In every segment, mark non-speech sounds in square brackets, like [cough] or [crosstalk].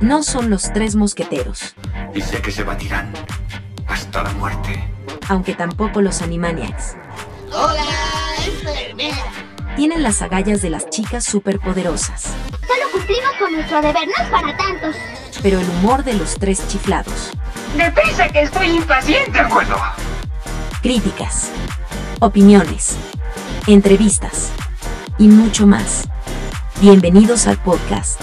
No son los tres mosqueteros, Dice que se batirán hasta la muerte. aunque tampoco los Animaniacs. ¡Hola, enfermera! Tienen las agallas de las chicas superpoderosas, Solo cumplimos con nuestro deber, no es para tantos. pero el humor de los tres chiflados. ¡Deprisa que estoy impaciente! De acuerdo. Críticas, opiniones, entrevistas y mucho más. Bienvenidos al podcast.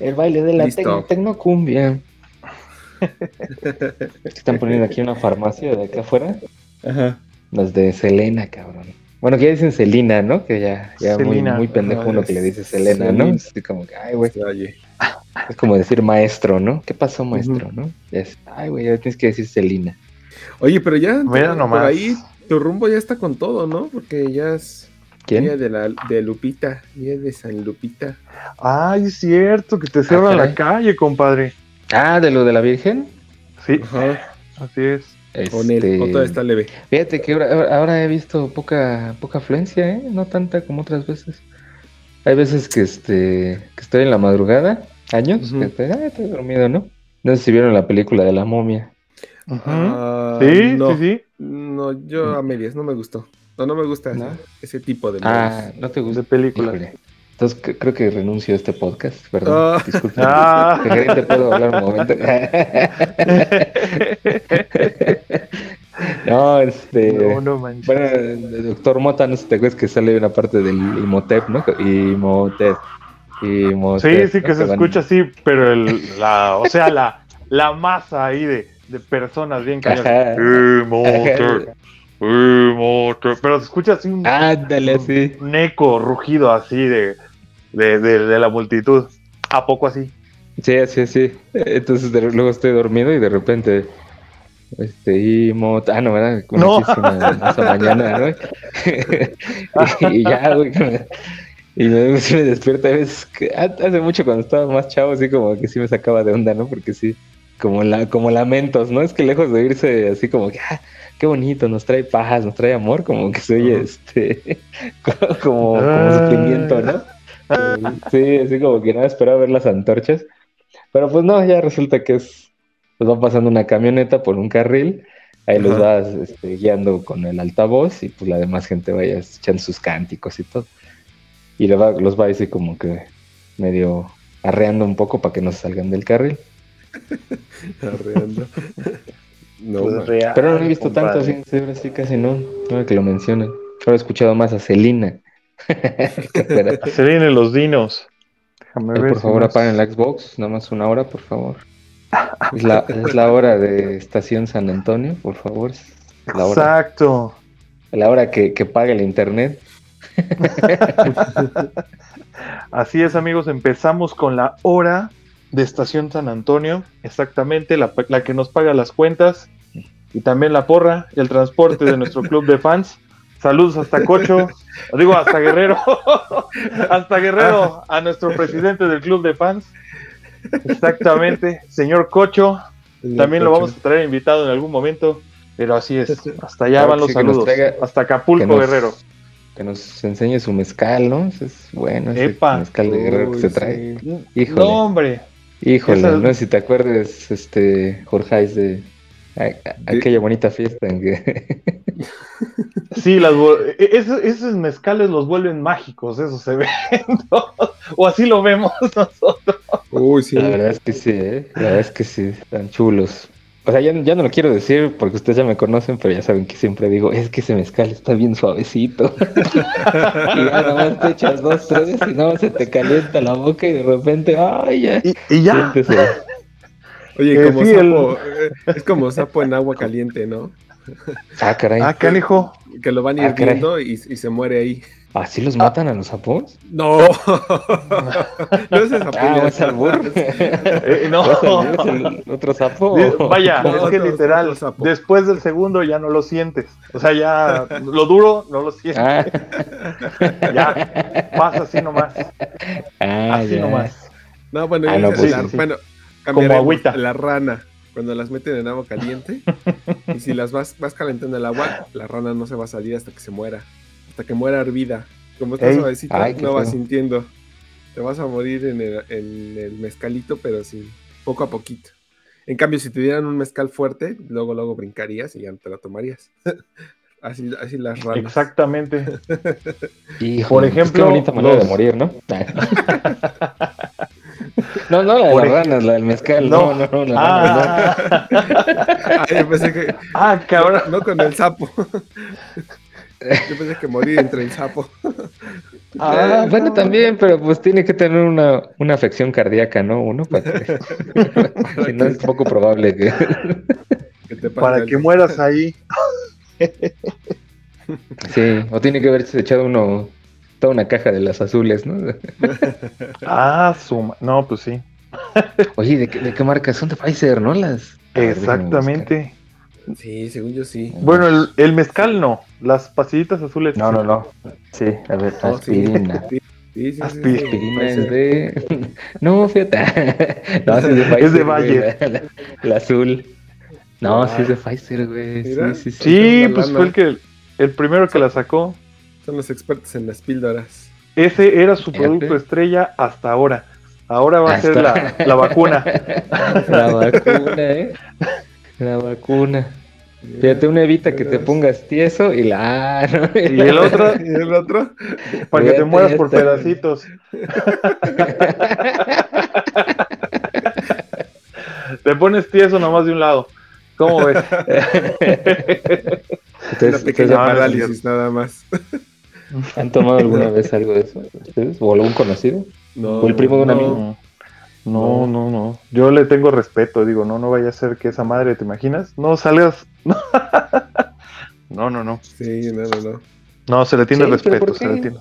El baile de la Listo. tec- tecnocumbia. [laughs] Están poniendo aquí una farmacia de acá afuera. Ajá. Las de Selena, cabrón. Bueno, que ya dicen Selena, ¿no? Que ya, ya muy, Selena. muy pendejo uno que le dice Selena, ¿no? Así como que, ay, güey. [laughs] Es como decir maestro, ¿no? ¿Qué pasó, maestro, no? Ya es, ay, güey, ya tienes que decir Selena. Oye, pero ya Mira por nomás. ahí tu rumbo ya está con todo, ¿no? Porque ya es ¿Quién? día de la de Lupita, día de San Lupita. Ay, es cierto, que te cierran caray. la calle, compadre. Ah, de lo de la Virgen. Sí, Ajá. así es. Con él, Este, o todo está leve. Fíjate que ahora, he visto poca, poca afluencia, ¿eh? No tanta como otras veces. Hay veces que este que estoy en la madrugada, años, que estoy, ah, estoy dormido, ¿no? No sé si vieron la película de la momia. Ah, sí, no, sí, sí. No, yo a medias, no me gustó. No, no me gusta ¿No? ese tipo de Ah. ¿no te De gusta? películas. Híjole. Entonces creo que renuncio a este podcast, perdón. Ah. Disculpe. Ah. Gerente, ¿puedo hablar un momento? [laughs] no, este... No, no manches. Bueno, el doctor Mota, no sé si te acuerdas que sale una parte del Imhotep, ¿no? Imhotep. Imhotep, Sí, sí ¿no? que se van- escucha así, pero el, la, o sea, la, la masa ahí de, de personas bien calladas. Emote. Pero se escucha así un, Ándale, así. un eco rugido así de, de, de, de la multitud. ¿A poco así? Sí, así, así. Entonces de- luego estoy dormido y de repente. Este, Imhotep. Ah, no, ¿verdad? No. Buenísima esa mañana, ¿no? [laughs] y, y ya, güey. Y me, [laughs] sí me despierta a veces. que- hace mucho cuando estaba más chavo, así como que sí me sacaba de onda, ¿no? Porque sí. Como, la, como lamentos, ¿no? Es que lejos de irse así como que, ah, qué bonito, nos trae paz, nos trae amor, como que se oye, Ujú. este, [laughs] como, como Ah. sufrimiento, ¿no? Sí, así como que nada esperaba ver las antorchas. Pero pues no, ya resulta que es, pues va pasando una camioneta por un carril, ahí los Ajá. vas este, guiando con el altavoz y pues la demás gente vaya echando sus cánticos y todo. Y le va- los va así como que medio arreando un poco para que no se salgan del carril. [laughs] Arreando. No, Pues real, Pero no he visto tanto compadre. así, sí, casi no, ahora que lo mencionan. Ahora he escuchado más a Celina. Espera. [laughs] [laughs] Se vienen los dinos. Déjame ver por si favor, apaguen la Xbox, nada más una hora, por favor. Es la, es la hora de Estación San Antonio, por favor. es La hora, Exacto. la hora que, que pague el internet. [laughs] Así es, amigos, empezamos con la hora de Estación San Antonio, exactamente, la, la que nos paga las cuentas y también la porra el transporte de nuestro club de fans. Saludos hasta Cocho, digo hasta Guerrero, [laughs] hasta Guerrero, a nuestro presidente del club de fans. Exactamente, señor Cocho, también lo vamos a traer invitado en algún momento, pero así es, hasta allá Claro van los sí, saludos, traiga- hasta Acapulco, nos- Guerrero. Que nos enseñe su mezcal, ¿no? Es bueno, ese Epa. mezcal de guerrero que se trae. sí. Híjole. No, hombre, Híjole, Esa- no sé si te acuerdas, este, Jorge, de a- a- aquella bonita fiesta en que... [laughs] Sí, las e- esos, esos mezcales los vuelven mágicos, esos eventos. [laughs] O así lo vemos [laughs] nosotros. Uy, sí. La verdad es que sí, ¿eh? La verdad es que sí, están chulos. O sea, ya, ya no lo quiero decir porque ustedes ya me conocen, pero ya saben que siempre digo, es que ese mezcal está bien suavecito. [laughs] y ya nomás te echas dos, tres y no se te calienta la boca y de repente, ay, ya. Y, y ya. Siéntese. Oye, Eh, como sí, sapo, eh, es como sapo en agua caliente, ¿no? Ah, caray. Ah, canijo. Que lo van Ah, hirviendo y, y se muere ahí. ¿Así los matan a los sapos? No. [laughs] no es esa Ah, es albur. [laughs] Eh, no. ¿Es el otro sapo? Vaya, No, es que otro- literal, otro sapo. después del segundo ya no lo sientes. O sea, ya lo duro no lo sientes. Ah, [laughs] Ya, pasa así nomás. ah, Así ya. nomás. No, bueno, Ah, no, pues la- sí, sí. bueno, cambiaremos agüita. La rana, cuando las meten en agua caliente, y si las vas, vas calentando el agua, la rana no se va a salir hasta que se muera, hasta que muera hervida. Como está Ey. suavecita, Ay, qué no vas feo. sintiendo. Te vas a morir en el, en el mezcalito, pero sí, poco a poquito. En cambio, si te dieran un mezcal fuerte, luego, luego brincarías y ya no te la tomarías. [laughs] así, así las ranas. Exactamente. [laughs] Híjole, Por pues ejemplo, qué bonita manera los- de morir, ¿no? [laughs] No, no la de Por las ranas, la del mezcal. No, no, no, la rana, Ah, Ah, yo pensé que. ah, cabrón. No con el sapo. Yo pensé que morir entre el sapo. Ah, Eh, bueno, también, pero pues tiene que tener una, una afección cardíaca, ¿no? Uno, para que... [laughs] si no es poco probable que... Que te pase Para que mueras ahí. Sí, o tiene que haberse echado uno toda una caja de las azules, ¿no? [laughs] Ah, suma. No, pues sí. Oye, ¿de qué, de qué marca? Son de Pfizer, ¿no? Las... Exactamente. Sí, según yo sí. Bueno, el, el mezcal no. Las pastillitas azules. No, sí. no, no. Sí, a ver, Oh, aspirina. Sí, sí, sí, sí, Aspirina sí. Es de. [laughs] No, fíjate. [laughs] No, sí es de Pfizer. Es de Bayer. [laughs] La, azul. No, sí es de Pfizer, güey. Mira. Sí, sí, sí. Pues fue el que el primero que la sacó. Son los expertos en las píldoras. Ese era su producto estrella hasta ahora. Ahora va a ser la, la vacuna. La vacuna, ¿eh? La vacuna. Fíjate, una evita que te pongas tieso y la. ah, ¿no? Y el [laughs] otro, ¿Y el otro? para que te mueras por pedacitos. [laughs] Te pones tieso nomás de un lado. ¿Cómo ves? Ustedes- Una pequeña no, parálisis, nada más. ¿Han tomado alguna [laughs] vez algo de eso? ¿Ustedes? ¿O algún conocido? No, ¿O el primo de un no. amigo? No, no, no. Yo le tengo respeto, digo, no, no vaya a ser que esa madre, ¿te imaginas? No salgas. [laughs] No, no, no. Sí, no, no, no. No, se le tiene Sí, respeto, ¿por se le qué? tiene.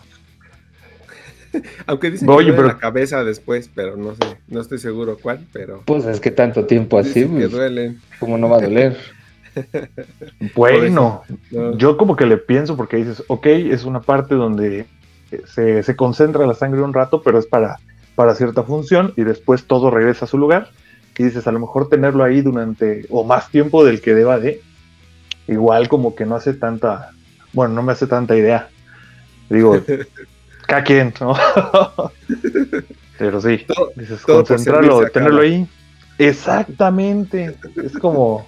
[laughs] Aunque dicen Oye, que duele pero- la cabeza después, pero no sé, no estoy seguro cuál, pero Pues es que tanto tiempo así, que pues, duelen. ¿cómo no va a doler? [laughs] Bueno, No. yo como que le pienso porque dices, ok, es una parte donde se, se concentra la sangre un rato, pero es para, para cierta función y después todo regresa a su lugar. Y dices, a lo mejor tenerlo ahí durante o más tiempo del que deba de, igual como que no hace tanta, bueno, no me hace tanta idea. Digo, [laughs] cada quien, ¿no? [laughs] pero sí, Todo- dices, todo concentrarlo, tenerlo ahí. Exactamente, es como...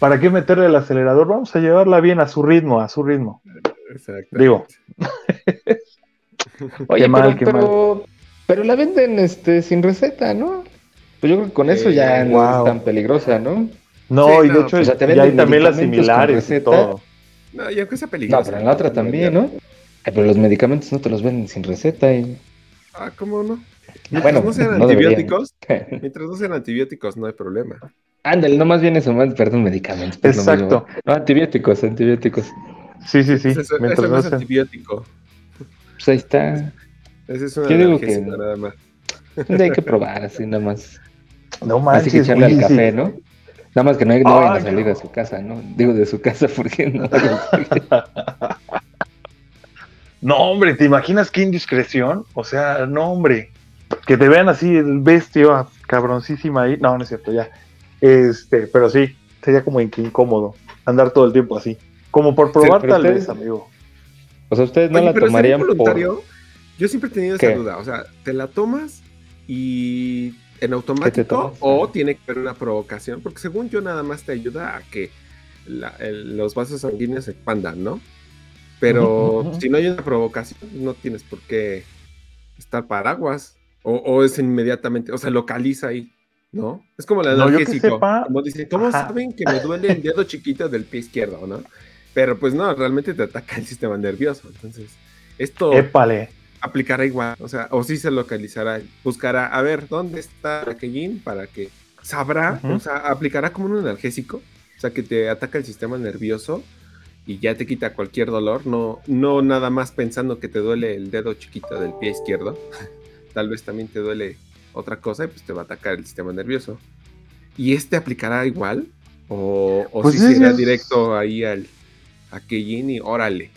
¿Para qué meterle el acelerador? Vamos a llevarla bien a su ritmo, a su ritmo. Exacto. Digo, [laughs] Oye, Qué mal, pero, qué pero, pero la venden este sin receta, ¿no? Pues yo creo que con eso Eh, ya no wow. es tan peligrosa, ¿no? no, Sí, y no, de hecho o sea, te ya hay venden también las similares y todo. No, y aunque sea No, peligroso. pero en la otra también, ¿no? Ay, pero los medicamentos no te los venden sin receta. Y... Ah, ¿cómo no? Mientras Bueno, no sean no deberían. antibióticos, [laughs] mientras no sean antibióticos, no hay problema. Ándale, no más bien eso, más, perdón, medicamentos. lo Exacto. No, antibióticos, antibióticos. Sí, sí, sí. Ese Mientras no no es antibiótico. Pues ahí está. Ese es una Yo digo que- nada más. Hay que probar así nada más. No Así que manches, echarle al café, ¿no? Nada más que no, hay- no vayan a salir no. de su casa, ¿no? Digo de su casa [laughs] porque no. [laughs] No, hombre, ¿te imaginas qué indiscreción? O sea, no, hombre. Que te vean así, el bestia cabroncísima ahí. No, no es cierto, ya. Este, pero sí, sería como in- incómodo andar todo el tiempo así. Como por probar tal ustedes- vez, amigo. O sea, ustedes no Oye, la pero sería tomarían voluntario. por... Yo siempre he tenido ¿Qué? esa duda. O sea, ¿te la tomas y en ¿Qué te automático o tiene que haber una provocación? Porque según yo nada más te ayuda a que la- el- los vasos sanguíneos se expandan, ¿no? Pero si no hay una provocación, no tienes por qué estar paraguas. O, o es inmediatamente, o sea, localiza ahí, ¿no? Es como la No, analgésico. sepa, como dicen, ¿cómo ajá. saben que me duele el dedo chiquito del pie izquierdo, no? Pero pues no, realmente te ataca el sistema nervioso. Entonces, esto Épale. Aplicará igual, o sea, o sí se localizará, buscará, a ver, ¿dónde está aquellín? Para que sabrá, o sea, aplicará como un analgésico, o sea, que te ataca el sistema nervioso y ya te quita cualquier dolor, no, no nada más pensando que te duele el dedo chiquito del pie izquierdo, [laughs] tal vez también te duele otra cosa y pues te va a atacar el sistema nervioso. ¿Y este aplicará igual? ¿O, o Pues si será es- directo ahí al a Keijin y órale,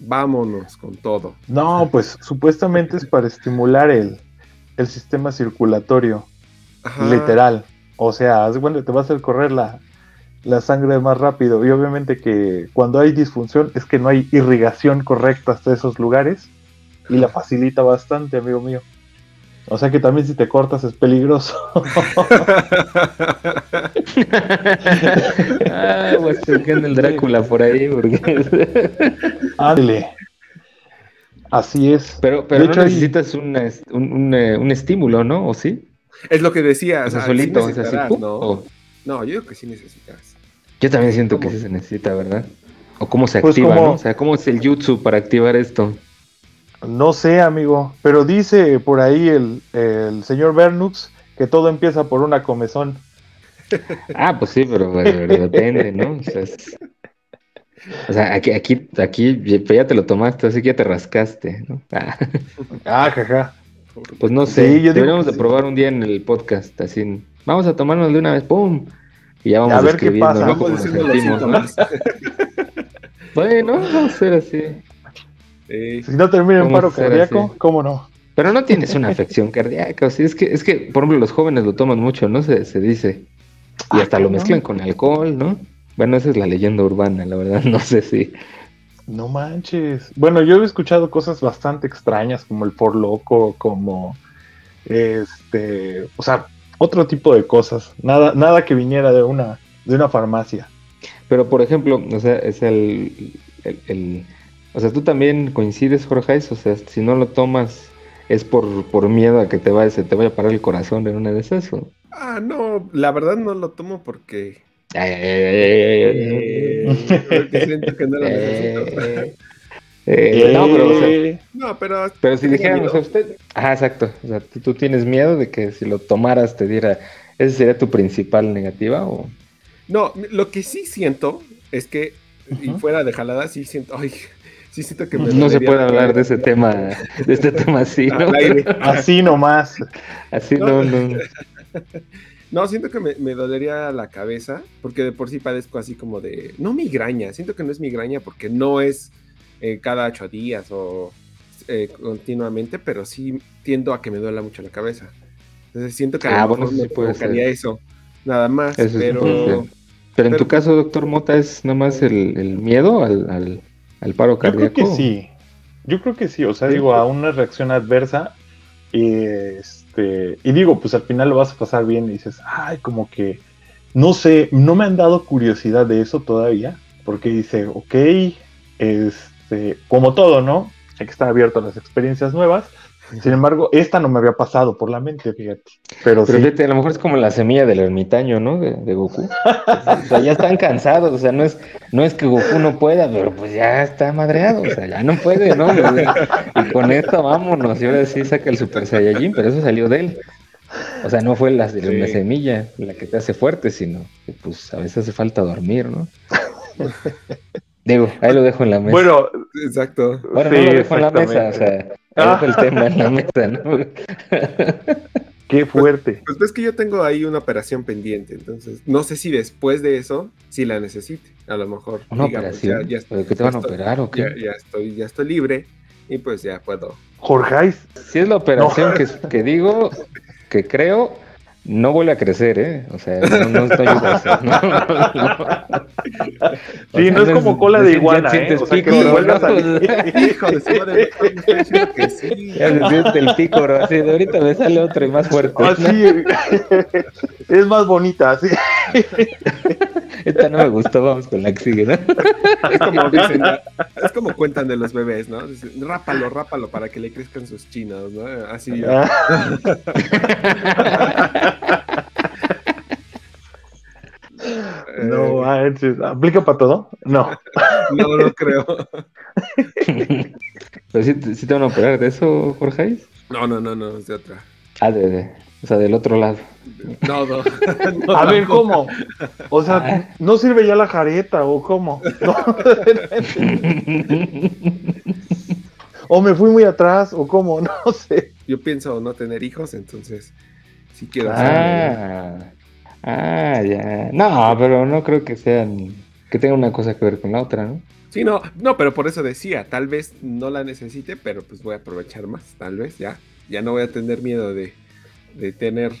vámonos con todo? No, pues supuestamente es para estimular el, el sistema circulatorio, Ajá. literal. O sea, cuenta, te va a hacer correr la, la sangre más rápido. Y obviamente que cuando hay disfunción es que no hay irrigación correcta hasta esos lugares. Y la facilita bastante, amigo mío. O sea que también si te cortas es peligroso. [laughs] ah, a estar buscando el Drácula por ahí. Porque... Ándale. Así es. pero pero De no hecho, hay- necesitas un, un, un, eh, un estímulo, ¿no? ¿O sí? Es lo que decía, O sea, sí solito, o sea, así. ¿no? o- No, yo creo que sí necesitas. Yo también siento que sí se necesita, ¿verdad? O cómo se Pues activa, como- ¿no? O sea, ¿cómo es el jutsu para activar esto? No sé, amigo, pero dice por ahí el, el señor Bernux que todo empieza por una comezón. [laughs] Ah, pues sí, pero, pero depende, ¿no? O sea, es- o sea, aquí, aquí, aquí ya te lo tomaste, así que ya te rascaste, ¿no? [laughs] Ah, Ah, jaja. pues no sé, Sí, yo digo deberíamos de sí. probar un día en el podcast, así, vamos a tomarnos de una vez, ¡pum! Y ya vamos A ver qué pasa. ¿no? Vamos ¿no? [laughs] Bueno, vamos a hacer así. Si no termina en paro cardíaco, así. ¿cómo no? Pero no tienes una afección cardíaca, o sea, es que, es que, por ejemplo, los jóvenes lo toman mucho, ¿no? Se, se dice. Y Ah, hasta lo mezclan con alcohol, ¿no? Bueno, esa es la leyenda urbana, la verdad, [laughs] no sé si. No manches. Bueno, yo he escuchado cosas bastante extrañas, como el por loco, como este, o sea, otro tipo de cosas. Nada, nada que viniera de una, de una farmacia. Pero, por ejemplo, o sea, es el, el, el- o sea, tú también coincides, Jorge, o sea, si no lo tomas es por, por miedo a que te vaya, se te vaya a parar el corazón en una de esas. ¿o? ah, no, la verdad no lo tomo porque, Ay, ay, ay, ay, ay, ay, ay. eh, porque siento que no lo necesito. Eh, eh, no, pero, o sea, No, pero pero si ¿Tengo dijeran, o miedo? sea, usted, ajá, exacto, o sea, tú, tú tienes miedo de que si lo tomaras te diera, ¿esa sería tu principal negativa o? no, lo que sí siento es que, y Ujú. fuera de jalada, sí siento, ay, sí siento que me No se puede la hablar de ese tema, de este [laughs] tema así, ¿no? Así nomás. Así no, no. [laughs] No, siento que me, me dolería la cabeza, porque de por sí padezco así como de, no migraña, siento que no es migraña porque no es eh, cada ocho días o eh, continuamente, pero sí tiendo a que me duela mucho la cabeza. Entonces siento que a Ah, lo bueno, mejor eso me sí puede provocaría ser. eso, nada más, Eso sí pero. Pero en Pero- tu caso, doctor Mota, ¿es nada más el, el miedo al, al, al paro Yo creo cardíaco? que sí. Yo creo que sí. O sea, digo, a una reacción adversa. Y este. Y digo, pues al final lo vas a pasar bien y dices, ay, como que. No sé, no me han dado curiosidad de eso todavía. Porque dice, ok, este. Como todo, ¿no? Hay que estar abierto a las experiencias nuevas. Sin embargo, esta no me había pasado por la mente, fíjate. Pero, Pero sí. fíjate, a lo mejor es como la semilla del ermitaño, ¿no? De, de Goku. O sea, ya están cansados, o sea, no es, no es que Goku no pueda, pero pues ya está madreado, o sea, ya no puede, ¿no? Y con esto vámonos, y ahora sí saca el Super Saiyajin, pero eso salió de él. O sea, no fue la, la semilla la que te hace fuerte, sino que pues a veces hace falta dormir, ¿no? Digo, ahí lo dejo en la mesa. Bueno, exacto. Bueno, sí, no lo dejo en la mesa, o sea, ahí dejo el tema en la mesa, ¿no? [laughs] qué fuerte. Pues ves que yo tengo ahí una operación pendiente, entonces no sé si después de eso, si la necesite, a lo mejor. Una diga, pues, operación. ya- ya- ¿Pero qué te van a estoy- operar o qué? ya, ya estoy, ya estoy libre y pues ya puedo. Jorge, Si es la operación que, que digo, que creo, no vuelve a crecer, ¿eh? O sea, no, no estoy [laughs] grueso, ¿no? O Sí, sea, no es como cola de ya iguana, sientes ¿eh? O sea, que se vuelve a ¿no? salir. [laughs] Hijo de su madre, que sí. Ya se siente el pícoro, así de ahorita me sale otro y más fuerte. Ah, sí. [laughs] es más bonita, sí. Esta no me gustó, vamos con la que sigue, ¿no? Es como [laughs] dicen, es como cuentan de los bebés, ¿no? Dicen, rápalo, rápalo para que le crezcan sus chinos, ¿no? Así. Ah. [laughs] eh, No manches, ¿aplica para todo? No. no, no creo. Pero sí, sí te van a operar de eso, Jorge. No, no, no, no, es de otra. Ah, de, de- O sea, del otro lado. No, no. no, [laughs] A ver. ¿cómo? O sea, ¿no sirve ya la jareta o cómo? [laughs] No. o me fui muy atrás o cómo, no [laughs] sé. Yo pienso no tener hijos, entonces sí quiero hacerlo. Ah, ah, ya. No, pero no creo que sean. Que tenga una cosa que ver con la otra, ¿no? Sí, no, no, pero por eso decía, tal vez no la necesite, pero pues voy a aprovechar más, tal vez, ya. Ya no voy a tener miedo de, de tener.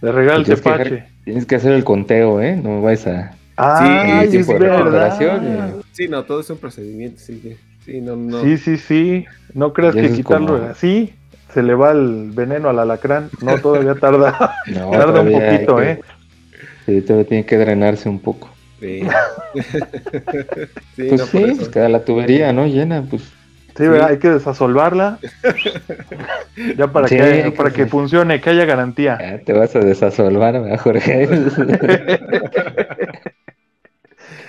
De regal Tienes que, tepache. hacer, tienes que hacer el conteo, ¿eh? No vais a. Ah, Sí, es tiempo de recuperación. Sí, no, todo es un procedimiento, sí, que- sí, no, no. Sí, sí, sí. No creas que quitarlo como- así se le va el veneno al alacrán. No, todavía tarda. [laughs] No, [laughs] tarda un todavía poquito, que- ¿eh? Sí, todavía tiene que drenarse un poco. Sí, [laughs] Sí, Pues no, sí, por eso. pues queda la tubería, ¿no? Llena, pues. Sí, ¿verdad? Hay que desasolvarla. [laughs] ya para Sí, que, hay que para que funcione, que haya garantía. Ya te vas a desasolvar, ¿verdad, Jorge. [laughs]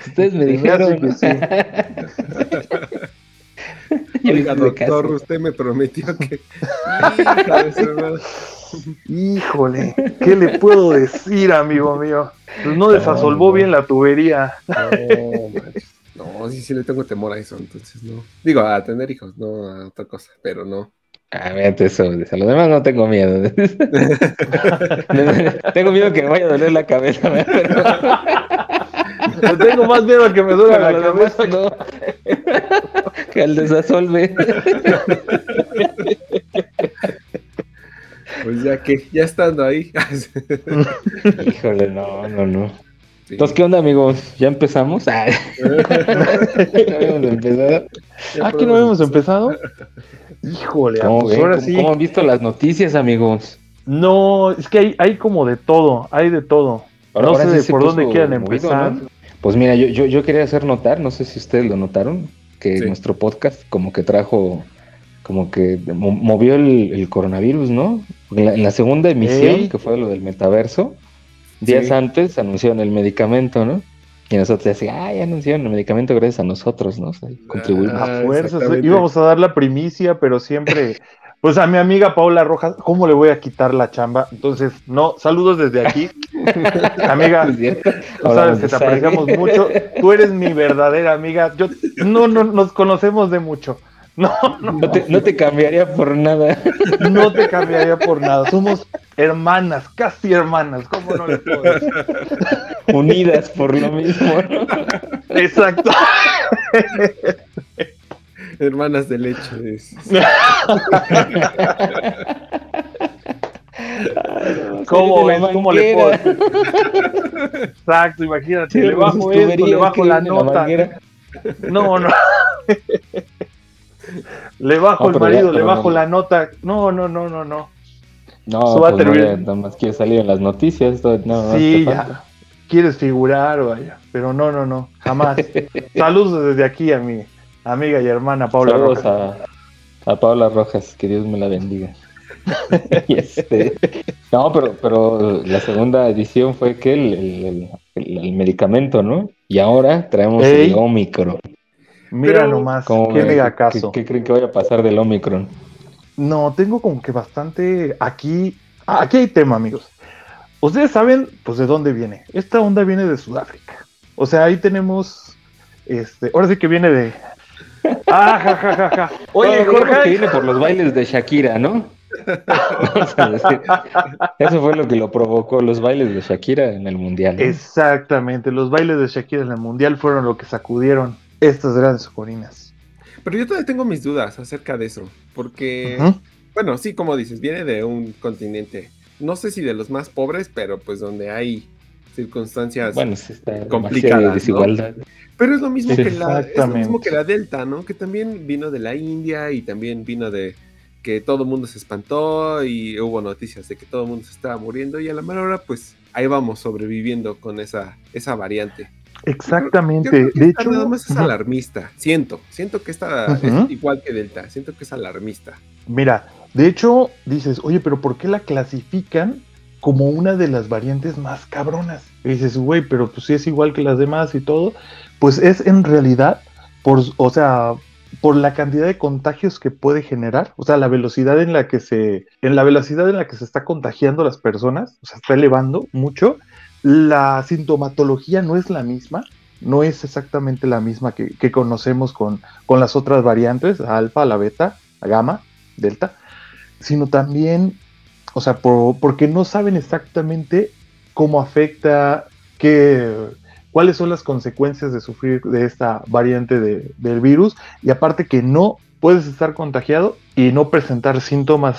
Ustedes me dijeron. que sí. [laughs] Oiga, doctor, usted me prometió que. Híjole, ¿qué le puedo decir, amigo mío? Pues no desasolvó no. bien la tubería. No, sí, sí le tengo temor a eso, entonces no. Digo, a tener hijos, no a otra cosa, pero no. A ver, eso, a lo demás no tengo miedo. [laughs] tengo miedo que me vaya a doler la cabeza, pero [laughs] tengo más miedo a que me duela la cabeza. no. que al desasolve. Pues ya que, ya estando ahí. [laughs] Híjole, no, no, no. Sí. Entonces, ¿qué onda, amigos? ¿Ya empezamos? Ah, [laughs] ¿no habíamos empezado? Ah, que no habíamos empezado. Híjole, ¿Cómo, pues ven? ahora ¿Cómo- sí. cómo han visto las noticias, amigos? No, es que hay, hay como de todo, hay de todo. Ahora- no ahora sé sí de se por dónde quieran movido, empezar. ¿no? Pues mira, yo, yo, yo quería hacer notar, no sé si ustedes lo notaron, que Sí. nuestro podcast como que trajo, como que mo- movió el, el coronavirus, ¿no? En la, en la segunda emisión, Ey. que fue lo del metaverso, días Sí. antes anunciaron el medicamento, ¿no? Y nosotros decíamos, ah, ya anunciaron el medicamento gracias a nosotros, ¿no? O sea, contribuimos. Ah, A fuerzas, exactamente. íbamos a dar la primicia, pero siempre, [laughs] pues a mi amiga Paula Rojas, ¿cómo le voy a quitar la chamba? Entonces, no, saludos desde aquí. [laughs] amiga, tú sabes que te apreciamos mucho. Tú eres mi verdadera amiga. Yo no, no nos conocemos de mucho. No, no, No te, no te cambiaría por nada. no te cambiaría por nada. Somos hermanas, casi hermanas. ¿Cómo no le puedo decir? Unidas por lo mismo, ¿no? Exacto. Hermanas de leche. es- ¿Cómo ves? ¿Cómo le puedo? Exacto, imagínate. Sí, le pues, bajo esto, le bajo la nota. no, no. Le bajo No, el marido, ya, le bajo no. la nota. No, no, no, no, no. No, pues no, nada más quiere salir en las noticias. No, sí, ya. Quieres figurar, vaya. Pero no, no, no. Jamás. [laughs] Saludos desde aquí a mi amiga y hermana Paula Saludos Rojas. a, a Paula Rojas, que Dios me la bendiga. [laughs] Este, no, pero, pero la segunda edición fue que el, el, el- el- el medicamento, ¿no? Y ahora traemos Ey. el Omicron. Mira Pero- nomás, ¿Cómo qué mega ¿Qué- caso. ¿Qué, creen que vaya a pasar del Omicron? No, tengo como que bastante aquí. ah, aquí hay tema, amigos. Ustedes saben, pues, de dónde viene. Esta onda viene de Sudáfrica. O sea, ahí tenemos. Este, ahora sí que viene de. [laughs] Ah, ja, ja, ja, ja. Oye, No, digamos que Jorge. viene por los bailes de Shakira, ¿no? Vamos a decir. Eso fue lo que lo provocó, los bailes de Shakira en el Mundial. ¿no? Exactamente, los bailes de Shakira en el mundial fueron lo que sacudieron estas grandes corinas. Pero yo todavía tengo mis dudas acerca de eso. Porque, bueno, sí, como dices, viene de un continente. No sé si de los más pobres, pero pues donde hay circunstancias. Bueno, sí está complicadas, desigualdad. Pero es lo mismo Sí, que la, es lo mismo que la Delta, ¿no? Que también vino de la India y también vino de que todo el mundo se espantó y hubo noticias de que todo el mundo se estaba muriendo y a la mera hora, pues ahí vamos sobreviviendo con esa, esa variante. Yo Exactamente. creo que De hecho, nada más es alarmista. Siento, siento que esta Ujú. es igual que Delta. Siento que es alarmista. Mira, de hecho, dices, oye, pero ¿por qué la clasifican como una de las variantes más cabronas? Y dices, güey, pero pues si es igual que las demás y todo, pues es en realidad, por, o sea, por la cantidad de contagios que puede generar, o sea, la velocidad en la que se, en la velocidad en la que se está contagiando las personas, o sea, está elevando mucho. La sintomatología no es la misma, no es exactamente la misma que, conocemos con, con, las otras variantes, alfa, la beta, la gamma, delta, sino también, o sea, por, porque no saben exactamente cómo afecta, qué, cuáles son las consecuencias de sufrir de esta variante de, del virus, y aparte que no puedes estar contagiado y no presentar síntomas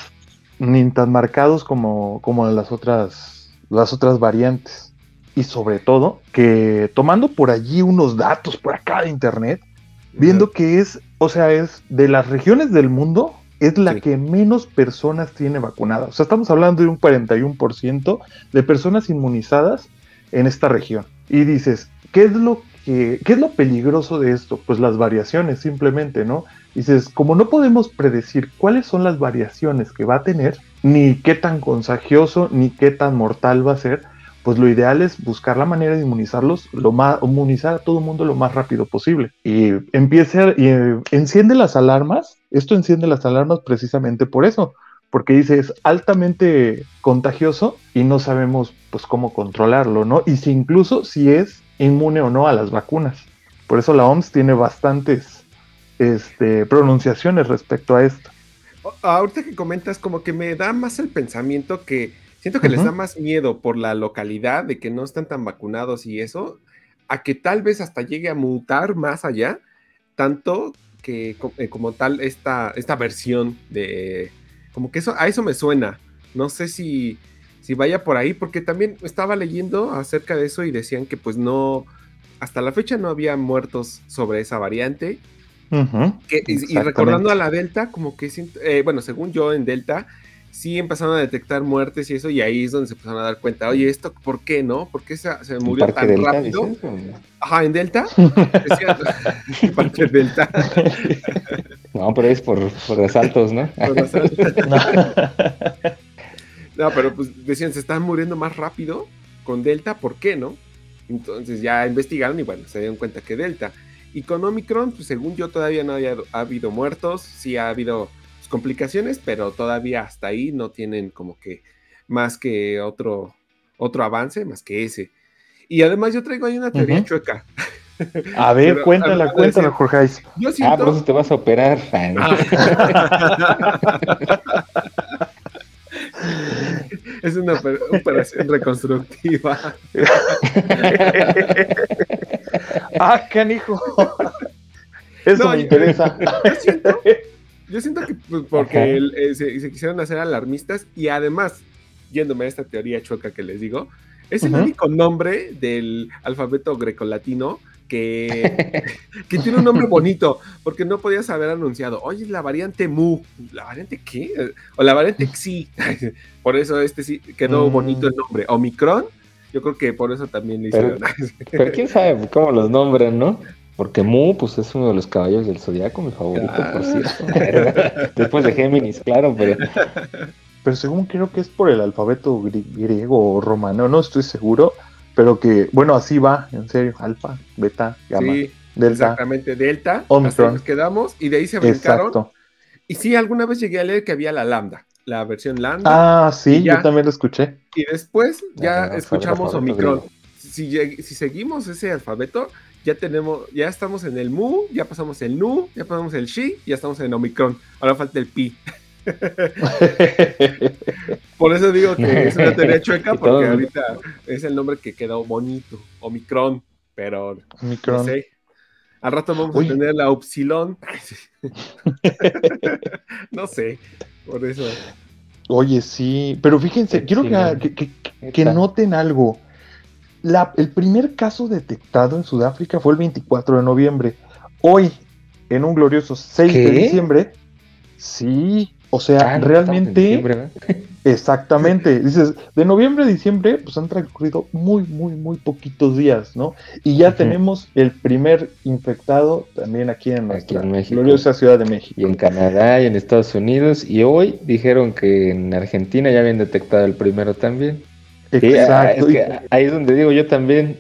ni tan marcados como, como las, otras, las otras variantes y sobre todo que tomando por allí unos datos por acá de internet, viendo que es, o sea, es de las regiones del mundo, es la sí. que menos personas tiene vacunadas. O sea, estamos hablando de un 41% de personas inmunizadas en esta región. Y dices, ¿qué es lo que, qué es lo peligroso de esto? Pues las variaciones, simplemente, ¿no? Dices, como no podemos predecir cuáles son las variaciones que va a tener, ni qué tan contagioso, ni qué tan mortal va a ser, pues lo ideal es buscar la manera de inmunizarlos, lo más, inmunizar a todo el mundo lo más rápido posible. Y empiece a, y, eh, enciende las alarmas, esto enciende las alarmas precisamente por eso, porque dice es altamente contagioso y no sabemos pues cómo controlarlo, ¿no? Y si incluso si es inmune o no a las vacunas. Por eso la OMS tiene bastantes este, pronunciaciones respecto a esto. Ahorita que comentas, como que me da más el pensamiento que Siento que uh -huh. les da más miedo por la localidad de que no están tan vacunados y eso, a que tal vez hasta llegue a mutar más allá, tanto que eh, como tal esta, esta versión de... Como que eso, a eso me suena. No sé si, si vaya por ahí, porque también estaba leyendo acerca de eso y decían que pues no, hasta la fecha no había muertos sobre esa variante. Uh -huh. que, y, y, recordando a la Delta, como que, eh, bueno, según yo en Delta, sí empezaron a detectar muertes y eso, y ahí es donde se empezaron a dar cuenta, oye, ¿esto por qué, no? ¿Por qué se, se murió tan Delta, rápido? ¿dices? Ajá, ¿en Delta? [laughs] [laughs] Parque Delta. [laughs] no, pero es por, por asaltos, ¿no? Por asaltos. no. no, pero pues decían, se están muriendo más rápido con Delta, ¿por qué, no? Entonces ya investigaron y bueno, se dieron cuenta que Delta. Y con Omicron, pues según yo todavía no había, ha habido muertos, sí ha habido complicaciones, pero todavía hasta ahí no tienen como que más que otro, otro avance, más que ese. Y además yo traigo ahí una teoría uh -huh. chueca. A ver, [laughs] pero, cuéntala, a cuéntala, Jorge. Yo siento... Ah, por eso te vas a operar. [laughs] es una operación reconstructiva. [laughs] ah, canijo. Eso no, me interesa. Yo siento, yo siento que pues, porque el, eh, se, se, quisieron hacer alarmistas y además, yéndome a esta teoría choca que les digo, es el uh -huh. único nombre del alfabeto grecolatino que, [laughs] que tiene un nombre bonito, porque no podías haber anunciado, oye, la variante Mu, ¿la variante qué? O la variante Xi. [laughs] por eso este sí quedó mm. bonito el nombre. Omicron, yo creo que por eso también le hicieron. Pero, pero quién sabe cómo los nombran, ¿no? Porque Mu, pues es uno de los caballos del zodiaco, mi favorito, ah. por cierto. [laughs] Después de Géminis, claro, pero. Pero según creo que es por el alfabeto griego o romano, no estoy seguro. Pero que, bueno, así va, en serio, alfa, beta, gamma, sí, delta. Exactamente, delta. Omicron. Nos quedamos y de ahí se brincaron. Exacto. Y sí, alguna vez llegué a leer que había la lambda, la versión lambda. Ah, sí, yo también lo escuché. Y después ya no, escuchamos Omicron. Si, si seguimos ese alfabeto, ya tenemos, ya estamos en el mu, ya pasamos el nu, ya pasamos el shi, ya estamos en Omicron. Ahora falta el pi. [laughs] Por eso digo que es una teoría chueca, porque ahorita es el nombre que quedó bonito, Omicron, pero Omicron. no sé. Al rato vamos Uy. a tener la Upsilon. [laughs] no sé, por eso. Oye, sí, pero fíjense, quiero que, que, que, que noten algo. La, el primer caso detectado en Sudáfrica fue el 24 de noviembre. Hoy, en un glorioso 6 ¿Qué? de diciembre, sí, o sea, ah, no, realmente... [laughs] Exactamente, dices, de noviembre a diciembre, pues han transcurrido muy, muy, muy poquitos días, ¿no? Y ya uh -huh. tenemos el primer infectado también aquí en nuestra aquí en México. gloriosa Ciudad de México. Y en Canadá y en Estados Unidos, y hoy dijeron que en Argentina ya habían detectado el primero también. Exacto. Es que ahí es donde digo yo también,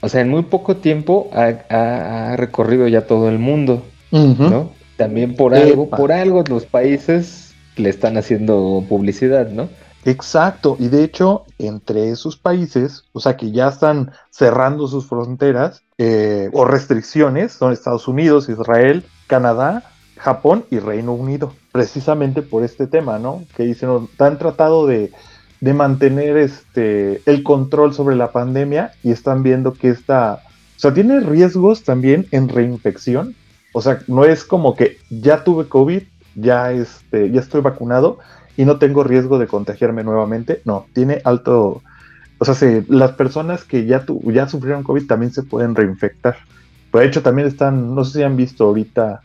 o sea, en muy poco tiempo ha, ha, ha recorrido ya todo el mundo, uh -huh. ¿no? También por algo, por algo los países le están haciendo publicidad, ¿no? Exacto, y de hecho, entre esos países, o sea, que ya están cerrando sus fronteras eh, o restricciones, son Estados Unidos, Israel, Canadá, Japón y Reino Unido, precisamente por este tema, ¿no? Que dicen, "Oh, han tratado de, de mantener este, el control sobre la pandemia y están viendo que esta, o sea, tiene riesgos también en reinfección, o sea, no es como que ya tuve COVID, ya, este, ya estoy vacunado, y no tengo riesgo de contagiarme nuevamente. No, tiene alto. O sea, se- las personas que ya, tu- ya sufrieron COVID también se pueden reinfectar. Pero de hecho, también están, no sé si han visto ahorita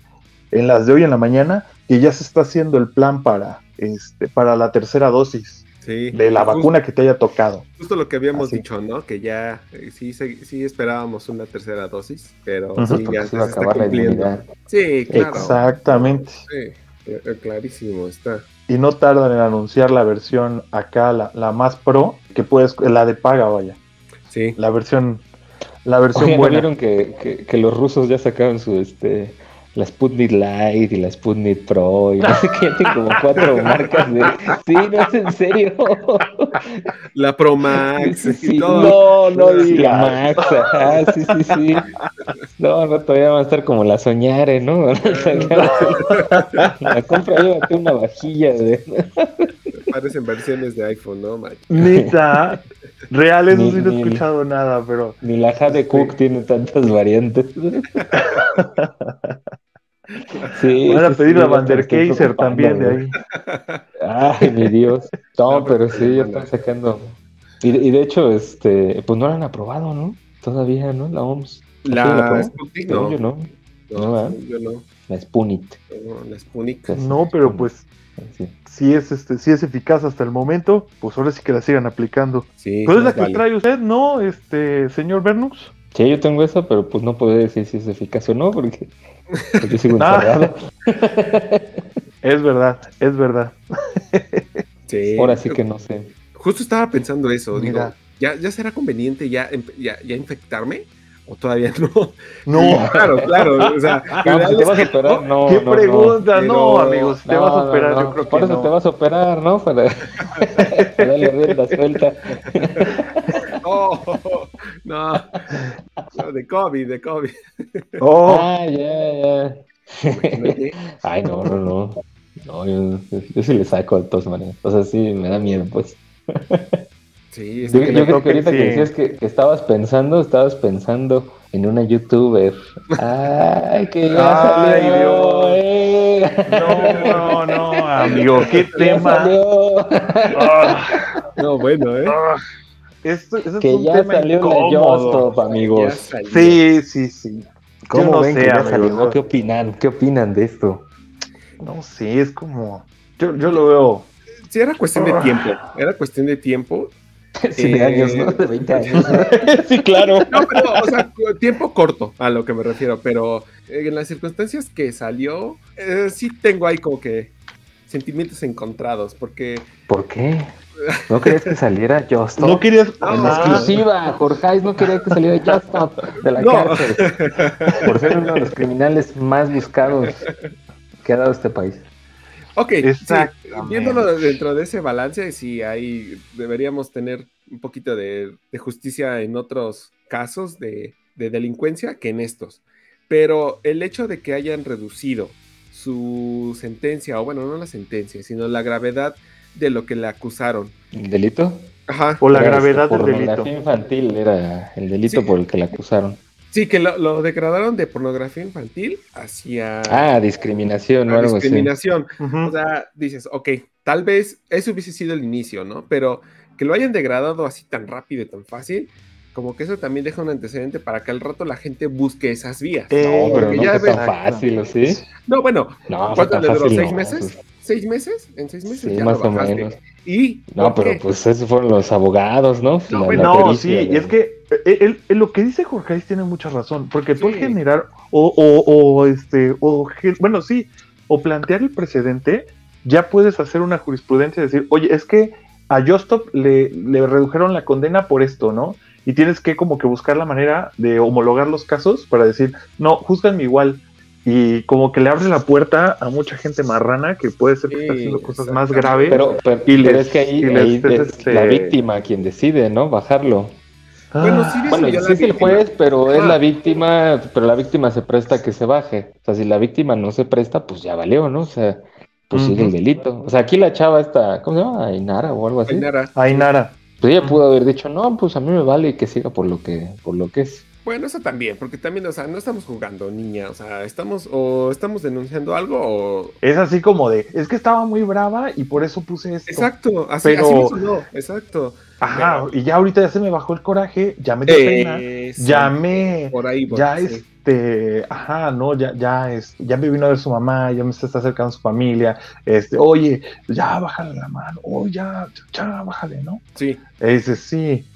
en las de hoy en la mañana, que ya se está haciendo el plan para, este, para la tercera dosis Sí. de la Justo- vacuna que te haya tocado. Justo lo que habíamos Así. dicho, ¿no? Que ya eh, sí, se- sí esperábamos una tercera dosis, pero Ujú. sí, Porque ya se va a se está acabar la cumpliendo. Sí, claro. Exactamente. Sí, eh, eh, clarísimo está. Y no tardan en anunciar la versión acá, la, la más pro, que puedes, la de paga, vaya. Sí. La versión, la versión Oye, ¿no buena. vieron que, que, que los rusos ya sacaron su este la Sputnik Light y la Sputnik Pro y no sé qué, tienen como cuatro [laughs] marcas de... Sí, no es en serio. La Pro Max Sí, sí, y todo. No, no digas. Max, ajá, sí, sí, sí. No, no, todavía van a estar como la soñare, ¿no? [laughs] La compra, llévate una vajilla de... Parecen versiones de iPhone, ¿no? Mike? Neta, real, eso Ni- sí no he escuchado nada, pero Ni la Jade Cook tiene tantas variantes. [laughs] Sí, van a pedir ya Van der Kaiser también de ahí. Ay, mi Dios. No, [laughs] No, pero pero sí, ya están sacando. Y, de- y de hecho, este, pues no la han aprobado, ¿no? Todavía, ¿no? La OMS. ¿Sí la La? Sputnik, no. yo, no. No, yo no. La Spunit. No, La Sputnik. No, pero pues Sí. si es este, si es eficaz hasta el momento, pues ahora sí que la sigan aplicando. Sí. ¿Cuál es la más que vale. trae usted, no, este señor Bernux? Sí, yo tengo esa, pero pues no puedo decir si es eficaz o no, porque, yo sigo [laughs] Ah. encerrado. Es verdad, es verdad. Sí. Ahora sí que no sé. Justo estaba pensando eso. Digo, Mira. ¿ya, ¿ya será conveniente ya, em- ya, ya infectarme? ¿O todavía no? [laughs] No, Claro, claro. O sea, [laughs] No, si te vas a operar, no. qué no, pregunta, no, pero- amigos, te No, vas a operar, no. yo creo Por que eso no. te vas a operar, ¿no? Para, para darle rienda suelta. Oh, [laughs] no. No, De COVID, de COVID. Oh, Ah, ya, ya. Imagínate. Ay, no, no, no. No, yo, yo sí le saco de todas maneras. O sea, sí, me da miedo, pues. Sí, es Yo, que yo creo que ahorita sí. que decías que, que estabas pensando, estabas pensando en una youtuber. Ay, que ya Ay, salió. Dios. eh. no, no, no, amigo, qué Ya tema. salió. Ah, No, bueno, ¿eh? ah. Esto, eso es Que un ya tema salió la incómodo. Ya amigos. salió. Sí, sí, sí. ¿Cómo Yo no ven sé, que ya salió? no. ¿Qué opinan? ¿Qué opinan de esto? No sé, es como. Yo, yo lo veo. Sí, era cuestión de tiempo. Era cuestión de tiempo. [laughs] Sí, de Eh, años, ¿no? De 20 años. [laughs] sí, claro. No, pero, o sea, tiempo corto a lo que me refiero. Pero eh, en las circunstancias que salió, eh, sí tengo ahí como que sentimientos encontrados. Porque ¿Por qué? ¿No querías que saliera Justop? No querías. En Ah. exclusiva, Jorge no quería que saliera Justop de la No. cárcel. Por ser uno de los criminales más buscados que ha dado este país. Ok, sí, viéndolo dentro de ese balance, sí, ahí deberíamos tener un poquito de, de justicia en otros casos de, de delincuencia que en estos. Pero el hecho de que hayan reducido su sentencia, o bueno, no la sentencia, sino la gravedad de lo que le acusaron. ¿El delito? Ajá. O la Era, gravedad este, del delito. Pornografía infantil era el delito Sí. por el que la acusaron. Sí, que lo, lo degradaron de pornografía infantil hacia Ah, discriminación o algo así. discriminación. Ujú. O sea, dices, ok, tal vez eso hubiese sido el inicio, ¿no? Pero que lo hayan degradado así tan rápido y tan fácil, como que eso también deja un antecedente para que al rato la gente busque esas vías. Eh, No, pero no ya fue tan fácil, ¿o sí? No, bueno, No, ¿cuánto le duró? ¿Seis no, meses? pues, ¿Seis meses? En seis meses Sí, ya más lo o menos. Y No, ¿por pero qué? pues esos fueron los abogados, ¿no? No, La- No, sí, la- es que eh, él- él- lo que dice Jorge Ais tiene mucha razón, porque tú al Sí. generar, o, o, o, este, o, bueno, sí, o plantear el precedente, ya puedes hacer una jurisprudencia y decir, oye, es que a Justop le, le redujeron la condena por esto, ¿no? Y tienes que como que buscar la manera de homologar los casos para decir, no, juzganme igual. Y como que le abre la puerta a mucha gente marrana que puede ser que está Sí, haciendo cosas más graves. Pero, pero, Y pero es que ahí, y les- ahí es, es este- la víctima quien decide, ¿no? Bajarlo. Bueno, Ah, sí, Bueno, sí la es el juez, pero es la víctima, pero la víctima se presta a que se baje. O sea, si la víctima no se presta, pues ya valió, ¿no? O sea, pues sigue el delito. O sea, aquí la chava esta, ¿cómo se llama? Ainara o algo así. Ainara. Ainara. Pues ella pudo haber dicho, no, pues a mí me vale y que siga por lo que, por lo que es. Bueno, eso también, porque también, o sea, no estamos jugando, niña, o sea, estamos o estamos denunciando algo o... Es así como de, es que estaba muy brava y por eso puse esto. Exacto, así, Pero- así me sonó, exacto. Ajá, y ya ahorita ya se me bajó el coraje, ya me dio pena, Eso, ya me, Por ahí, por ya sí. este, ajá, no, ya, ya, es, ya me vino a ver su mamá, ya me está acercando su familia, este, oye, ya bájale la mano, oh, ya, ya, bájale, ¿no? Sí, dice, sí,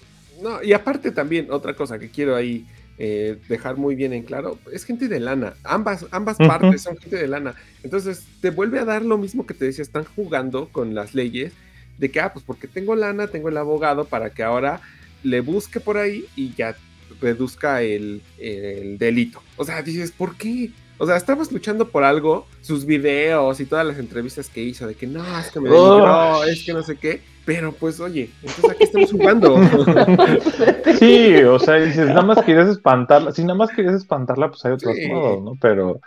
no, y aparte también, otra cosa que quiero ahí eh, dejar muy bien en claro, es gente de lana, ambas, ambas partes son gente de lana, entonces te vuelve a dar lo mismo que te decía, están jugando con las leyes, de que, ah, pues porque tengo lana, tengo el abogado para que ahora le busque por ahí y ya reduzca el, el delito. O sea, dices, ¿por qué? O sea, estabas luchando por algo, sus videos y todas las entrevistas que hizo, de que no, es que me denigró, es que no sé qué, pero pues oye, entonces aquí estamos jugando. [laughs] sí, o sea, dices, nada más querías espantarla, si nada más querías espantarla, pues hay otros Sí. modos, ¿no? Pero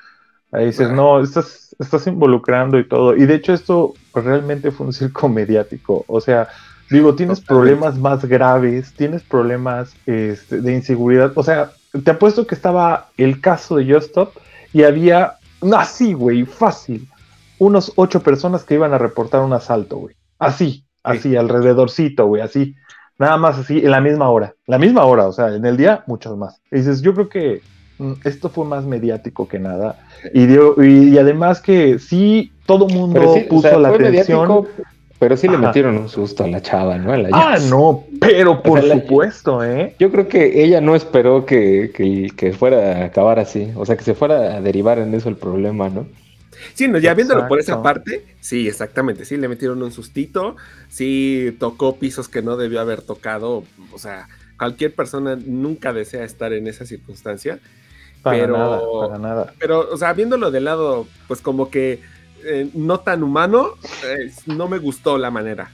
ahí dices, no, estás, estás involucrando y todo, y de hecho esto pues, realmente fue un circo mediático, o sea, digo, tienes Totalmente. problemas más graves, tienes problemas este, de inseguridad, o sea, te apuesto que estaba el caso de Just Stop y había, así, güey, fácil, unos ocho personas que iban a reportar un asalto, güey, así, así, alrededorcito, güey, así, nada más así, en la misma hora, la misma hora, o sea, en el día, muchos más. Y dices, yo creo que mm, esto fue más mediático que nada, y, dio- y, y además que sí, todo mundo o puso sea, la atención. mediático, pero sí le Ajá. metieron un susto a la chava, ¿no? A la Ah, Jazz. no, pero por O sea, la- supuesto, ¿eh? Yo creo que ella no esperó que, que, que fuera a acabar así, o sea, que se fuera a derivar en eso el problema, ¿no? Sí, no, ya viéndolo por esa parte, sí, exactamente, sí, le metieron un sustito, sí, tocó pisos que no debió haber tocado, o sea, cualquier persona nunca desea estar en esa circunstancia, Para pero- nada, para nada. pero, o sea, viéndolo de lado, pues como que eh, no tan humano, eh, no me gustó la manera,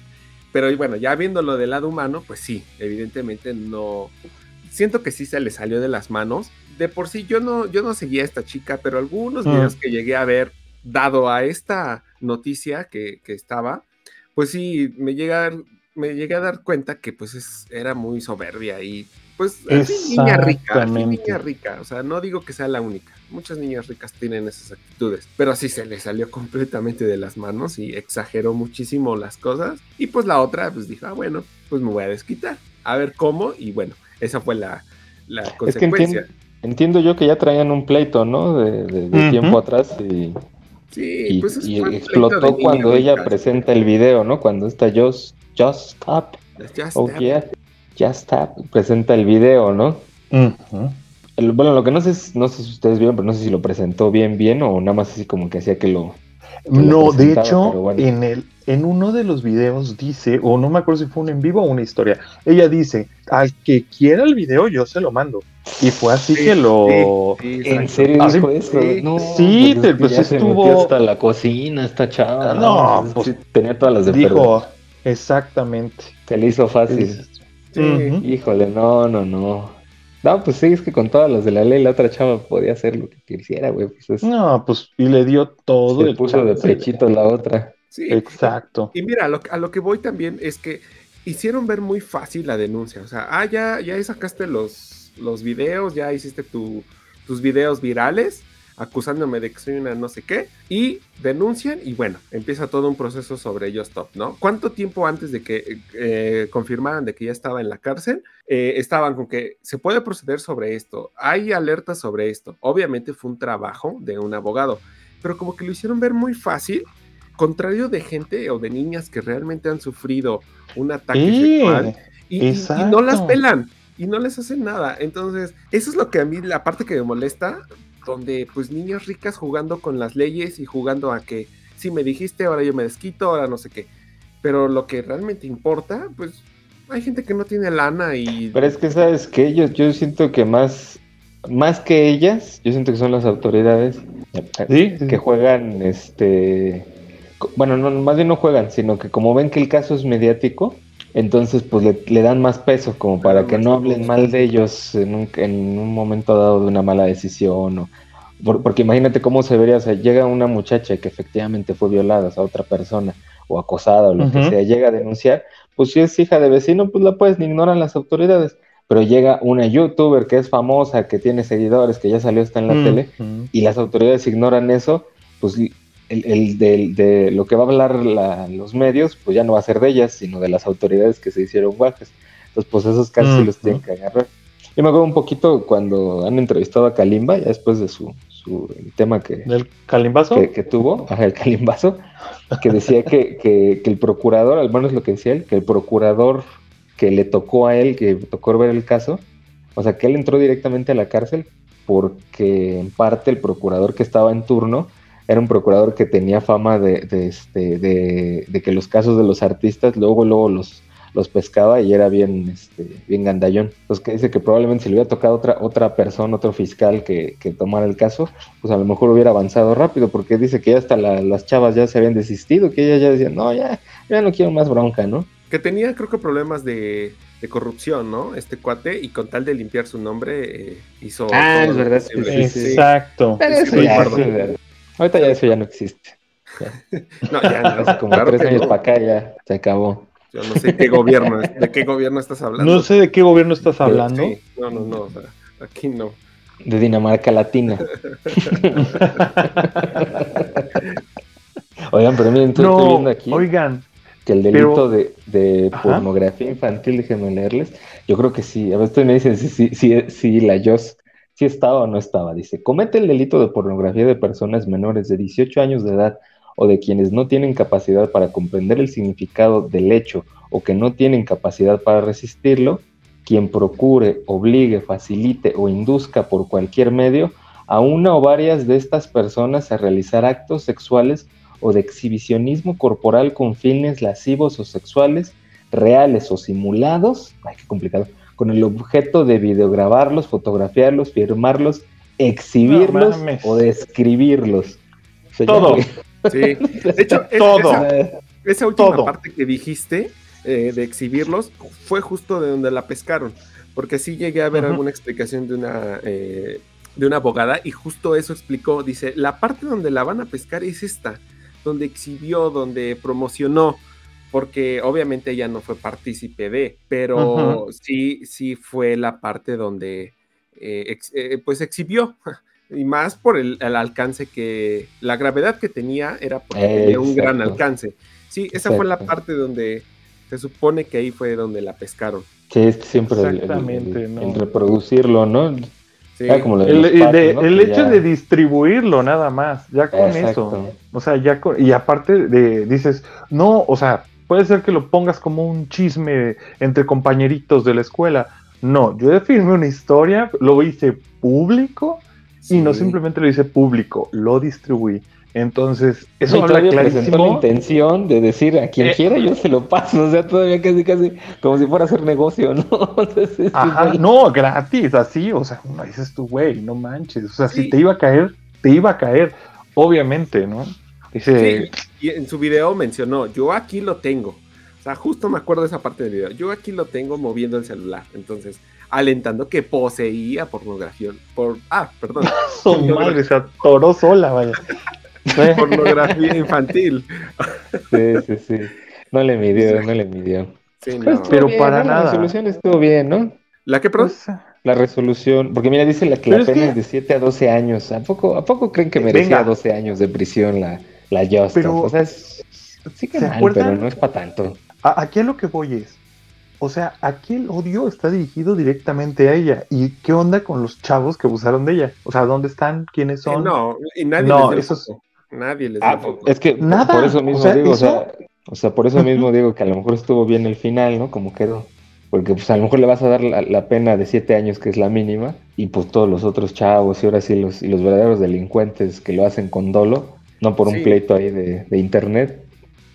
pero bueno, ya viéndolo del lado humano, pues sí, evidentemente no, siento que sí se le salió de las manos, de por sí yo no, yo no seguía a esta chica, pero algunos Mm. videos que llegué a ver dado a esta noticia que, que estaba, pues sí, me llegué a dar, me llegué a dar cuenta que pues es- era muy soberbia y pues niña rica, niña rica, o sea, no digo que sea la única, muchas niñas ricas tienen esas actitudes, pero sí se le salió completamente de las manos y exageró muchísimo las cosas y pues la otra pues dijo, ah bueno, pues me voy a desquitar, a ver cómo y bueno, esa fue la, la Es que consecuencia. entiendo, entiendo yo que ya traían un pleito, ¿no? De, de- de Ujú. tiempo atrás y, Sí, y- pues es y explotó cuando ella presenta el video, ¿no? Cuando está Just, Just Stop, Ya oh yeah, Just Stop, presenta el video, ¿no? El- bueno, lo que no sé, es- no sé si ustedes vieron, pero no sé si lo presentó bien, bien o nada más así como que hacía que lo... No, de hecho, bueno. en el, en uno de los videos dice, o no me acuerdo si fue un en vivo o una historia, ella dice, al que quiera el video yo se lo mando. Y fue así Sí, que lo... sí, ¿En serio sí, dijo eso? sí. No, Sí, pues, te- es que pues ya se estuvo- metió hasta la cocina esta chava. No, pues, sí, tenía todas las de perder. Dijo, exactamente. Se le hizo fácil. Sí. Ujú. Híjole, no, no, no. No, pues sí, es que con todas las de la ley la otra chava podía hacer lo que quisiera, güey. Pues es- No, pues, y le dio todo se el puso de pechito la otra. Sí. Exacto. Y mira, a lo, a lo que voy también es que hicieron ver muy fácil la denuncia. O sea, ah, ya, ya sacaste los, los videos, ya hiciste tu- tus videos virales acusándome de que soy una no sé qué, y denuncian y bueno, empieza todo un proceso sobre Just Stop, ¿no? ¿Cuánto tiempo antes de que eh, confirmaran de que ya estaba en la cárcel, eh, estaban con que se puede proceder sobre esto, hay alertas sobre esto? Obviamente fue un trabajo de un abogado, pero como que lo hicieron ver muy fácil, contrario de gente o de niñas que realmente han sufrido un ataque Sí, sexual y, y- no las pelan y no les hacen nada. Entonces, eso es lo que a mí, la parte que me molesta, donde pues niñas ricas jugando con las leyes y jugando a que si me dijiste, ahora yo me desquito, ahora no sé qué. Pero lo que realmente importa, pues hay gente que no tiene lana y... Pero es que, ¿sabes qué? Yo, yo siento que más, más que ellas, yo siento que son las autoridades. Sí, que juegan, este, bueno, no, más bien no juegan, sino que como ven que el caso es mediático, entonces pues le, le dan más peso como para que no hablen mal de ellos en un, en un momento dado de una mala decisión o por- porque imagínate cómo se vería, o sea, llega una muchacha que efectivamente fue violada, o sea, otra persona o acosada o lo que sea, llega a denunciar, pues si es hija de vecino, pues la puedes, ni ignoran las autoridades. Pero llega una youtuber que es famosa, que tiene seguidores, que ya salió hasta en la Mm, tele, y las autoridades ignoran eso, pues el, el del- de, lo que va a hablar la- los medios, pues ya no va a ser de ellas, sino de las autoridades que se hicieron guajes. Entonces, pues esos casos sí los tienen que agarrar. Yo me acuerdo un poquito cuando han entrevistado a Kalimba, ya después de su, su el tema que, ¿Del calimbazo? que, que tuvo, [laughs] ajá, el Kalimbazo, que decía que, que, que el procurador, al menos lo que decía él, que el procurador que le tocó a él, que tocó ver el caso, o sea, que él entró directamente a la cárcel porque en parte el procurador que estaba en turno era un procurador que tenía fama de, de, este, de, de que los casos de los artistas luego, luego los, los pescaba y era bien, este, bien gandallón. Entonces que dice que probablemente si le hubiera tocado otra, otra persona, otro fiscal que, que tomara el caso, pues a lo mejor hubiera avanzado rápido, porque dice que ya hasta la- las chavas ya se habían desistido, que ellas ya decían, no, ya, ya no quiero más bronca, ¿no? Que tenía, creo que, problemas de, de corrupción, ¿no? Este cuate, y con tal de limpiar su nombre, eh, hizo. Ah, todo es verdad, sí, sí. Exacto. Pero eso ya, ya- ahorita ya eso ya no existe. [laughs] No, ya no. Hace como claro tres años no. para acá ya se acabó. Yo no sé qué gobierno, de qué gobierno estás hablando. No sé de qué gobierno estás hablando. Sí, no, no, no. o sea, aquí no. De Dinamarca Latina. [laughs] Oigan, pero miren, estoy, estoy No, viendo aquí oigan, que el delito pero- de, de pornografía infantil, déjenme leerles. Yo creo que sí. A ver, ustedes me dicen si, si, si, si la Jos si estaba o no estaba. Dice, comete el delito de pornografía de personas menores de 18 años de edad o de quienes no tienen capacidad para comprender el significado del hecho o que no tienen capacidad para resistirlo, quien procure, obligue, facilite o induzca por cualquier medio a una o varias de estas personas a realizar actos sexuales o de exhibicionismo corporal con fines lascivos o sexuales, reales o simulados, ay, qué complicado, con el objeto de videograbarlos, fotografiarlos, firmarlos, exhibirlos No o describirlos. O sea, ya, Todo. Sí. [laughs] De hecho, Todo. esa, esa última Todo. parte que dijiste eh, de exhibirlos fue justo de donde la pescaron. Porque sí llegué a ver alguna explicación de una, eh, de una abogada y justo eso explicó. Dice, la parte donde la van a pescar es esta, donde exhibió, donde promocionó. Porque obviamente ella no fue partícipe de, pero sí, sí fue la parte donde eh, ex- eh, pues exhibió. [laughs] Y más por el, el alcance que, la gravedad que tenía era porque tenía un gran alcance. Sí, esa fue la parte donde se supone que ahí fue donde la pescaron. Sí, es que siempre el- el, Exactamente, el- ¿no? el reproducirlo, ¿no? Sí. Como El, los el patos, de- ¿no? el Que hecho ya- de distribuirlo nada más, ya con Exacto. eso. O sea, ya con, y aparte de, dices, no, o sea, puede ser que lo pongas como un chisme entre compañeritos de la escuela. No, yo firmé una historia, lo hice público y no Sí. simplemente lo hice público, lo distribuí. Entonces, eso habla todavía presentó la clarísimo. intención de decir a quien Eh. quiera yo se lo paso, [laughs] o sea, todavía casi casi como si fuera a hacer negocio, ¿no? [laughs] Entonces, sí, Ajá, sí, no, gratis, así, o sea, no dices tú, güey, no manches. O sea, Sí. si te iba a caer, te iba a caer, obviamente, ¿no? Dice, Sí, y en su video mencionó, yo aquí lo tengo. O sea, justo me acuerdo de esa parte del video. Yo aquí lo tengo moviendo el celular. Entonces, alentando que poseía pornografía. Por, ah, perdón. [laughs] su madre se atoró sola, vaya. Eh, [laughs] pornografía infantil. sí, sí, sí. No le midió, no le midió. Sí, Pero, no. estuvo Pero bien, para ¿no? La nada. resolución estuvo bien, ¿no? ¿La que perdón? pues, La resolución, porque mira, dice la que Pero la es pena que- es de 7 a 12 años. ¿A poco, ¿A poco creen que merecía Venga. 12 años de prisión la, la Justice? Pero- o sea, es, sí que ¿Se mal, acuerdan? pero no es para tanto. a- aquí a lo que voy es, o sea, aquí el odio está dirigido directamente a ella. ¿Y qué onda con los chavos que abusaron de ella? O sea, ¿dónde están? ¿Quiénes Eh, son? no, y nadie No, les eso. Nadie les Ah, es que Nada, por eso o mismo sea, digo, eso- o sea, o sea, por eso mismo digo que a lo mejor estuvo bien el final, ¿no? Como quedó. Porque pues a lo mejor le vas a dar la, la pena de siete años, que es la mínima, y pues todos los otros chavos y ahora sí los, y los verdaderos delincuentes que lo hacen con dolo, no por un pleito ahí de, de internet,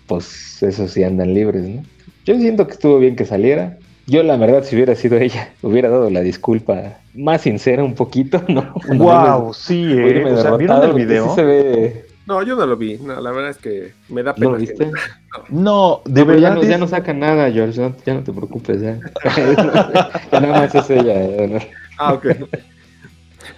pues esos sí andan libres, ¿no? Yo siento que estuvo bien que saliera, Yo, la verdad, si hubiera sido ella, [laughs] hubiera dado la disculpa más sincera un poquito, ¿no? [laughs] Wow, sí, eh. Oírme O sea, ¿vieron derrotado, el video? sí se ve... No, yo no lo vi. No, la verdad es que me da ¿No pena. lo viste? [laughs] No, de No, pero ya verdad. no, ya no saca nada, George. no- ya no te preocupes, ya. ya nada más es ella. ya, ¿no? Ah, ok.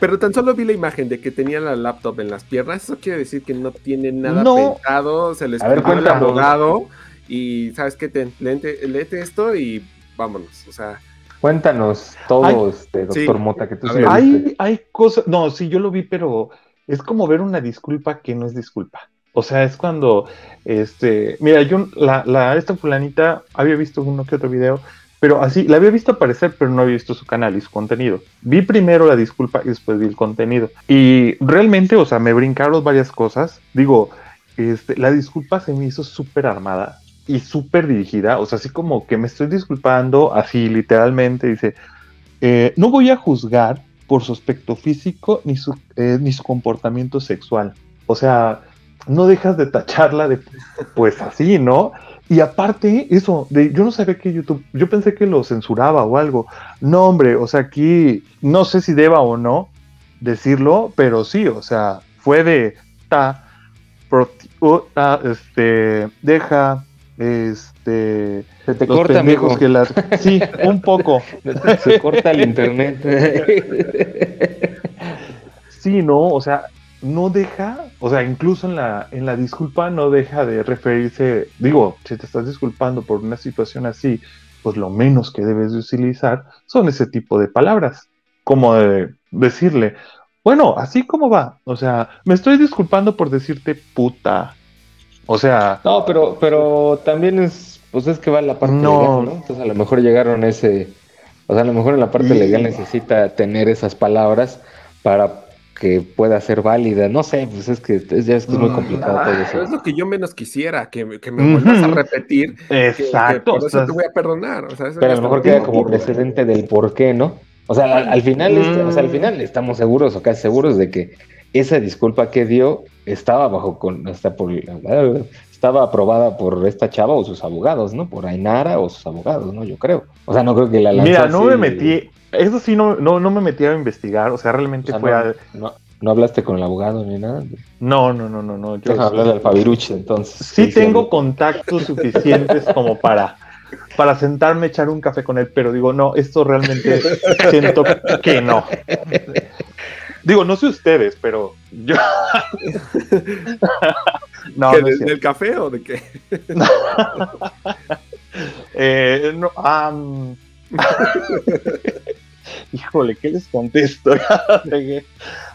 Pero tan solo vi la imagen de que tenía la laptop en las piernas. Eso quiere decir que no tiene nada No. pensado. Se le A ver, escribió el abogado. Y sabes qué, Ten? léete, léete esto y vámonos. O sea, Cuéntanos todo, este, sí. doctor Mota, que tú sí. Hay, hay cosas, no, sí, yo lo vi, pero es como ver una disculpa que no es disculpa. O sea, es cuando, este, mira, yo, la, la, esta fulanita había visto uno que otro video, pero así, la había visto aparecer, pero no había visto su canal y su contenido. Vi primero la disculpa y después vi el contenido. Y realmente, o sea, me brincaron varias cosas. Digo, este, la disculpa se me hizo súper armada y súper dirigida, o sea, así como que me estoy disculpando, así literalmente, dice, eh, no voy a juzgar por su aspecto físico ni su, eh, ni su comportamiento sexual. O sea, no dejas de tacharla de, pues así, ¿no? Y aparte, eso, de, yo no sabía que YouTube, yo pensé que lo censuraba o algo. No, hombre, o sea, aquí no sé si deba o no decirlo, pero sí, o sea, fue de ta, proti- u- ta, este, deja, este, Se te los corta, que las, sí, [laughs] un poco. Se corta el internet. Sí, no, o sea, no deja, o sea, incluso en la, en la disculpa no deja de referirse, digo, si te estás disculpando por una situación así, pues lo menos que debes de utilizar son ese tipo de palabras, como de decirle, bueno, así como va, o sea, me estoy disculpando por decirte puta, o sea, no, pero, pero también es, pues es que va la parte No. legal, ¿no? Entonces a lo mejor llegaron a ese, o sea, a lo mejor en la parte legal necesita tener esas palabras para que pueda ser válida. No sé, pues es que es, ya es que es muy Mm, complicado todo es eso. lo que yo menos quisiera, que, que me vuelvas a repetir. que- que exacto, por o eso sea, te voy a perdonar. O sea, eso Pero a lo mejor queda como precedente del por qué, ¿no? O sea, al, al final, este- o sea, al Mm. final estamos seguros o casi seguros de que esa disculpa que dio estaba bajo con, hasta por, estaba aprobada por esta chava o sus abogados, ¿no? Por Ainara o sus abogados, ¿no? Yo creo. O sea, no creo que la lanzó mira, no me metí, eso sí, no, no, no me metí a investigar, o sea, o realmente sea, fue no, a- no, no hablaste con el abogado ni nada. No, no, no, no, no. yo- Déjame hablar Fabiruche, entonces. sí tengo contactos suficientes como para, para sentarme a echar un café con él, pero digo, no, esto realmente siento que no. Digo, no sé ustedes, pero yo. [laughs] no, ¿Qué, no de- cierto. ¿Del café o de qué? [laughs] Eh, no, [laughs] [laughs] Híjole, ¿qué les contesto? [laughs]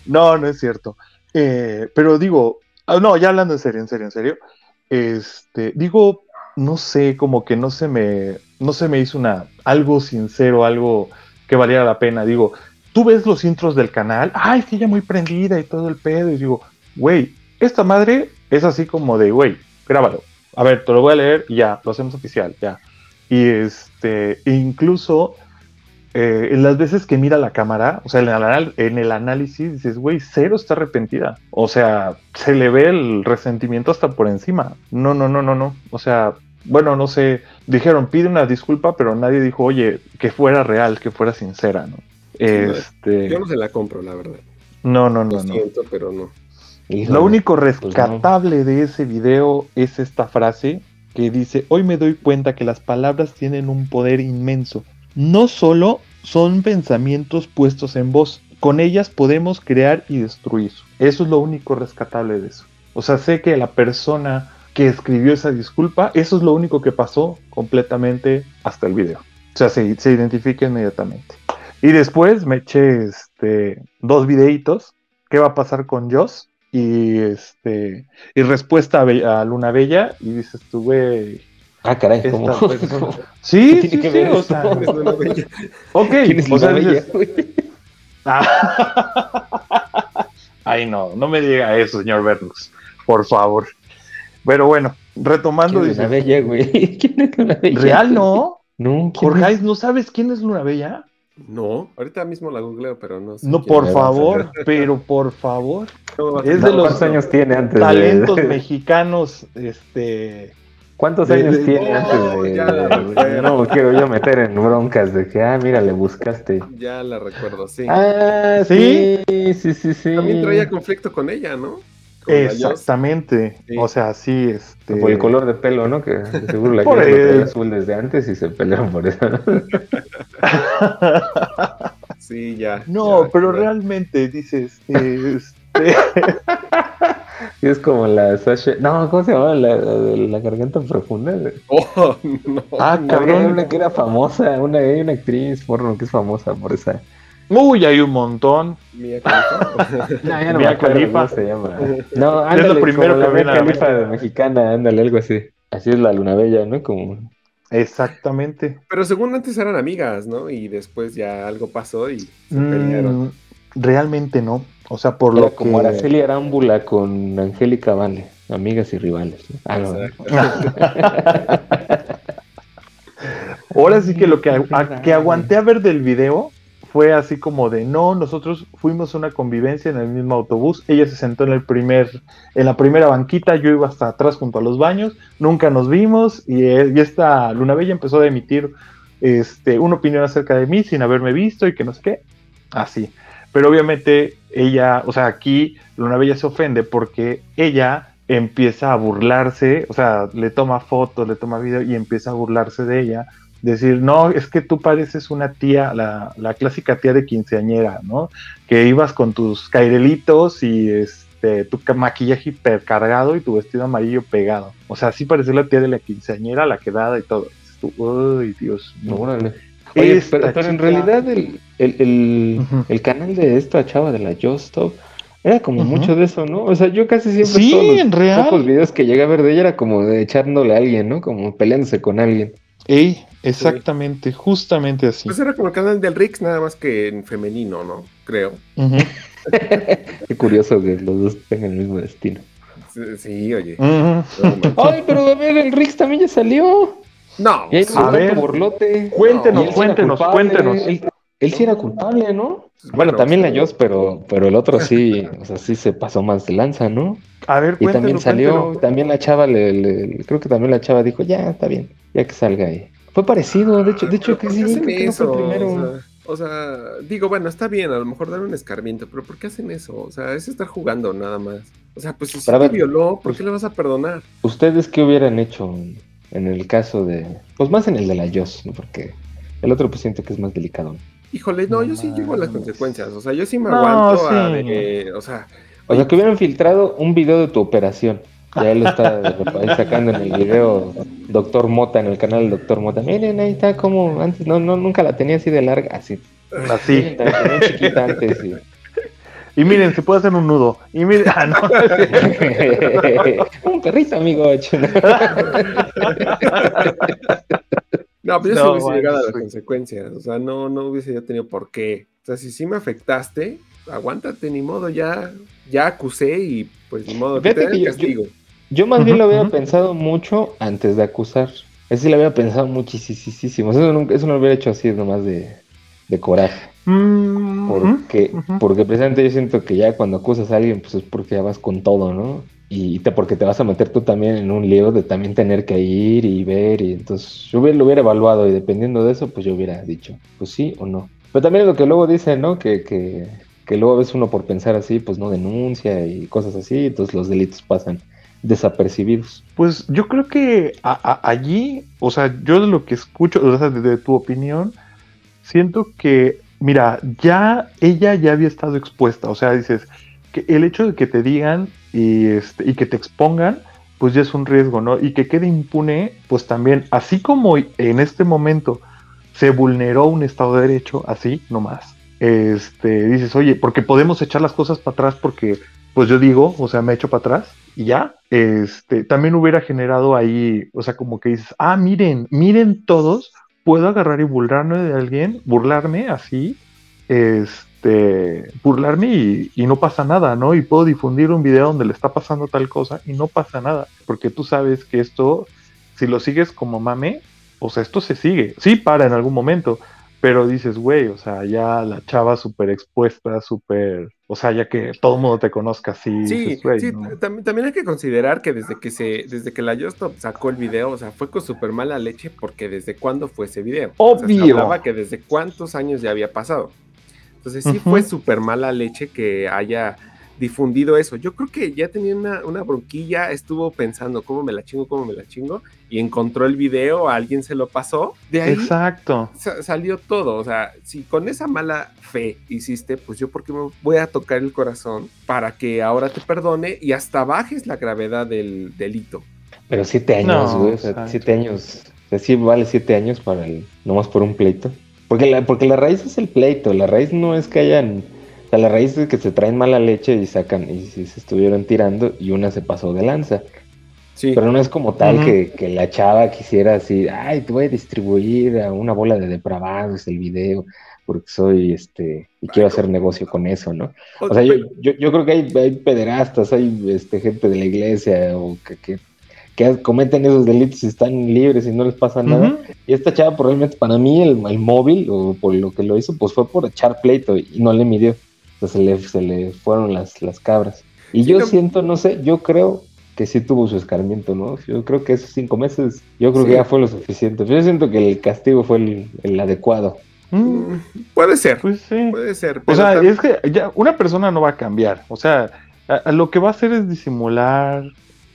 No, no es cierto. Eh, pero digo, ah, no, ya hablando en serio, en serio, en serio. Este, digo, no sé, como que no se me, no se me hizo una, algo sincero, algo que valiera la pena. Digo, tú ves los intros del canal, ay, sí, ella muy prendida y todo el pedo, y digo, güey, esta madre es así como de, güey, grábalo. A ver, te lo voy a leer y ya, lo hacemos oficial, ya. Y este, incluso eh, en las veces que mira la cámara, o sea, en el, anal- en el análisis dices, güey, cero está arrepentida. O sea, se le ve el resentimiento hasta por encima. No, no, no, no, no. O sea, bueno, no sé, dijeron, pide una disculpa, pero nadie dijo, oye, que fuera real, que fuera sincera, ¿no? Este, Yo no se la compro, la verdad. no, no, Lo no, no. siento, pero no. Híjole. Lo único pues no. rescatable de ese video es esta frase que dice, hoy me doy cuenta que las palabras tienen un poder inmenso. No solo son pensamientos puestos en voz, con ellas podemos crear y destruir. Eso es lo único rescatable de eso. O sea, sé que la persona que escribió esa disculpa, eso es lo único que pasó completamente hasta el video. O sea, se, se identifica inmediatamente. Y después me eché este, dos videitos. ¿Qué va a pasar con Joss? Y este y respuesta a, Be- a Luna Bella. Y dices tú, güey. Ah, caray, ¿cómo? persona- [laughs] Sí, ¿Qué sí, que sí, o sea, [laughs] ok, ¿Quién es o sea, dices, güey? Ah. [laughs] Ay, no, no me diga eso, señor Bernux, por favor. Pero bueno, retomando, ¿Quién es dices, bella, güey? ¿Quién es Luna Bella? ¿real no? No, ¿quién Jorge, es? ¿no sabes quién es Luna Bella? No, ahorita mismo la googleo, pero no sé. No, por favor, pero por favor. ¿Cómo va a es de los ¿Cuántos años tiene antes? de- Talentos mexicanos, este, ¿Cuántos De- años de- tiene no, antes de, ya la. No me quiero yo meter en broncas de que, ah, mira, le buscaste. Ya la recuerdo, sí. Ah, ¿Sí? sí, sí, sí, sí. También traía conflicto con ella, ¿no? Con. Exactamente. Sí. O sea, sí, este. Por el color de pelo, ¿no? Que seguro la [laughs] Por el- azul desde antes y se pelearon por eso. [laughs] Sí, ya. No, ya, pero realmente dices, este, [laughs] Y es como la Sasha. No, ¿cómo se llama? La, la garganta profunda. [laughs] Oh, no. Ah, cabrón. una que era famosa, una, hay una actriz porno que es famosa por esa. Uy, hay un montón. Mía. [laughs] No, ya no se llama. [laughs] No, Es ándale, lo primero como que la mente. mexicana, ándale, algo así. Así es la luna bella, ¿no? Como... Exactamente. Pero según antes eran amigas, ¿no? Y después ya algo pasó y se pelearon. Mm, realmente no. O sea, por Era lo como que... Araceli Arámbula con Angélica Vale, amigas y rivales. ¿no? Ah, no. Ahora sí que lo que, a- que aguanté a ver del video fue así como de no, nosotros fuimos a una convivencia en el mismo autobús, ella se sentó en el primer, en la primera banquita, yo iba hasta atrás junto a los baños, nunca nos vimos y, eh, y esta Luna Bella empezó a emitir este, una opinión acerca de mí sin haberme visto y que no sé qué, así. Pero obviamente ella, o sea, aquí Luna Bella se ofende porque ella empieza a burlarse, o sea, le toma fotos, le toma video y empieza a burlarse de ella decir, no, es que tú pareces una tía, la, la clásica tía de quinceañera, ¿no? Que ibas con tus cairelitos y este, tu maquillaje hipercargado y tu vestido amarillo pegado. O sea, sí parecía la tía de la quinceañera, la quedada y todo. Uy, Dios. No, mío". órale. Oye, pero, pero en chica- realidad el, el, el, canal de esta chava de la Just era como mucho de eso, ¿no? O sea, yo casi siempre Sí, todos los en real. pocos videos que llegué a ver de ella era como de echándole a alguien, ¿no? Como peleándose con alguien. Ey, exactamente, justamente así. Pues era como el canal del Rix, nada más que en femenino, ¿no? Creo. [laughs] Qué curioso que los dos tengan el mismo destino. Sí, sí, oye. No. Ay, pero a ver, el Rix también ya salió. No, sí, A ver, borlote. Cuéntenos, sí cuéntenos, culpable, cuéntenos. Él, él sí era culpable, ¿no? Bueno, Bueno, también la sí. Joss, pero, pero el otro sí, o sea, sí se pasó más de lanza, ¿no? A ver, Y también salió, también la chava, le, le- creo que también la chava dijo, ya, está bien, ya que salga ahí. Fue parecido, de hecho, de hecho ¿Pero que sí, hacen creo que no fue el eso? primero. O sea, o sea, digo, bueno, está bien, a lo mejor dar un escarmiento, pero ¿por qué hacen eso? O sea, es estar jugando nada más. O sea, pues si sí te ver, violó, ¿por pues- qué le vas a perdonar? ¿Ustedes qué hubieran hecho en, el caso de, pues más en el de la Joss, ¿no? porque el otro pues siento que es más delicado. Híjole, no, yo sí llego a las consecuencias. O sea, yo sí me No, aguanto a de- o sea, O sea, que hubieran filtrado un video de tu operación. Ya lo está [laughs] sacando en el video Doctor Mota, en el canal del Doctor Mota. Miren, ahí está como antes, no, no, nunca la tenía así de larga, así. Así. Chiquita antes. y- Y miren, se puede hacer un nudo. Y miren, ah, no. [laughs] un perrito, amigo. [laughs] no, pero yo No, sí hubiese bueno, llegado a las sí. consecuencias. O sea, no, no hubiese yo tenido por qué. O sea, si sí me afectaste, aguántate, ni modo, ya, ya acusé y pues ni modo, que te Fíjate den que yo- castigo. Yo más bien lo ujú. pensado mucho antes de acusar. Ese sí lo había pensado muchísimo. Eso, nunca- eso no lo hubiera hecho así nomás de, de coraje. Mm, Porque, porque precisamente yo siento que ya cuando acusas a alguien, pues es porque ya vas con todo, ¿no? Y te, porque te vas a meter tú también en un lío de también tener que ir y ver. Y entonces yo hubiera, lo hubiera evaluado y dependiendo de eso, pues yo hubiera dicho, pues sí o no. Pero también es lo que luego dicen, ¿no? Que, que, que luego a veces uno por pensar así, pues no denuncia y cosas así, entonces los delitos pasan desapercibidos. Pues yo creo que a- a- allí, o sea, yo de lo que escucho, o sea, de, de tu opinión, siento que, mira, ya ella ya había estado expuesta, o sea, dices que el hecho de que te digan y, este, y que te expongan, pues ya es un riesgo, ¿no? Y que quede impune, pues también, así como en este momento se vulneró un Estado de Derecho, así nomás, este, dices, oye, porque podemos echar las cosas para atrás porque, pues yo digo, o sea, me echo para atrás y ya, este, también hubiera generado ahí, o sea, como que dices, ah, miren, miren todos, puedo agarrar y burlarme de alguien, burlarme así, este, burlarme y, y no pasa nada, ¿no? Y puedo difundir un video donde le está pasando tal cosa y no pasa nada, porque tú sabes que esto, si lo sigues como mame, o sea, esto se sigue, sí para en algún momento, pero dices, güey, o sea, ya la chava súper expuesta, súper, o sea, ya que todo el mundo te conozca así. Sí, dices, güey, sí, no. también, también hay que considerar que desde que se, desde que la Justop sacó el video, o sea, fue con súper mala leche porque desde cuándo fue ese video. O sea, se Obvio. hablaba que desde cuántos años ya había pasado. Entonces sí fue súper mala leche que haya difundido eso. Yo creo que ya tenía una, una bronquilla, estuvo pensando cómo me la chingo, cómo me la chingo, y encontró el video, alguien se lo pasó. De ahí Exacto. sa- salió todo. O sea, si con esa mala fe hiciste, pues yo porque me voy a tocar el corazón para que ahora te perdone y hasta bajes la gravedad del delito. Pero siete años, No, güey. o sea, siete años. O sea, sí vale siete años para el. Nomás por un pleito. Porque la, porque la raíz es el pleito. La raíz no es que hayan. O sea, la raíz es que se traen mala leche y sacan. Y si se estuvieron tirando y una se pasó de lanza. Sí. Pero no es como tal que, que la chava quisiera así. Ay, te voy a distribuir a una bola de depravados el video. Porque soy este. Y quiero hacer negocio con eso, ¿no? O sea, yo, yo, yo creo que hay, hay pederastas, hay este, gente de la iglesia o que, que, que cometen esos delitos y están libres y no les pasa nada. Y esta chava probablemente para mí el, el móvil o por lo que lo hizo, pues fue por echar pleito y no le midió. Entonces se le, se le fueron las, las cabras. Y Sí, yo no- siento, no sé, yo creo que sí tuvo su escarmiento, ¿no? Yo creo que esos cinco meses, yo creo Sí. que ya fue lo suficiente. Yo siento que el castigo fue el, el adecuado. Mm, Puede ser, Pues sí. puede ser. O sea, es que ya una persona no va a cambiar. O sea, a- a lo que va a hacer es disimular,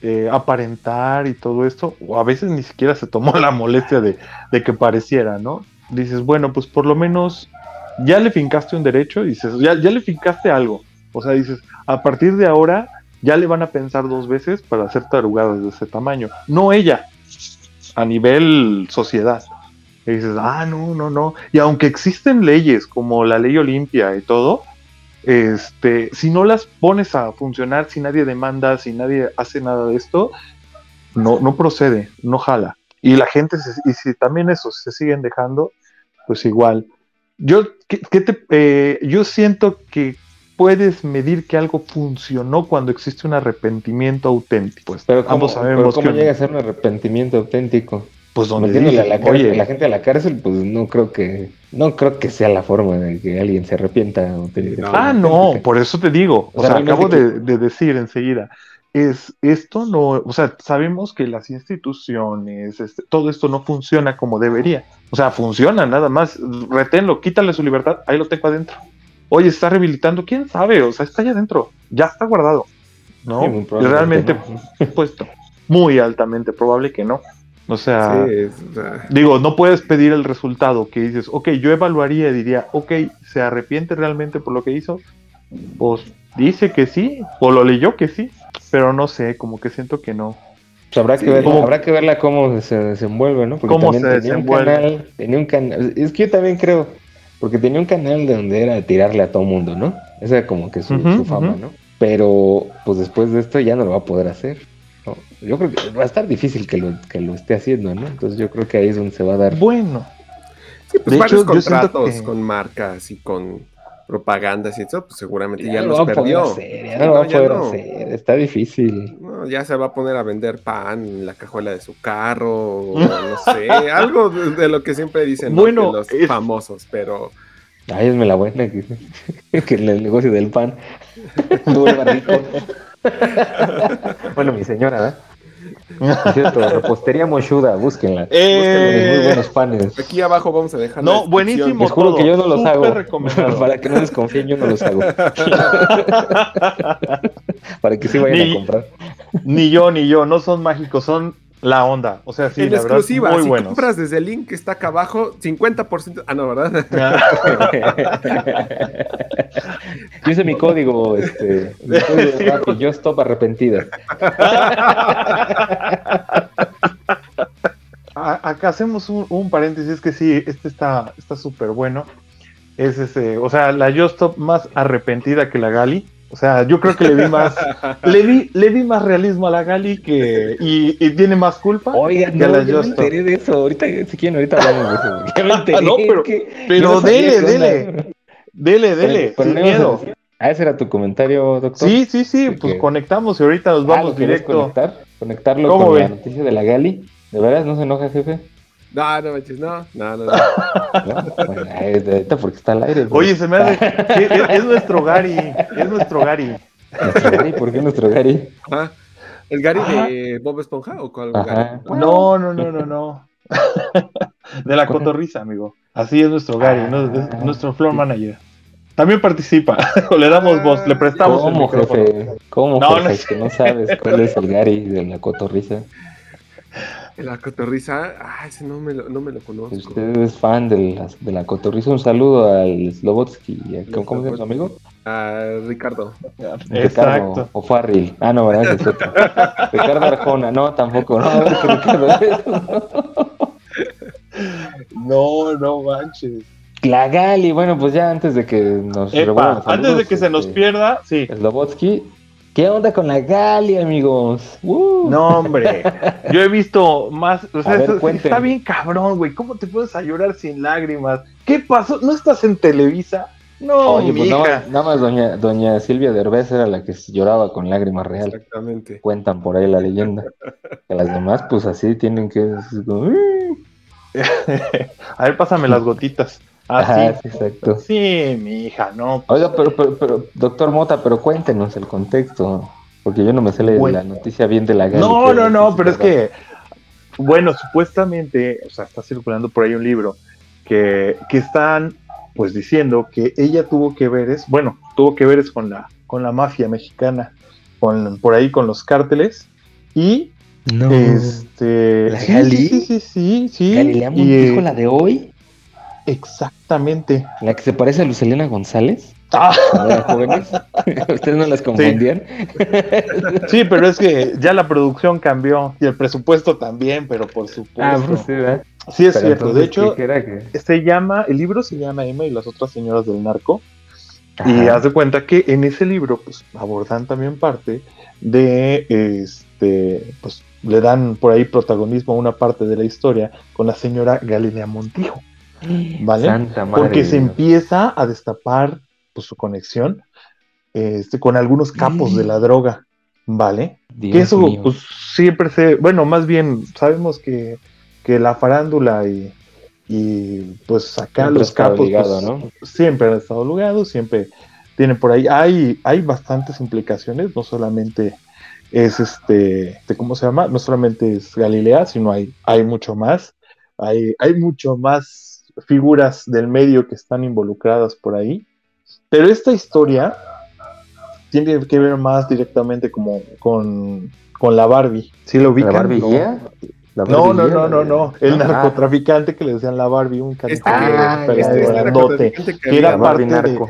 eh, aparentar y todo esto. O a veces ni siquiera se tomó la molestia de, de que pareciera, ¿no? Dices, bueno, pues por lo menos ya le fincaste un derecho, dices, ya, ya le fincaste algo. O sea, dices, a partir de ahora ya le van a pensar dos veces para hacer tarugadas de ese tamaño. No ella, a nivel sociedad. Y dices, ah, no, no, no. Y aunque existen leyes como la ley Olimpia y todo, este, si no las pones a funcionar, si nadie demanda, si nadie hace nada de esto, no, no procede, no jala. Y la gente, se- y si también eso se siguen dejando, pues igual. Yo, ¿qué- qué te- eh, yo siento que puedes medir que algo funcionó cuando existe un arrepentimiento auténtico. Pues Pero ¿cómo, ambos pero sabemos ¿cómo que llega a ser un arrepentimiento auténtico? pues donde Metiéndole a la, dices, cárcel- oye, a la gente a la cárcel, pues no creo que no creo que sea la forma de que alguien se arrepienta. Ah, no, por eso te digo. O, O sea, sea, acabo de decir enseguida. Es esto no, o sea, sabemos que las instituciones, este, todo esto no funciona como debería. O sea, funciona nada más. Reténlo, quítale su libertad, ahí lo tengo adentro. Oye, está rehabilitando, quién sabe, o sea, está allá adentro, ya está guardado. ¿No? Sí, Realmente no. puesto. Muy altamente probable que no. O sea, Sí, es- Digo, no puedes pedir el resultado que dices, ok, yo evaluaría y diría, ok, ¿se arrepiente realmente por lo que hizo? Pues dice que sí, o lo leyó que sí, pero no sé, como que siento que no. Pues habrá que verla, ¿Cómo? habrá que verla cómo se desenvuelve, ¿no? Porque ¿Cómo también se tenía un desenvuelve? canal, tenía un canal, es que yo también creo, porque tenía un canal de donde era tirarle a todo mundo, ¿no? Esa era como que su, fama. ¿no? Pero pues después de esto ya no lo va a poder hacer. ¿no? Yo creo que va a estar difícil que lo, que lo esté haciendo, ¿no? Entonces yo creo que ahí es donde se va a dar. Bueno, sí, pues De varios hecho, yo siento contratos que- con marcas y con propagandas y eso, pues seguramente ya, los perdió. hacer, ya Sí, no lo va a ya poder no. hacer, está difícil. No, ya se va a poner a vender pan en la cajuela de su carro, [laughs] o no sé, algo de, de lo que siempre dicen los es- famosos, pero Ay, es la buena que, [laughs] que en el negocio del pan [laughs] vuelva rico. bueno, mi señora, ¿verdad? Es cierto, repostería mochuda, búsquenla. Eh, Búsquenla, muy buenos panes. aquí abajo vamos a dejar No, buenísimo. Les juro todo, que yo no los súper hago. [laughs] Para que no desconfíen, yo no los hago. [laughs] Para que sí vayan Ni- a comprar. ni yo ni yo, no son mágicos, son la onda. O sea, sí, en la verdad, exclusiva, muy si buenos. compras desde el link que está acá abajo, 50%, ah no, ¿verdad? Yo hice mi código, este, mi código de Rappi, yo stop arrepentida. Acá hacemos un, un paréntesis que sí, este está está súper bueno. Es ese, o sea, la Just Stop más arrepentida que la Gali. O sea, yo creo que le vi más, [laughs] le vi, le vi más realismo a la Gali que y, y tiene más culpa. Oigan, que no, la yo me enteré de eso. Ahorita, si quieren, ahorita hablamos de eso. Ya me [laughs] enteré. No, pero- que- pero no dele, dele. Dele, dele, Pero- pero sin miedo. Ah, ese era tu comentario, doctor. Sí, sí, sí, pues conectamos y ahorita nos Ah, vamos ¿lo querías directo. Conectar, conectarlo ¿Cómo con la noticia de la Gali. ¿De veras no se enoja, jefe? No, no manches, no. No, no, no. ¿no? Bueno, ahorita porque está al aire. pues. Oye, se me hace. es, es nuestro Gary. Es nuestro Gary. Nuestro Gary, ¿por qué nuestro Gary? ¿El Gary Ajá. de Bob Esponja o cuál. Gary? No, no, no, no, no. De la cotorriza, amigo. Así es nuestro Gary, ¿no? es nuestro floor manager. También participa. [laughs] O le damos voz, le prestamos el ¿Cómo, micrófono. jefe? ¿Cómo, No, jefe? no Que no sabes cuál es el Gary de la cotorriza. La cotorriza, ah, ese no me lo, no me lo conozco. Usted es fan de la, de la cotorriza. Un saludo al Slobotsky. y a- ¿Cómo, cómo se llama su amigo? Ah, Ricardo. Ricardo Exacto. o Farril. Ah, no, ¿verdad? Es otro. [laughs] Ricardo Arjona. No, tampoco. No, Ricardo. No, no manches. La Gali. Bueno, pues ya antes de que nos Epa, antes de que se nos este, pierda, sí. Slobotsky. ¿Qué onda con la Gali, amigos? ¡Uh! No, hombre. [laughs] Yo he visto más. O sea, A ver, está bien cabrón, güey. ¿Cómo te puedes a llorar sin lágrimas? ¿Qué pasó? ¿No estás en Televisa? No, Oye, pues nada más, nada más doña, doña Silvia Derbez era la que lloraba con lágrimas real. Exactamente. Cuentan por ahí la leyenda. Que las demás, pues así tienen que. [laughs] A ver, pásame las gotitas. Ajá, Ah, sí, exacto. sí. Mi hija, no. Oiga, pero, pero, pero, doctor Mota, pero cuéntenos el contexto. Porque yo no me sé la, Bueno. la noticia bien de la Gali. No, no, no, pero es que, bueno, supuestamente, o sea, está circulando por ahí un libro que, que están, pues, diciendo que ella tuvo que ver es, bueno, tuvo que ver es con la, con la mafia mexicana, con, por ahí con los cárteles, y, No. este, ¿La sí, Gali? sí, sí, sí, sí, ¿Galilea y, eh, la de hoy? Exactamente. ¿La que se parece a Lucelena González? Ah, jóvenes. [laughs] ¿Ustedes no las confundían? sí, pero es que ya la producción cambió y el presupuesto también, pero por supuesto. Ah, pues sí, ¿verdad? sí es Pero cierto. De hecho, ¿qué- qué era que? se llama, el libro se llama Emma y las otras señoras del narco. Y haz de cuenta que en ese libro, pues, abordan también parte de este, pues, le dan por ahí protagonismo a una parte de la historia con la señora Galilea Montijo, ¿vale? Santa madre Porque se Dios. empieza a destapar pues, su conexión este, con algunos capos de la droga, ¿vale? Dios que eso, mío. pues, siempre se, bueno, más bien, sabemos que, que la farándula y, y pues acá Siempre los capos ligado, pues, ¿no? siempre han estado ligados, siempre tienen por ahí, hay, hay bastantes implicaciones, no solamente es este, este, ¿cómo se llama? No solamente es Galilea, sino hay, hay mucho más, hay, hay mucho más figuras del medio que están involucradas por ahí, pero esta historia tiene que ver más directamente como con, con la Barbie, ¿sí lo ¿La ubican? Barbie ¿No? ¿La No, Barbie no, no, no, no. El Ah, narcotraficante que le decían la Barbie, un Este, Ah, ya, ya. grandote, narcotraficante que que era La parte de- narco.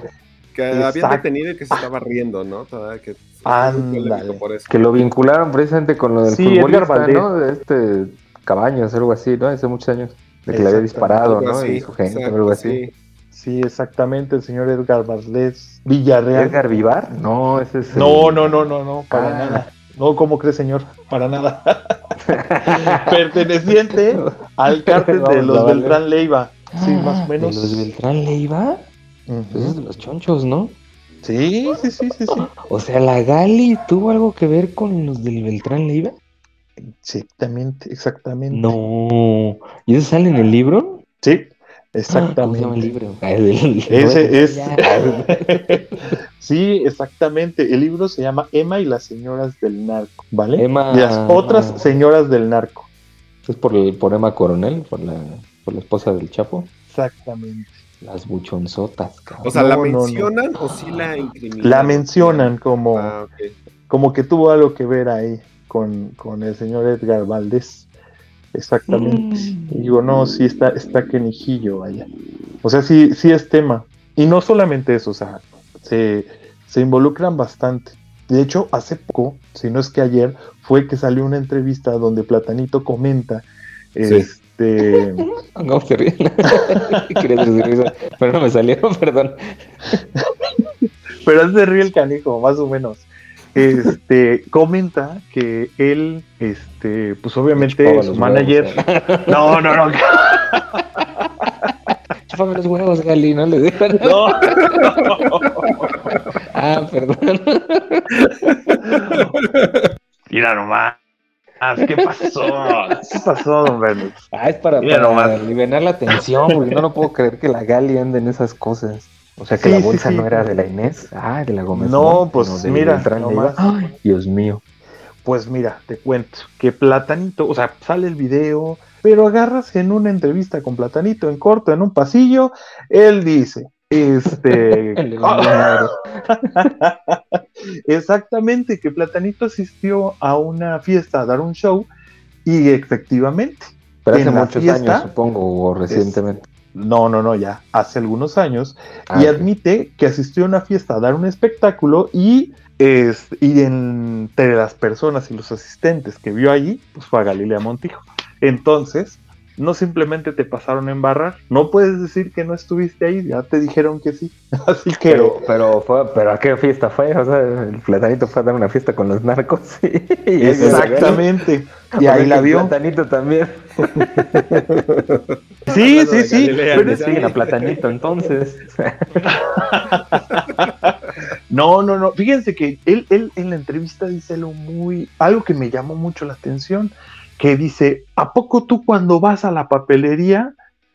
que había detenido y que se estaba riendo, ¿no? Que Ándale. por eso. Que lo vincularon precisamente con lo del Sí, futbolista. ¿no? De este Cabaños, algo así, ¿no? Hace muchos años. De que le había disparado, ¿no? así, y su gente, exacto, algo así. sí. Sí, exactamente, el señor Edgar Valdés Villarreal. ¿Edgar Vivar? No, ese es. el- No, no, no, no, no, para Ah. nada. No, ¿cómo cree, señor? Para nada. [laughs] Perteneciente al cártel de los. Beltrán Leiva. Sí, Ah, más o menos. ¿De los Beltrán Leiva? Es de los chonchos, ¿no? Sí, sí, sí, sí, sí. O sea, la Gali tuvo algo que ver con los del Beltrán Leiva. Exactamente, exactamente. No. ¿Y eso sale en el libro? Sí, ¿Cómo se llama el exactamente. libro? Ah, el- el- Ese [laughs] es. [laughs] Sí, exactamente. El libro se llama Emma y las señoras del narco, ¿vale? Emma- Y las otras señoras del narco. Es por, el, por Emma Coronel, por la, por la esposa del Chapo. Exactamente. Las buchonzotas, cabrón. O sea, No, ¿la no, no. mencionan o sí la incriminan? La mencionan como, Ah, como que tuvo algo que ver ahí con, con el señor Edgar Valdés. Exactamente. Mm. Y digo, no, sí está, está quenijillo, vaya. O sea, sí, sí es tema. Y no solamente eso, o sea, se, se involucran bastante. De hecho, hace poco, si no es que ayer, fue que salió una entrevista donde Platanito comenta, Sí. este, No, se ríen. Quería decir risa, pero no me salió, [laughs] perdón. [laughs] pero es de ríe el canijo, más o menos. Este, comenta que él, este, pues obviamente su manager. huevos. [laughs] No, no, no. Chúpame los huevos, Gali, ¿no? Le dijo. No, Ah, perdón. Mira nomás. ¿Qué pasó? ¿Qué pasó, don Berlitz? Ah, es para, Mira para aliviar la tensión, porque no lo puedo creer que la Gali ande en esas cosas. O sea, que Sí, la bolsa sí. no era de la Inés, ah, de la Gómez. No, pues, de mira, nomás. Ay, Dios mío. Pues mira, te cuento que Platanito, o sea, sale el video, pero agarras en una entrevista con Platanito en corto, en un pasillo, él dice, este... [laughs] [laughs] Exactamente, que Platanito asistió a una fiesta a dar un show y efectivamente, Pero hace muchos fiesta años, supongo, o recientemente. No, no, no, ya, hace algunos años, Ah, y ok. admite que asistió a una fiesta a dar un espectáculo y, es, y entre las personas y los asistentes que vio allí, pues fue a Galilea Montijo. Entonces, no simplemente te pasaron a embarrar, no puedes decir que no estuviste ahí, ya te dijeron que sí. [laughs] Así que, Pero, pero, fue, pero ¿a qué fiesta fue? O sea, el platanito fue a dar una fiesta con los narcos. [laughs] y exactamente, y ahí la el vio. Platanito también. [laughs] Sí, sí, sí, pero Siguen a platanito entonces. No, no, no. Fíjense que él, él en la entrevista dice algo muy, algo que me llamó mucho la atención, que dice, ¿a poco tú cuando vas a la papelería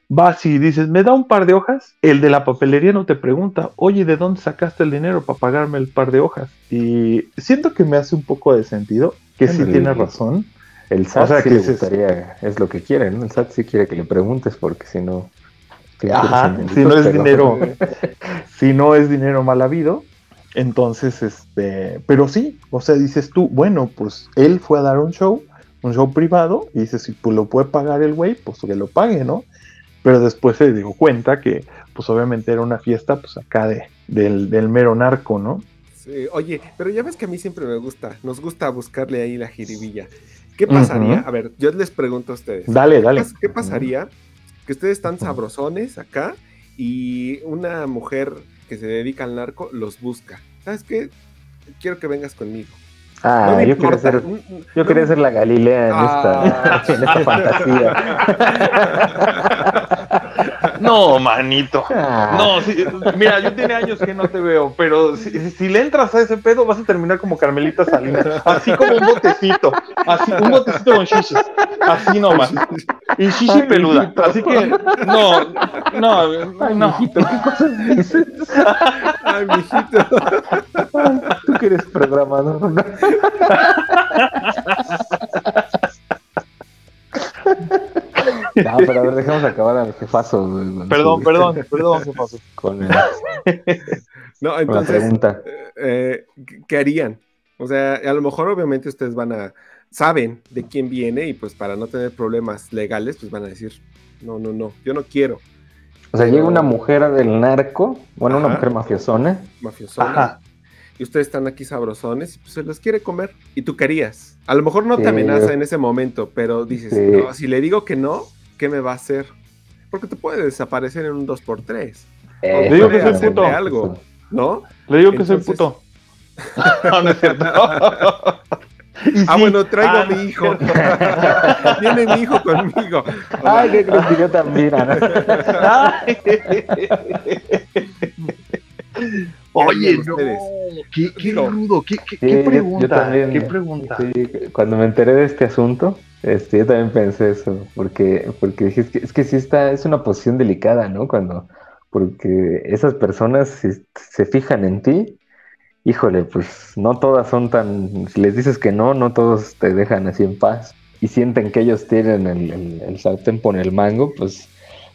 vas y dices, me da un par de hojas? El de la papelería no te pregunta, oye, ¿de dónde sacaste el dinero para pagarme el par de hojas? Y siento que me hace un poco de sentido, que sí tiene razón. El SAT O sea, sí que le dices- gustaría, es lo que quiere, ¿no? El SAT sí quiere que le preguntes porque si no... ¿qué Ajá, si no es pero- dinero, [laughs] si no es dinero mal habido, entonces, este, pero sí, o sea, dices tú, bueno, pues él fue a dar un show, un show privado, y dices, si pues lo puede pagar el güey, pues que lo pague, ¿no? Pero después se dio cuenta que, pues obviamente era una fiesta, pues acá de, del, del mero narco, ¿no? Sí, oye, pero ya ves que a mí siempre me gusta, nos gusta buscarle ahí la jiribilla. ¿Qué pasaría? A ver, yo les pregunto a ustedes. Dale, ¿Qué dale. pas- ¿Qué pasaría que ustedes están sabrosones acá y una mujer que se dedica al narco los busca? ¿Sabes qué? Quiero que vengas conmigo. Ah, No yo quería ser... Yo quería ser la Galilea en, Ah. esta, [laughs] en esta fantasía. [laughs] No, manito. Ah. No, sí, mira, yo tiene años que no te veo, pero si, si le entras a ese pedo vas a terminar como Carmelita Salinas, así como un botecito, así un botecito con shishis, así nomás, y shishi peluda, así que no, no, Ay, no, mijito, ¿qué cosas dices? Ay, mijito. Tú que eres programador. ¿No? No, pero a ver, dejemos acabar al jefazo. güey, con perdón, perdón, perdón. [laughs] Con, el- [laughs] No, con la entonces, pregunta. eh, ¿qué- ¿qué harían? O sea, a lo mejor obviamente ustedes van a, saben de quién viene y pues para no tener problemas legales, pues van a decir, no, no, no, yo no quiero, O sea, llega una mujer del narco, bueno, una mujer mafiosona. mafiosona, Ajá, y ustedes están aquí sabrosones y pues se los quiere comer y tú querías. A lo mejor no te amenaza en ese momento, pero dices, Sí. no, si le digo que no, ¿qué me va a hacer? Porque te puede desaparecer en un 2x3, Eh, Le digo que soy puto. algo, ¿no? le digo que soy puto. [laughs] No, no es cierto. [laughs] Ah, sí, bueno, traigo ah, a mi hijo. [laughs] Viene mi hijo conmigo. Ay, ¿qué yo también? Oye, no, qué, qué rudo, qué, qué- Sí, qué yo- yo pregunta, también, qué pregunta. sí, cuando me enteré de este asunto, este, yo también pensé eso, porque, porque dije, es que, es sí está, es una posición delicada, ¿no? Cuando, porque esas personas si se fijan en ti, híjole, pues no todas son tan, si les dices que no, no todos te dejan así en paz y sienten que ellos tienen el, el, el sartén por el mango, pues,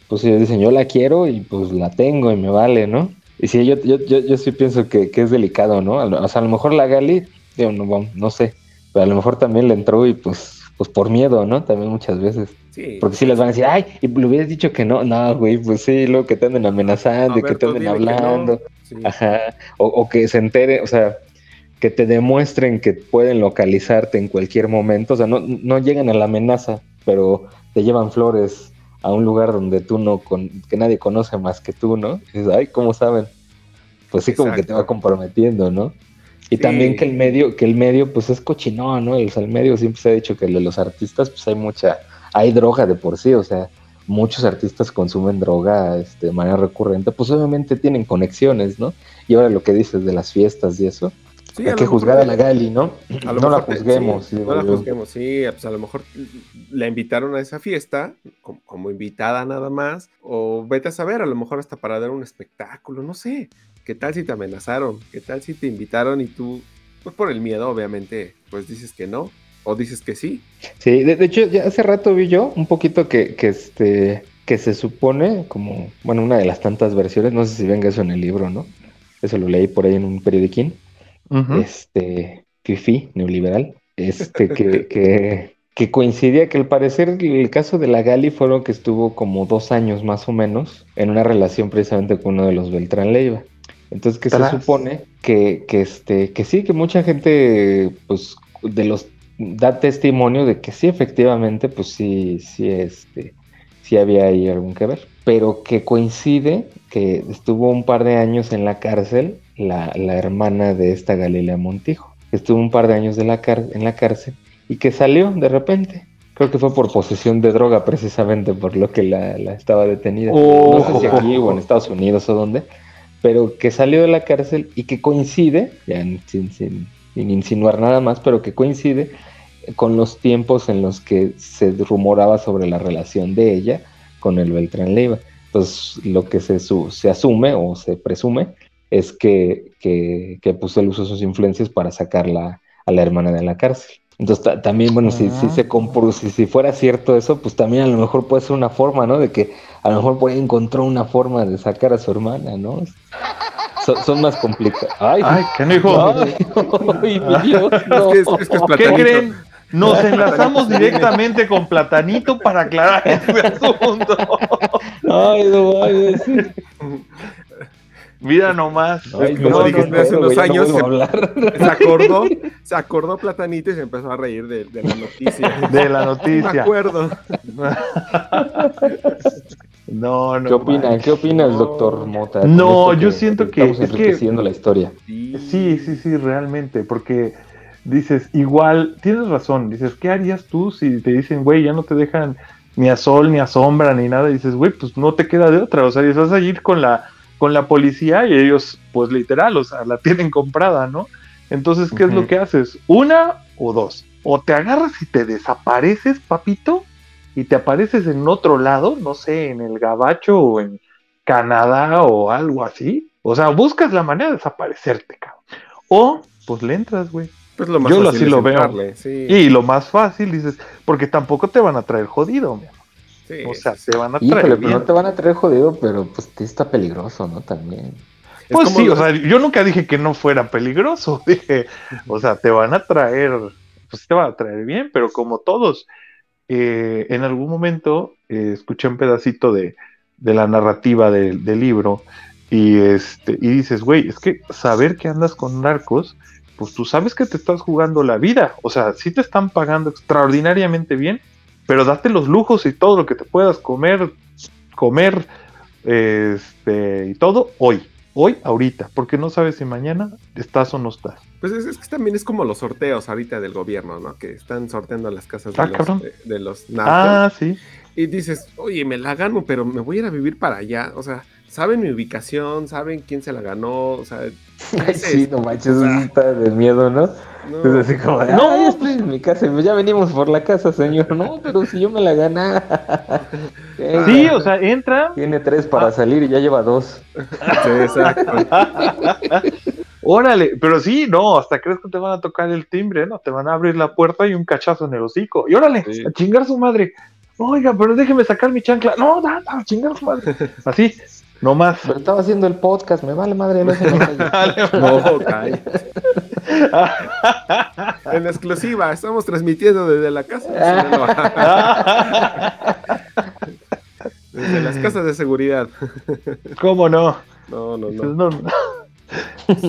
pues ellos dicen, yo la quiero y pues la tengo y me vale, ¿no? Y sí, yo, yo, yo, yo sí pienso que, que es delicado, ¿no? O sea, a lo mejor la Gali, digo, no, no sé, pero a lo mejor también le entró y pues, pues por miedo, ¿no? También muchas veces. Sí. Porque sí les van a decir, ay, y le hubieras dicho que no, no, güey, pues sí, luego que te anden amenazando A y que te tú anden no. hablando. Sí. Ajá. O, o que se entere, o sea, que te demuestren que pueden localizarte en cualquier momento. O sea, no, no llegan a la amenaza, pero te llevan flores a un lugar donde tú no, con, que nadie conoce más que tú, ¿no? Y dices, ay, ¿cómo saben? Pues sí, como que te va comprometiendo, ¿no? Y Sí. también que el medio, que el medio, pues es cochinón, ¿no? O sea, el medio siempre se ha dicho que de los artistas, pues hay mucha, hay droga de por sí, o sea, muchos artistas consumen droga este, de manera recurrente, pues obviamente tienen conexiones, ¿no? Y ahora lo que dices de las fiestas y eso, Sí, Hay que juzgar a la Gali, ¿no? A No la te- juzguemos. sí, no la juzguemos, sí. Pues a lo mejor la invitaron a esa fiesta como, como invitada nada más. O vete a saber, a lo mejor hasta para dar un espectáculo, no sé. ¿Qué tal si te amenazaron? ¿Qué tal si te invitaron y tú, pues por el miedo, obviamente, pues dices que no? O dices que sí. Sí, de, de hecho, ya hace rato vi yo un poquito que, que este que se supone como, bueno, una de las tantas versiones, no sé si venga eso en el libro, ¿no? Eso lo leí por ahí en un periodiquín, este, fifi, neoliberal, este, que, que, que coincidía que al parecer el caso de la Gali fueron que estuvo como dos años más o menos en una relación precisamente con uno de los Beltrán Leiva. Entonces que Tras. se supone que, que, este, que sí, que mucha gente, pues, de los da testimonio de que sí, efectivamente, pues sí, sí, este, sí había ahí algún que ver. Pero que coincide que estuvo un par de años en la cárcel la, la hermana de esta Galilea Montijo. Estuvo un par de años de la car- en la cárcel y que salió de repente. Creo que fue por posesión de droga, precisamente por lo que la, la estaba detenida. no sé si aquí o en Estados Unidos o dónde, pero que salió de la cárcel y que coincide, ya sin, sin- sin insinuar nada más, pero que coincide con los tiempos en los que se rumoraba sobre la relación de ella con el Beltrán Leiva. Entonces, lo que se, su- se asume o se presume es que, que, que puso el uso de sus influencias para sacarla a la hermana de la cárcel. Entonces, ta- también, bueno, si, si se compro, si, si fuera cierto eso, pues también a lo mejor puede ser una forma, ¿no? De que a lo mejor puede encontrar una forma de sacar a su hermana, ¿no? Son, son más complicadas. Ay, Ay, ¿qué no dijo? ay, [laughs] mi Dios, no. Es que es, es que es ¿Qué creen? Nos enlazamos directamente con Platanito para aclarar este asunto. Ay, no, ay, sí. [laughs] Mira nomás. Ay, como no, dijiste no, no, hace unos años, [laughs] se- acordó, se acordó Platanito y se empezó a reír de, de la noticia. De la Me noticia. acuerdo. [laughs] No, no. ¿Qué opinan? manches. ¿Qué opinas, doctor Mota? No, yo siento que- estamos es que- enriqueciendo la historia. Sí, sí, sí, realmente, porque dices, igual, tienes razón, dices, ¿qué harías tú si te dicen, güey, ya no te dejan ni a sol, ni a sombra, ni nada? Y dices, güey, pues no te queda de otra, o sea, y vas a ir con la, con la policía y ellos, pues literal, o sea, la [laughs] tienen comprada, ¿no? Entonces, ¿qué es lo que haces? ¿Una o dos? O te agarras y te desapareces, papito, y te apareces en otro lado, no sé, en el Gabacho o en Canadá o algo así. O sea, buscas la manera de desaparecerte, cabrón. O, pues le entras, güey. Pues lo más Yo fácil así lo veo. Sí, Y lo más fácil, dices, porque tampoco te van a traer jodido, mi amor. Sí, O sea, te van a traer. Híjole, pero no te van a traer jodido, pero pues sí está peligroso, ¿no? También. Es Pues como sí, o sea, yo nunca dije que no fuera peligroso. [laughs] Dije, o sea, te van a traer, pues te van a traer bien, pero como todos, eh, en algún momento eh, escuché un pedacito de, de la narrativa del- del libro y, este, y dices, güey, es que saber que andas con narcos, pues tú sabes que te estás jugando la vida. O sea, sí te están pagando extraordinariamente bien, pero date los lujos y todo lo que te puedas comer, comer, este, y todo hoy, hoy, ahorita, porque no sabes si mañana estás o no estás. Pues es, es que también es como los sorteos ahorita del gobierno, ¿no? Que están sorteando las casas de, Ah, los, de, de los narcos. Ah, sí. Y dices, oye, me la gano, pero me voy a ir a vivir para allá. O sea, saben mi ubicación, saben quién se la ganó. O sea, [laughs] Ay, sí, no manches, sí está de miedo, ¿no? no, Es así como, de, No. no, ya estoy en mi casa, ya venimos por la casa, señor. No, pero si yo me la gana. [laughs] Sí, o sea, entra. Tiene tres para Ah. salir y ya lleva dos. sí, exacto. [laughs] Órale, pero sí, no, hasta crees que te van a tocar el timbre, ¿no? Te van a abrir la puerta y un cachazo en el hocico. Y órale, Sí. a chingar su madre. Oiga, pero déjeme sacar mi chancla. No, da, da, a chingar su madre. Así, no más. Pero estaba haciendo el podcast, me vale madre. No. [laughs] No, calla. En exclusiva, estamos transmitiendo desde la casa. Desde las casas de seguridad. ¿Cómo no? No, no, no. No,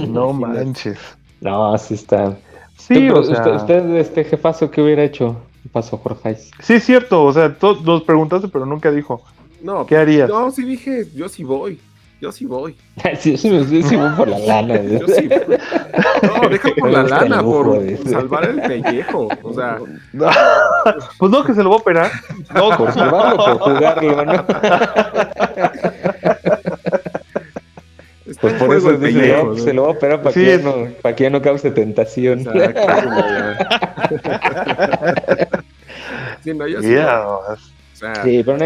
no manches. no, sí está. Sí, o sea, usted, usted, este jefazo, ¿qué hubiera hecho? ¿Qué pasó, Jorge? sí es cierto, o sea, tú nos preguntaste, pero nunca dijo. No, ¿Qué harías? No, sí dije, yo sí voy. Yo sí voy. [laughs] sí, sí, sí, sí, voy por la lana. [laughs] Yo sí voy. No, deja por la lana, lujo por salvar el pellejo. O sea, [laughs] Pues no, que se lo voy a operar. No, Por salvarlo, por jugarlo, ¿no? Pues por eso dice, pellejo, no, ¿no? se lo va a operar para Sí, que, no, para que ya no cause tentación. Exacto, sí, no, yo sí, Yeah, no, o sea, Sí, pero no,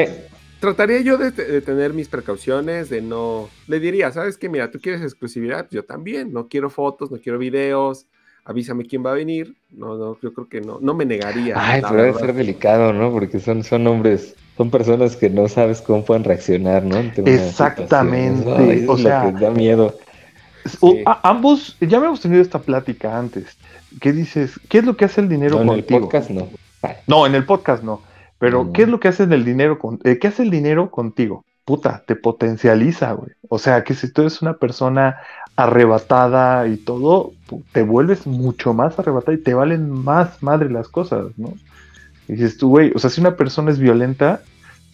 trataría yo de, de tener mis precauciones, de no... Le diría, ¿sabes qué? Mira, tú quieres exclusividad, yo también. No quiero fotos, no quiero videos. Avísame quién va a venir. No, no, yo creo que no, no me negaría. Ay, pero debe ser delicado, ¿no? Porque son, son hombres, son personas que no sabes cómo pueden reaccionar, ¿no? Exactamente. Ay, o sea, da miedo. O- Sí. a- ambos, ya me hemos tenido esta plática antes. ¿Qué dices? ¿Qué es lo que hace el dinero No, en el podcast no. Ay, No, en el podcast no. Pero, No. ¿qué es lo que hace el dinero con, eh, ¿qué hace el dinero contigo? Puta, te potencializa, güey. O sea, que si tú eres una persona arrebatada y todo, te vuelves mucho más arrebatada y te valen más madre las cosas, ¿no? Y dices tú, güey, o sea, si una persona es violenta,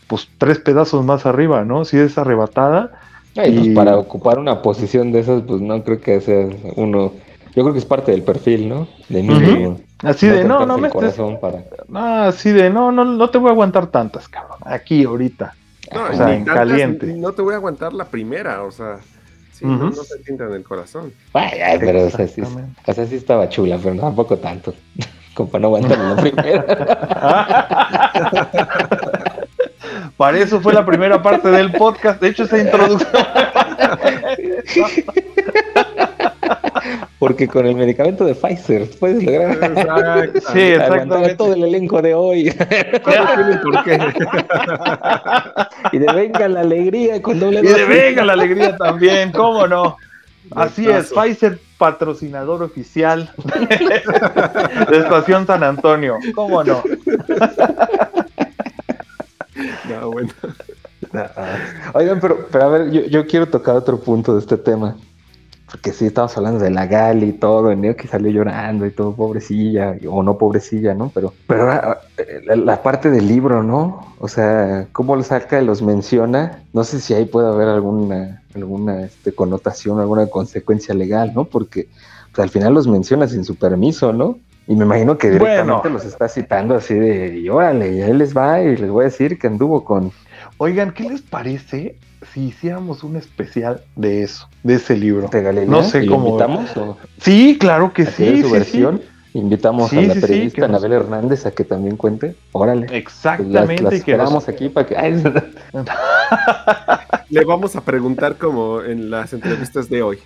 pues tres pedazos más arriba, ¿no? Si es arrebatada, Ay, pues Y- para ocupar una posición de esas, pues no creo que sea uno. Yo creo que es parte del perfil, ¿no? De mí. Ujú. así de, no, no me estés para. No, así de, no, no, no te voy a aguantar tantas, cabrón. Aquí, ahorita. No, o sea, ni en tantas, caliente. No te voy a aguantar la primera, o sea... Sí, no, no se sienta en el corazón. Ay, ay, pero o sea, sí, o sea, sí estaba chula, pero tampoco tanto. [laughs] Como para no aguantar la primera. [laughs] Para eso fue la primera parte del podcast. De hecho, esa introducción. [laughs] Porque con el medicamento de Pfizer puedes lograr Exacto. Sí, exactamente. [laughs] todo el elenco de hoy. ¿Cuándo tienen por qué? [laughs] y de venga la alegría con doble Y de venga la alegría también, ¿cómo no? Así es. Pfizer, patrocinador oficial [laughs] de Estación San Antonio. ¿Cómo no? No, bueno. Oigan, pero, pero a ver, yo, yo quiero tocar otro punto de este tema. Porque sí, estamos hablando de la Gali y todo, el niño que salió llorando y todo, pobrecilla, o no pobrecilla, ¿no? Pero, pero eh, la, la parte del libro, ¿no? O sea, cómo lo saca y los menciona, no sé si ahí puede haber alguna, alguna este, connotación, alguna consecuencia legal, ¿no? Porque pues, al final los menciona sin su permiso, ¿no? Y me imagino que directamente Bueno. los está citando así de, y órale, y ahí les va y les voy a decir que anduvo con, Oigan, ¿qué les parece si hiciéramos un especial de eso, de ese libro? de Galilea. No sé ¿Y lo cómo- invitamos o Sí, claro que sí. su sí, versión? Invitamos Sí, a la sí, sí, periodista nos- Anabel Hernández a que también cuente. Órale. Pues las, Exactamente. las que nos- esperamos aquí para que. Ay, [laughs] Le vamos a preguntar como en las entrevistas de hoy.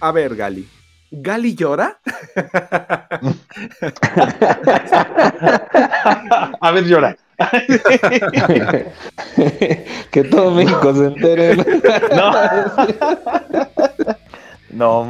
A ver, Gali. ¿Gali llora? [laughs] A ver, llora. [laughs] que todo México se entere. ¿no? No.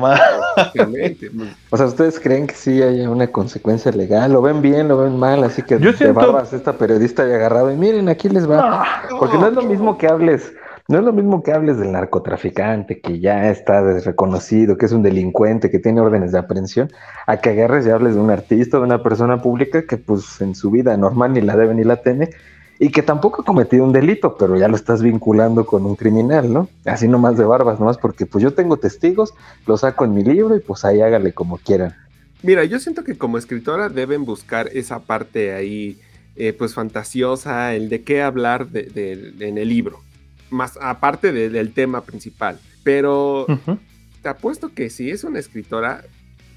Obviamente. O sea, ¿ustedes creen que sí haya una consecuencia legal? ¿Lo ven bien, lo ven mal? Así que Yo siento- barbas esta periodista haya agarrado y miren, aquí les va. Porque no es lo mismo que hables, no es lo mismo que hables del narcotraficante que ya está reconocido, que es un delincuente, que tiene órdenes de aprehensión, a que agarres y hables de un artista, de una persona pública que pues en su vida normal ni la debe ni la teme y que tampoco ha cometido un delito, pero ya lo estás vinculando con un criminal, ¿no? Así nomás de barbas, nomás porque pues yo tengo testigos, lo saco en mi libro y pues ahí hágale como quieran. Mira, yo siento que como escritora deben buscar esa parte ahí, eh, pues fantasiosa, el de qué hablar de- de- en el libro, más aparte de- del tema principal. Pero te apuesto que si es una escritora,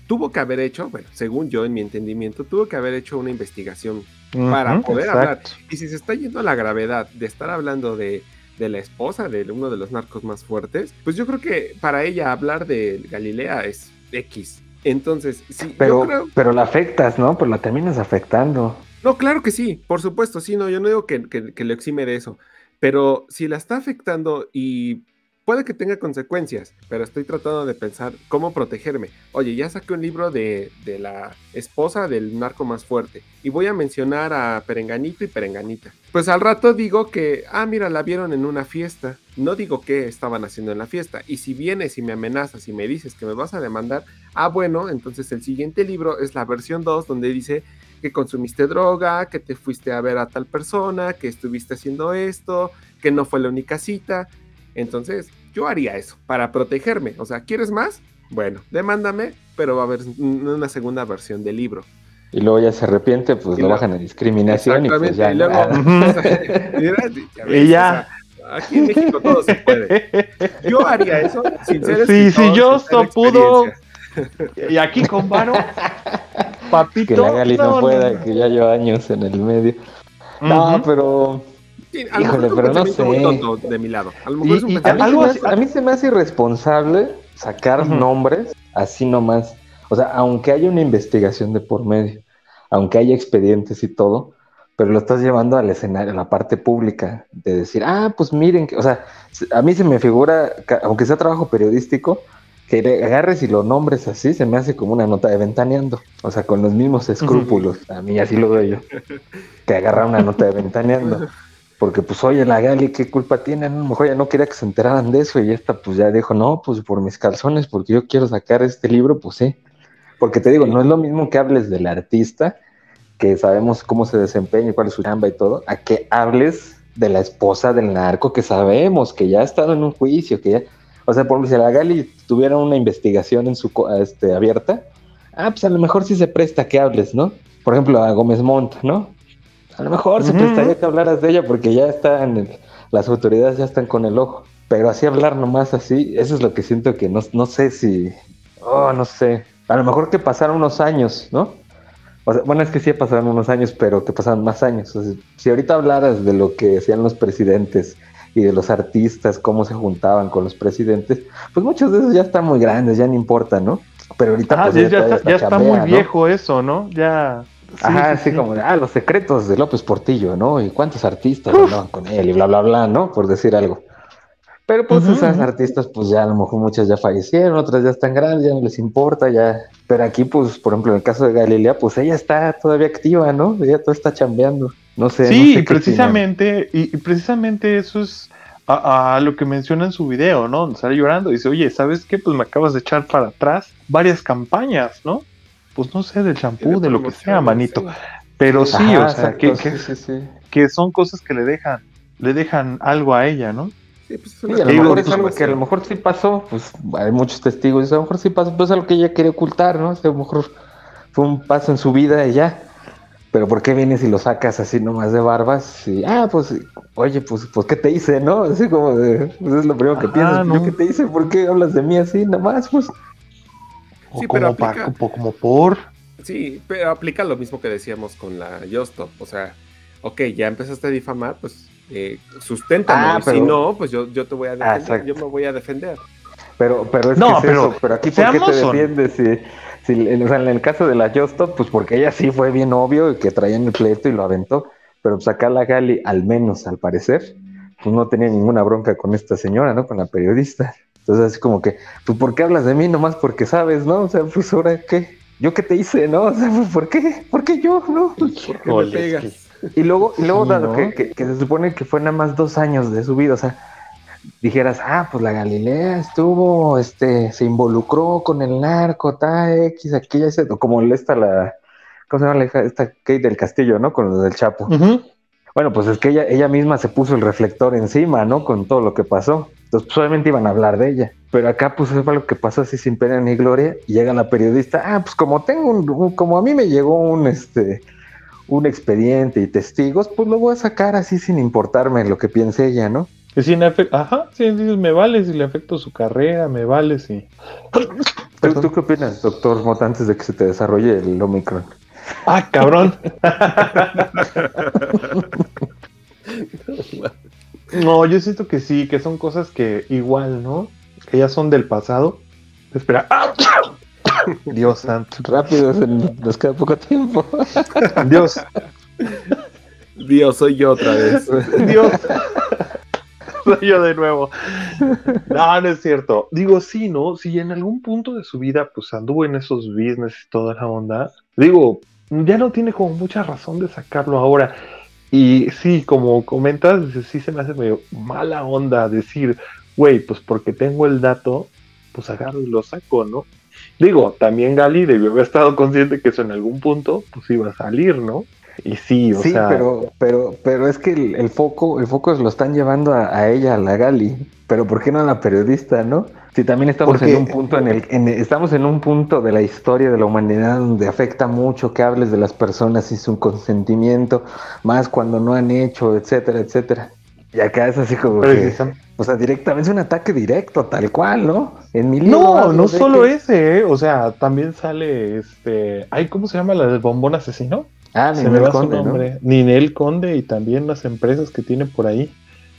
tuvo que haber hecho, bueno, según yo en mi entendimiento, tuvo que haber hecho una investigación. Para poder exacto. Y si se está yendo a la gravedad de estar hablando de, de la esposa de uno de los narcos más fuertes, pues yo creo que para ella hablar de Galilea es X. Entonces, sí, Pero, yo creo... pero la afectas, ¿no? Pero la terminas afectando. No, claro que sí, por supuesto, sí, no, yo no digo que, que, que lo exime de eso, pero si la está afectando y puede que tenga consecuencias, pero estoy tratando de pensar cómo protegerme. Oye, ya saqué un libro de, de la esposa del narco más fuerte y voy a mencionar a Perenganito y Perenganita. Pues al rato digo que, ah, mira, la vieron en una fiesta. No digo qué estaban haciendo en la fiesta. Y si vienes y me amenazas y me dices que me vas a demandar, ah, bueno, entonces el siguiente libro es la versión 2 donde dice que consumiste droga, que te fuiste a ver a tal persona, que estuviste haciendo esto, que no fue la única cita. Entonces, yo haría eso para protegerme. O sea, ¿quieres más? Bueno, demándame, pero va a haber un- una segunda versión del libro. Y luego ya se arrepiente, pues Y lo bajan a discriminación y pues ya. y luego- [laughs] [laughs] ya Y ya. o sea, Aquí en México todo se puede. Yo haría eso sin ser Sí, si yo tener pudo. Y aquí con Varo, [laughs] papito. Que la Gali no, no, pueda, no. que ya lleva años en el medio. No, pero Sí, a lo Híjole, mejor es un pero no pensamiento muy sé. tonto de mi lado. A lo mejor es un Y- a mí, algo hace, a mí se me hace irresponsable sacar nombres así nomás. O sea, aunque haya una investigación de por medio, aunque haya expedientes y todo, pero lo estás llevando al escenario, a la parte pública, de decir, ah, pues miren, que- o sea, se- a mí se me figura, aunque sea trabajo periodístico, que agarres y lo nombres así, se me hace como una nota de ventaneando, o sea, con los mismos escrúpulos, a mí así lo veo yo, que agarrar una nota de ventaneando. Porque pues oye, la Gali, ¿qué culpa tiene? A lo mejor ya no quería que se enteraran de eso y esta pues ya dijo, no, pues por mis calzones, porque yo quiero sacar este libro, pues sí. Porque te digo, no es lo mismo que hables del artista, que sabemos cómo se desempeña y cuál es su chamba y todo, a que hables de la esposa del narco, que sabemos que ya ha estado en un juicio, que ya... O sea, por ejemplo, si la Gali tuviera una investigación en su este, abierta, ah, pues a lo mejor sí se presta que hables, ¿no? Por ejemplo, a Gómez Montt, ¿no? A lo mejor se prestaría que hablaras de ella porque ya está en el- las autoridades ya están con el ojo. Pero así hablar nomás así, eso es lo que siento que no, no sé si, oh, no sé. A lo mejor que pasaron unos años, ¿no? O sea, bueno, es que sí pasaron unos años, pero que pasaron más años. O sea, si ahorita hablaras de lo que hacían los presidentes y de los artistas, cómo se juntaban con los presidentes, pues muchos de esos ya están muy grandes, ya no importa, ¿no? Pero ahorita Ah, pues, sí, ya, está, ya está chambea, muy ¿no? viejo eso, ¿no? Ya. sí, Ajá, sí, así sí. como, ah, los secretos de López Portillo, ¿no? Y cuántos artistas andaban con él y bla, bla, bla, ¿no? Por decir algo. Pero pues Ujú, esas ujú. artistas, pues ya a lo mejor muchas ya fallecieron, otras ya están grandes, ya no les importa, ya. Pero aquí, pues, por ejemplo, en el caso de Galilea, pues ella está todavía activa, ¿no? Ella todavía está chambeando. No sé. no Sí, sé qué precisamente, y, y precisamente eso es a, a lo que menciona en su video, ¿no? Sale llorando y dice, oye, ¿sabes qué? Pues me acabas de echar para atrás varias campañas, ¿no? Pues no sé, del champú, de lo que sea, manito. Pero sí. Ajá, o sea, exacto, que, que, sí, sí, sí. que son cosas que le dejan, le dejan algo a ella, ¿no? Sí, pues es Sí, a lo Digo, mejor es pues, algo que a lo mejor sí pasó, pues hay muchos testigos, a lo mejor sí pasó, pues es algo que ella quería ocultar, ¿no? O sea, a lo mejor fue un paso en su vida y ya. Pero ¿por qué vienes y lo sacas así nomás de barbas? Y, ah, pues, oye, pues, pues, ¿qué te hice, no? Así como de, pues es lo primero que Ajá, piensas, no. ¿yo qué te hice? ¿Por qué hablas de mí así nomás? Pues, O Sí, pero como, aplica- como, como por... Sí, pero aplica lo mismo que decíamos con la Justop. O sea, ok, ya empezaste a difamar, pues eh, susténtame. Ah, y Si no, pues yo, yo te voy a defender. exacto. yo me voy a defender. pero, pero es No, que es pero eso, pero aquí ¿por qué te defiendes? Si, o sea, en el caso de la Justo, pues porque ella sí fue bien obvio que traían el pleito y lo aventó, pero pues acá la Gali, al menos al parecer, pues no tenía ninguna bronca con esta señora, ¿no? Con la periodista. Entonces así como que, pues ¿por qué hablas de mí nomás porque sabes, ¿no? O sea, pues ahora qué, yo qué te hice, ¿no? O sea, pues, ¿por qué? ¿Por qué yo, no? [laughs] ¿Por qué me pegas? Y luego, y luego Sí, dado ¿no? que, que- que se supone que fue nada más dos años de su vida, o sea, dijeras, ah, pues la Galilea estuvo, este, se involucró con el narco, tal, X, aquella, como esta la, ¿cómo se llama la hija? Esta Kate del Castillo, ¿no? Con lo del Chapo. Bueno, pues es que ella, ella misma se puso el reflector encima, ¿no? Con todo lo que pasó. Entonces, pues obviamente iban a hablar de ella. Pero acá, pues fue algo que pasó así sin pena ni gloria. Y llega la periodista, ah, pues como tengo un, un- como a mí me llegó un, este, un expediente y testigos, pues lo voy a sacar así sin importarme lo que piense ella, ¿no? Y sin Ajá, sí, dices, me vale si le afecto su carrera, me vale si... ¿Tú, tú qué opinas, doctor Mota, antes de que se te desarrolle el Omicron? Ah, cabrón. no, yo siento que sí, que son cosas que igual, ¿no? Que ya son del pasado. Espera. Dios santo. Rápido, se nos queda poco tiempo. Dios. Dios, soy yo otra vez. Dios. Yo de nuevo. No, no es cierto. Digo, sí, ¿no? Si en algún punto de su vida, pues anduvo en esos business y toda la onda, digo, ya no tiene como mucha razón de sacarlo ahora. Y sí, como comentas, sí se me hace medio mala onda decir, güey, pues porque tengo el dato, pues agarro y lo saco, ¿no? Digo, también Gali debió haber estado consciente que eso en algún punto, pues iba a salir, ¿no? Y sí, o sí, sea. pero, pero, pero es que el, el foco, el foco lo están llevando a, a ella, a la Gali. Pero ¿por qué no a la periodista, no? Si también estamos Porque- en un punto en el, en- estamos en un punto de la historia de la humanidad donde afecta mucho que hables de las personas sin su consentimiento, más cuando no han hecho, etcétera, etcétera. Y acá es así como que, o sea, directamente es un ataque directo, tal cual, ¿no? En mi No, no solo que- ese, ¿eh? o sea, también sale este, ay, ¿cómo se llama la del bombón asesino? Ah, Se Ninel me va su Conde, ¿no? nombre. Ninel Conde y también las empresas que tiene por ahí.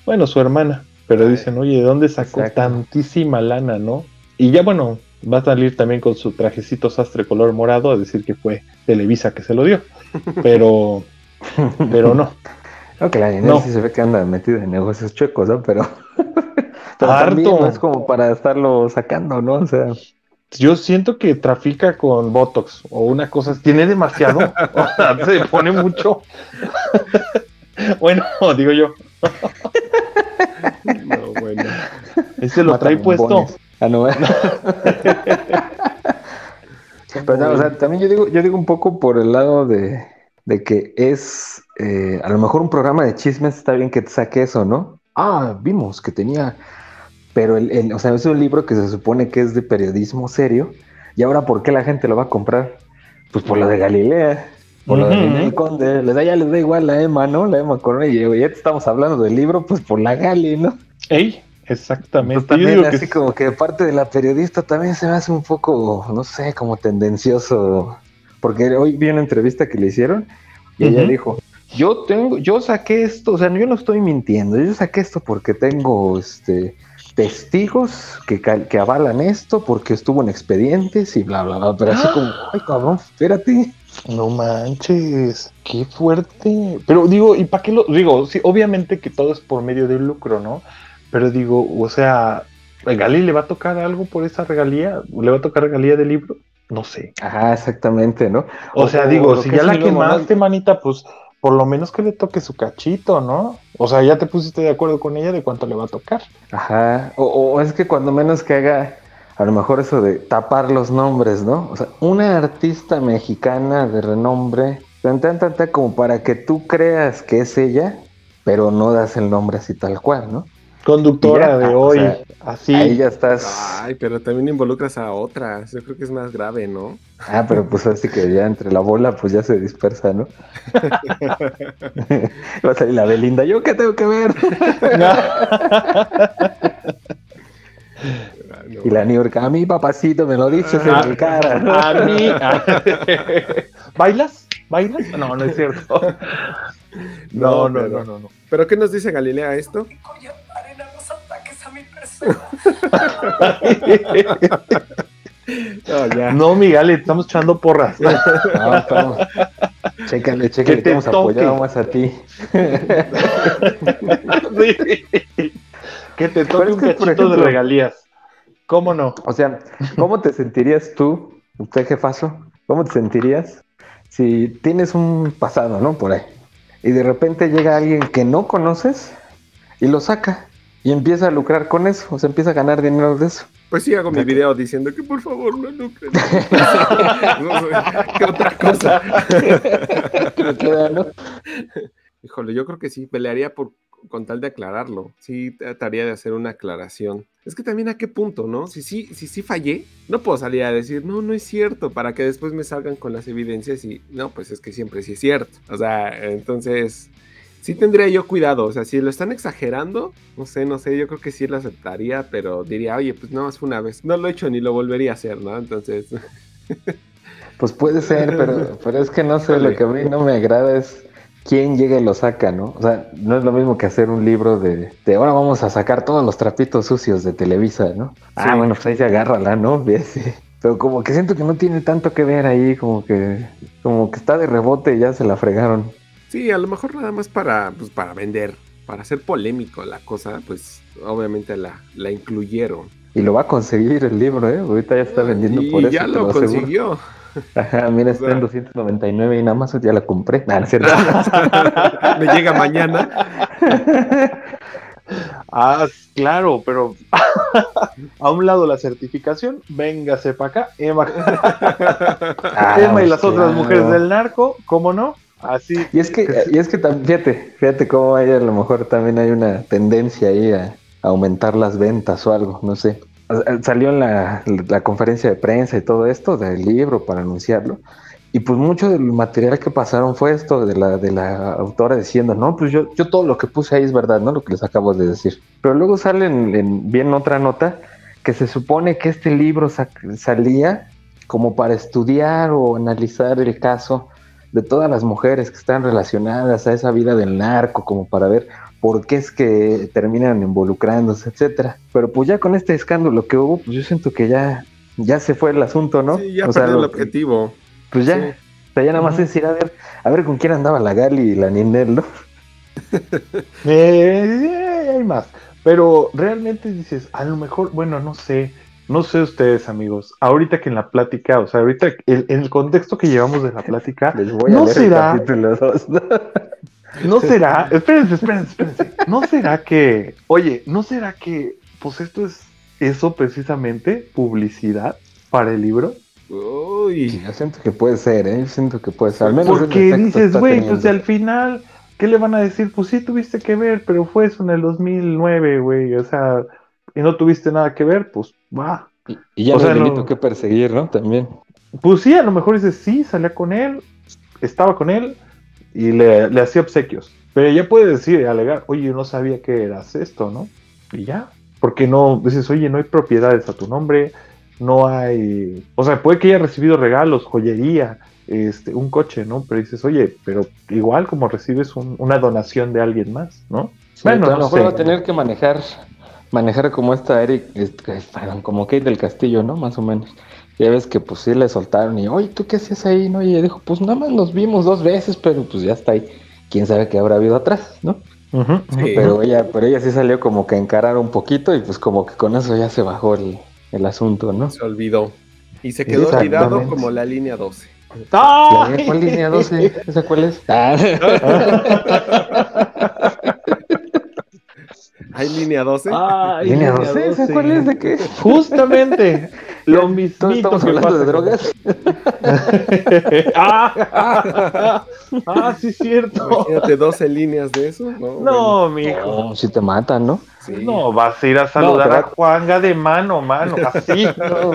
Bueno, su hermana, pero Ay, dicen, oye, ¿de dónde sacó exacto. tantísima lana, no? Y ya bueno, va a salir también con su trajecito sastre color morado a decir que fue Televisa que se lo dio. [laughs] Pero, pero no. [laughs] No, que la Ninel No. sí se ve que anda metida en negocios chuecos, ¿no? Pero, [laughs] pero Harto. también no es como para estarlo sacando, ¿no? O sea, Yo siento que trafica con Botox o una cosa, tiene demasiado, [laughs] o sea, se pone mucho. [laughs] bueno, digo yo, [laughs] No, bueno. ese lo mata trae puesto. Ah, no. Pero no, o sea, también yo digo, yo digo un poco por el lado de, de que es eh, a lo mejor un programa de chismes está bien que te saque eso, ¿no? Ah, vimos que tenía. Pero el, el- o sea, es un libro que se supone que es de periodismo serio. Y ahora, ¿por qué la gente lo va a comprar? Pues por lo de Galilea, por lo de. Ninel Conde. Les da, ya les da igual la Emma, ¿no? La Emma Corona. Y ya te estamos hablando del libro, pues por la Gali, ¿no? Ey, exactamente. Pues también digo que así como que parte de la periodista también se me hace un poco, no sé, como tendencioso. Porque hoy vi una entrevista que le hicieron y ella dijo, yo tengo, yo saqué esto, o sea, yo no estoy mintiendo, yo saqué esto porque tengo este testigos que, que avalan esto, porque estuvo en expedientes y bla, bla, bla. Pero así como, ay cabrón, espérate. No manches, qué fuerte. Pero digo, ¿y para qué lo digo? Sí, obviamente que todo es por medio del lucro, ¿no? Pero digo, o sea, ¿a Gali le va a tocar algo por esa regalía? ¿Le va a tocar regalía del libro? No sé. Ajá, exactamente, ¿no? O, sea, digo, si ya la quemaste, manita, pues por lo menos que le toque su cachito, ¿no? O sea, ya te pusiste de acuerdo con ella de cuánto le va a tocar. Ajá, o, es que cuando menos que haga a lo mejor eso de tapar los nombres, ¿no? O sea, una artista mexicana de renombre, tan, tan, tan, como para que tú creas que es ella, pero no das el nombre así tal cual, ¿no? Conductora ya, de o hoy, sea, así. Ahí ya estás. Ay, pero también involucras a otras. Yo creo que es más grave, ¿no? Ah, pero pues así que ya entre la bola pues ya se dispersa, ¿no? [laughs] Va a salir la Belinda, ¿yo qué tengo que ver? No. Y la New York, a mi papacito me lo dices en Ah, mi cara, ¿no? [laughs] A mí. ¿Bailas? ¿Bailas? No, no es cierto. No, no, no, no, no. ¿Pero qué nos dice Galilea esto? [laughs] No, ya. No, Miguel, estamos echando porras. [laughs] No, estamos. Chécale, chécale, Que te hemos toque. apoyado más a ti. Sí. Que te toque un cachito de regalías. ¿Cómo no? O sea, ¿cómo te sentirías tú, usted jefazo? ¿Cómo te sentirías si tienes un pasado, ¿no? Por ahí. Y de repente llega alguien que no conoces y lo saca y empieza a lucrar con eso, o sea, empieza a ganar dinero de eso. Pues sí, hago mi video diciendo que por favor no lucren. [laughs] No sé, ¿Qué otra cosa? Le queda, ¿no? Híjole, yo creo que sí, pelearía por con tal de aclararlo. Sí, trataría de hacer una aclaración. Es que también a qué punto, ¿no? Si sí, si sí fallé, no puedo salir a decir, no, no es cierto, para que después me salgan con las evidencias y, no, pues es que siempre sí es cierto. O sea, entonces, sí tendría yo cuidado. O sea, si lo están exagerando, no sé, no sé, yo creo que sí lo aceptaría, pero diría, oye, pues no, es una vez. No lo he hecho ni lo volvería a hacer, ¿no? Entonces, [laughs] Pues puede ser, pero, pero es que no sé, lo que a mí no me agrada es quién llega y lo saca, ¿no? O sea, no es lo mismo que hacer un libro de, de ahora vamos a sacar todos los trapitos sucios de Televisa, ¿no? Ah, bueno, pues ahí se agárrala, ¿no? [laughs] Sí. Pero como que siento que no tiene tanto que ver ahí, como que, como que está de rebote y ya se la fregaron. Sí, a lo mejor nada más para, pues, para vender, para hacer polémico la cosa, pues obviamente la, la incluyeron. Y lo va a conseguir el libro, ¿eh? Ahorita ya está vendiendo y por eso. ya lo consiguió. Ajá, mira, está O sea- en 299 y en Amazon ya la compré. [laughs] Nah, no es cierto. [laughs] Me llega mañana. Ah, claro, pero [laughs] a un lado la certificación, véngase para acá, Emma. Ah, Emma y las claro. otras mujeres del narco, ¿cómo no? Así. Y es que, y es que fíjate, fíjate cómo hay a lo mejor también hay una tendencia ahí a, aumentar las ventas o algo, no sé. Salió en la, la conferencia de prensa y todo esto del libro para anunciarlo. Y pues mucho del material que pasaron fue esto de la, de la autora diciendo, no, pues yo, yo todo lo que puse ahí es verdad, ¿no? Lo que les acabo de decir. Pero luego sale en, en- bien otra nota que se supone que este libro sa- salía como para estudiar o analizar el caso de todas las mujeres que están relacionadas a esa vida del narco, como para ver por qué es que terminan involucrándose, etcétera. Pero pues ya con este escándalo que hubo, pues yo siento que ya, ya se fue el asunto, ¿no? Sí, ya O sea, perdió el objetivo. pues ya, Sí. o sea, ya nada más es ir a ver, a ver con quién andaba la Gali y la Ninel, ¿no? [laughs] Eh, hay más. Pero realmente dices, a lo mejor, bueno, no sé, no sé ustedes, amigos. Ahorita que en la plática, o sea, ahorita el- en el contexto que llevamos de la plática, [laughs] Les voy a ¿No leer será? el capítulo 2. ¿no [laughs] será? Espérense, espérense, espérense. ¿No será que, oye, no será que, pues esto es eso precisamente, publicidad para el libro? Uy. Yo siento que puede ser, ¿eh? Yo siento que puede ser. Al menos Porque dices, güey, pues al final, ¿qué le van a decir? Pues sí tuviste que ver, pero fue eso en el 2009, güey, o sea, y no tuviste nada que ver, pues va. Y- Y ya o no sea, no- que perseguir, ¿no? También. Pues sí, a lo mejor dices, sí, salía con él, estaba con él y le, le hacía obsequios. Pero ya puede decir, alegar, oye, yo no sabía que eras esto, ¿no? Y ya. Porque no, dices, oye, no hay propiedades a tu nombre, no hay. O sea, puede que haya recibido regalos, joyería, este, un coche, ¿no? Pero dices, oye, pero igual como recibes un- una donación de alguien más, ¿no? Bueno, a lo mejor va a tener que manejar, manejar como esta Eric, como Kate del Castillo, ¿no? Más o menos. Ya ves que pues sí le soltaron y, oye, ¿tú qué hacías ahí? No, y ella dijo, pues nada más nos vimos dos veces, pero pues ya está ahí. Quién sabe qué habrá habido atrás, ¿no? Sí. Pero ella, pero ella sí salió como que a encarar un poquito y pues como que con eso ya se bajó el, el asunto, ¿no? Se olvidó. Y se quedó olvidado como la línea 12. ¡Ay! ¿La- ¿Cuál línea 12? ¿Esa cuál es? Ah. [laughs] [laughs] ¿Hay línea 12? Ay, ¿Línea línea 12? ¿Esa 12. cuál es? ¿De qué? Justamente [laughs] lo mismo. ¿Todos estamos hablando de drogas? [laughs] ah, [laughs] ah, sí, es cierto. Imagínate 12 líneas de eso. No, bueno, No, mijo. No, si te matan, ¿no? sí. No, vas a ir a saludar No, a Juanga de mano, mano, así. No.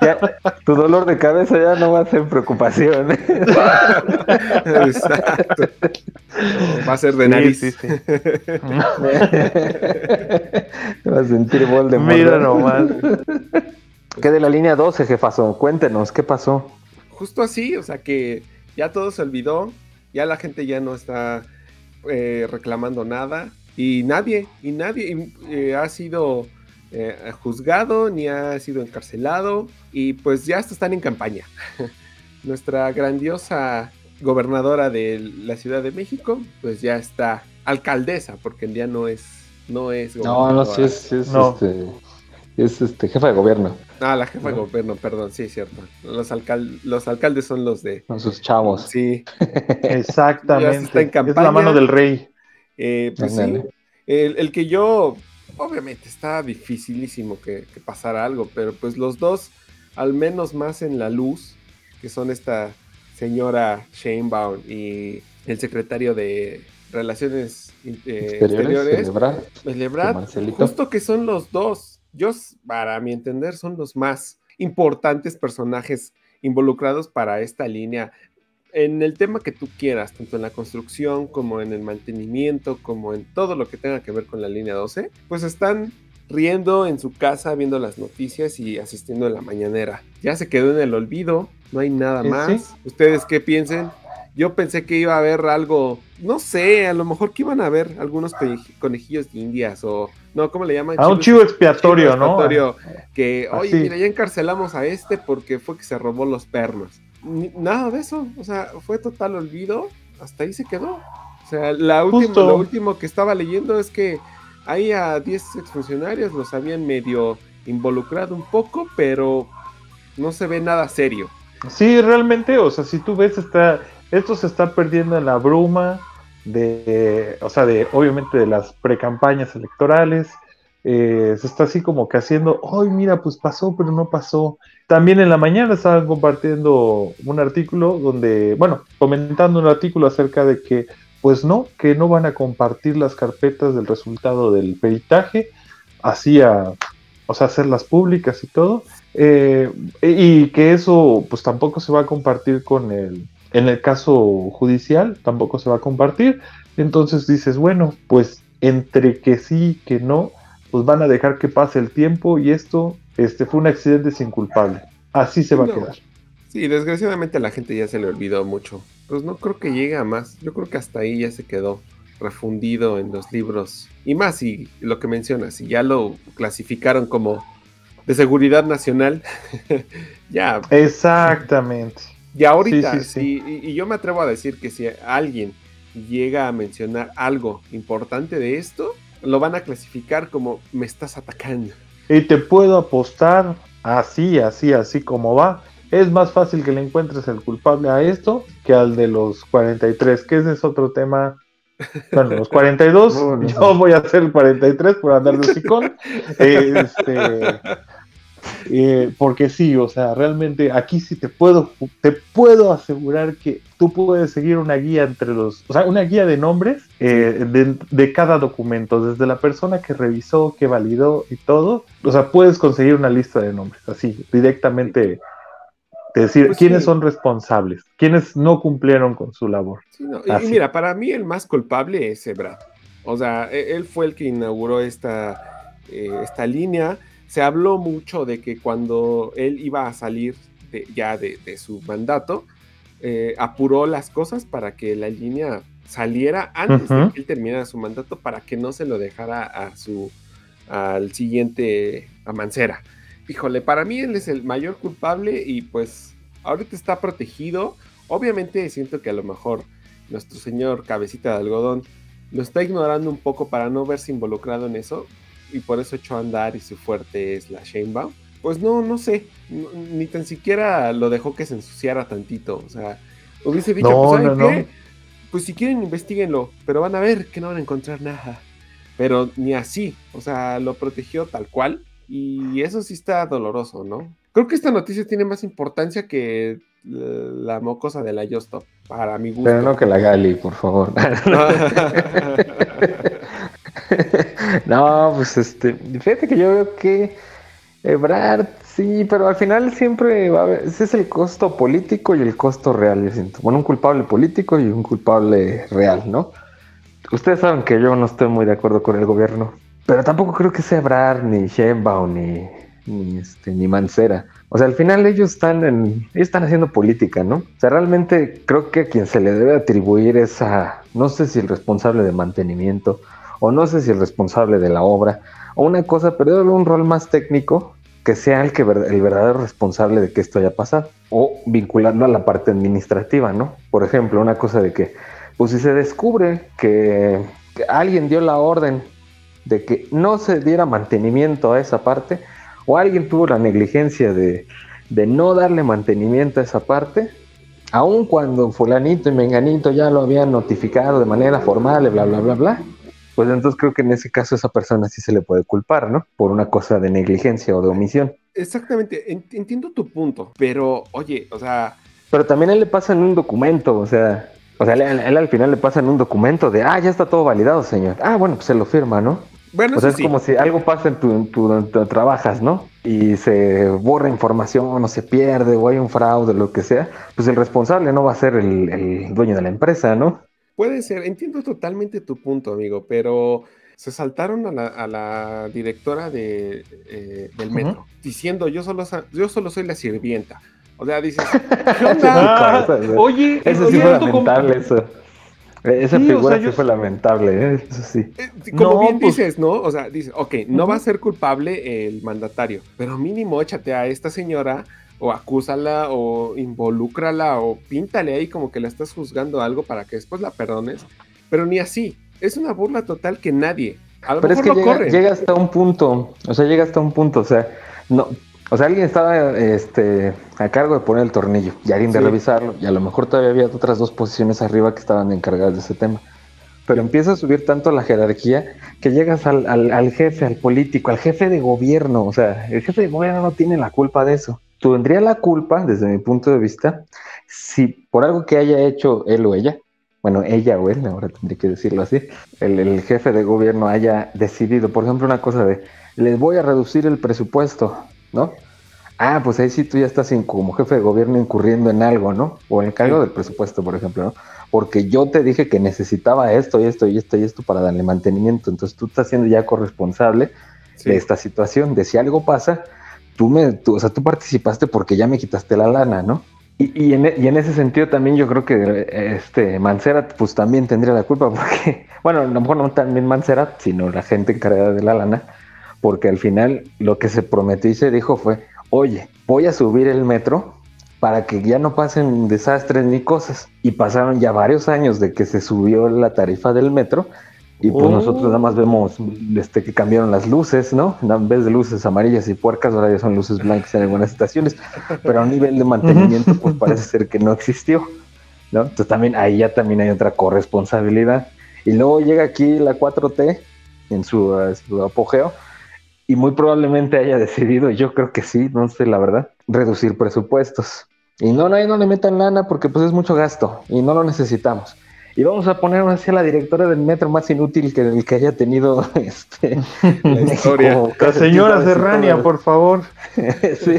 Ya, tu dolor de cabeza ya no va a ser preocupación. [laughs] Exacto. Va a ser de nariz. sí, sí. Te vas a sentir bol de Mira nomás. ¿Qué de la línea 12, jefazo? Cuéntenos, ¿qué pasó? Justo así, o sea que ya todo se olvidó, ya la gente ya no está eh, reclamando nada y nadie, y nadie eh, ha sido eh, juzgado ni ha sido encarcelado y pues ya hasta están en campaña. [laughs] Nuestra grandiosa gobernadora de la Ciudad de México, pues ya está alcaldesa, porque ya no es, no es No, no, sí gobernadora. es, sí es, No. este, es este, jefa de gobierno, Ah, la jefa de gobierno, perdón, sí, es cierto. Los, alcal- los alcaldes son los de... con sus chavos. Sí, [laughs] Exactamente. Está en Es la campaña. mano del rey. Eh, pues sí, el, el que yo, obviamente está dificilísimo que, que pasara algo, pero pues los dos, al menos más en la luz, que son esta señora Sheinbaum y el secretario de Relaciones eh, Exteriores, Exteriores, justo que son los dos, yo, para mi entender, son los más importantes personajes involucrados para esta línea. En el tema que tú quieras, tanto en la construcción como en el mantenimiento, como en todo lo que tenga que ver con la línea 12, pues están riendo en su casa, viendo las noticias y asistiendo a la mañanera. Ya se quedó en el olvido, no hay nada más. sí. ¿Ustedes qué piensen? Yo pensé que iba a haber algo, no sé, a lo mejor que iban a haber algunos coneji- conejillos de indias o, no, ¿cómo le llaman? A un Chivos- chivo expiatorio, chivo ¿no? expiatorio, que, oye, Así. mira, ya encarcelamos a este porque fue que se robó los pernos. Ni- nada de eso, o sea, fue total olvido, hasta ahí se quedó. O sea, la última, lo último que estaba leyendo es que ahí a 10 exfuncionarios los habían medio involucrado un poco, pero no se ve nada serio. Sí, realmente, o sea, si tú ves, está, esto se está perdiendo en la bruma de, o sea, de, obviamente, de las precampañas electorales. Eh, se está así como que haciendo, ay, mira, pues pasó, pero no pasó. También en la mañana estaban compartiendo un artículo donde, bueno, comentando un artículo acerca de que, pues no, que no van a compartir las carpetas del resultado del peritaje, así a, o sea, hacerlas públicas y todo. Eh, y que eso pues tampoco se va a compartir con el, en el caso judicial, tampoco se va a compartir. Entonces dices, bueno, pues entre que sí, que no, pues van a dejar que pase el tiempo y esto este, fue un accidente sin culpable. Así se va No. a quedar. Sí, desgraciadamente a la gente ya se le olvidó mucho. Pues no creo que llegue a más. Yo creo que hasta ahí ya se quedó refundido en los libros. Y más, si lo que mencionas, si ya lo clasificaron como de seguridad nacional, [laughs] ya, Exactamente. ya ahorita, Sí, sí, sí. y, y yo me atrevo a decir que si alguien llega a mencionar algo importante de esto, lo van a clasificar como me estás atacando. Y te puedo apostar así, así, así como va. Es más fácil que le encuentres el culpable a esto que al de los 43, que ese es otro tema. Bueno, los 42, [laughs] No, no, yo voy a hacer el 43 por andar de hocicón. [laughs] Este, eh, porque sí, o sea, realmente aquí sí te puedo, te puedo asegurar que tú puedes seguir una guía entre los, o sea, una guía de nombres eh, de, de cada documento, desde la persona que revisó, que validó y todo. O sea, puedes conseguir una lista de nombres, así, directamente. de decir Pues quiénes sí. son responsables, quiénes no cumplieron con su labor. Sí, no. Y, mira, para mí el más culpable es Ebrard. O sea, e- él fue el que inauguró esta, eh, esta línea. Se habló mucho de que cuando él iba a salir de- ya de, de su mandato, eh, apuró las cosas para que la línea saliera antes de que él terminara su mandato para que no se lo dejara a su al siguiente a Mancera. Híjole, para mí él es el mayor culpable y pues ahorita está protegido. Obviamente siento que a lo mejor nuestro señor cabecita de algodón lo está ignorando un poco para no verse involucrado en eso y por eso echó a andar y su fuerte es la Sheinbaum. Pues no, no sé, no- ni tan siquiera lo dejó que se ensuciara tantito, o sea, hubiese dicho, No, pues, ¿saben no, qué? Pues si quieren investiguenlo, pero van a ver que no van a encontrar nada. Pero ni así, o sea, lo protegió tal cual y eso sí está doloroso, ¿no? Creo que esta noticia tiene más importancia que la mocosa de la Yostop, para mi gusto. Pero no que la Gali, por favor. [laughs] [laughs] no, pues este, fíjate que yo veo que Ebrard, sí, pero al final siempre va a haber, ese es el costo político y el costo real, yo siento. Bueno, un culpable político y un culpable real, ¿no? Ustedes saben que yo no estoy muy de acuerdo con el gobierno, pero tampoco creo que sea Ebrard, ni Sheinbaum, ni, ni, este, ni Mancera. O sea, al final ellos están en, ellos están haciendo política, ¿no? O sea, realmente creo que a quien se le debe atribuir es a, no sé si el responsable de mantenimiento, o no sé si el responsable de la obra, o una cosa, pero haber un rol más técnico que sea el, que, el verdadero responsable de que esto haya pasado, o vinculando a la parte administrativa, ¿no? Por ejemplo, una cosa de que, pues si se descubre que, alguien dio la orden de que no se diera mantenimiento a esa parte, o alguien tuvo la negligencia de, de no darle mantenimiento a esa parte, aun cuando fulanito y menganito ya lo habían notificado de manera formal, bla, bla, bla, bla, pues entonces creo que en ese caso a esa persona sí se le puede culpar, ¿no? Por una cosa de negligencia o de omisión. Exactamente, en- entiendo tu punto, pero oye, o sea, Pero también a él le pasa en un documento, o sea, o sea, él, él al final le pasa en un documento de, ah, ya está todo validado, señor. Ah, bueno, pues se lo firma, ¿no? bueno, O sea, es sí. como si algo pasa en tu, en tu- trabajas, ¿no? Y se borra información o se pierde o hay un fraude, lo que sea, pues el responsable no va a ser el, el dueño de la empresa, ¿no? Puede ser, entiendo totalmente tu punto, amigo, pero se saltaron a la, a la directora de, eh, del metro diciendo yo solo, yo solo soy la sirvienta. O sea, dices. [laughs] Ah, oye, Eso oye, sí fue esto como- lamentable, eso. Esa Sí, o figura sea, sí yo- fue lamentable, ¿eh? eso sí. Eh, Como No, bien pues- dices, ¿no? O sea, dices, ok, no va a ser culpable el mandatario, pero mínimo échate a esta señora o acúsala o involúcrala o píntale ahí como que la estás juzgando algo para que después la perdones, pero ni así. Es una burla total que nadie. A lo Pero es que lo llega, hasta un punto, o sea, llega hasta un punto, o sea, no, o sea, alguien estaba este, a cargo de poner el tornillo y alguien de Sí. revisarlo, y a lo mejor todavía había otras dos posiciones arriba que estaban encargadas de ese tema. Pero empieza a subir tanto la jerarquía que llegas al, al- al jefe, al político, al jefe de gobierno. O sea, el jefe de gobierno no tiene la culpa de eso. Tendría la culpa, desde mi punto de vista, si por algo que haya hecho él o ella, bueno, ella o él, ahora tendría que decirlo así, el, el jefe de gobierno haya decidido, por ejemplo, una cosa de, les voy a reducir el presupuesto, ¿no? ah, pues ahí sí tú ya estás in- como jefe de gobierno incurriendo en algo, ¿no? O en el cargo Sí. del presupuesto, por ejemplo, ¿no? Porque yo te dije que necesitaba esto y esto y esto y esto para darle mantenimiento. Entonces tú estás siendo ya corresponsable Sí. de esta situación, de si algo pasa, tú me, tú, o sea, tú participaste porque ya me quitaste la lana, ¿no? Y, y en, e- y en ese sentido también yo creo que este Mancera pues también tendría la culpa [laughs] porque, bueno, a lo mejor no también Mancera, sino la gente encargada de la lana, porque al final lo que se prometió y se dijo fue, oye, voy a subir el metro para que ya no pasen desastres ni cosas. Y pasaron ya varios años de que se subió la tarifa del metro y pues Oh. nosotros nada más vemos este, que cambiaron las luces, ¿no? En vez de luces amarillas y puercas, ahora ya son luces blancas en algunas estaciones, pero a nivel de mantenimiento, pues parece ser que no existió, ¿no? Entonces también ahí ya también hay otra corresponsabilidad. Y luego llega aquí la 4T en su, eh, su apogeo y muy probablemente haya decidido, yo creo que sí, no sé la verdad, reducir presupuestos. Y no, no, ahí no le metan lana porque pues es mucho gasto y no lo necesitamos. Y vamos a poner así a la directora del metro más inútil que el que haya tenido [laughs] este, La historia. México, La señora Serrania, por favor. [laughs] sí,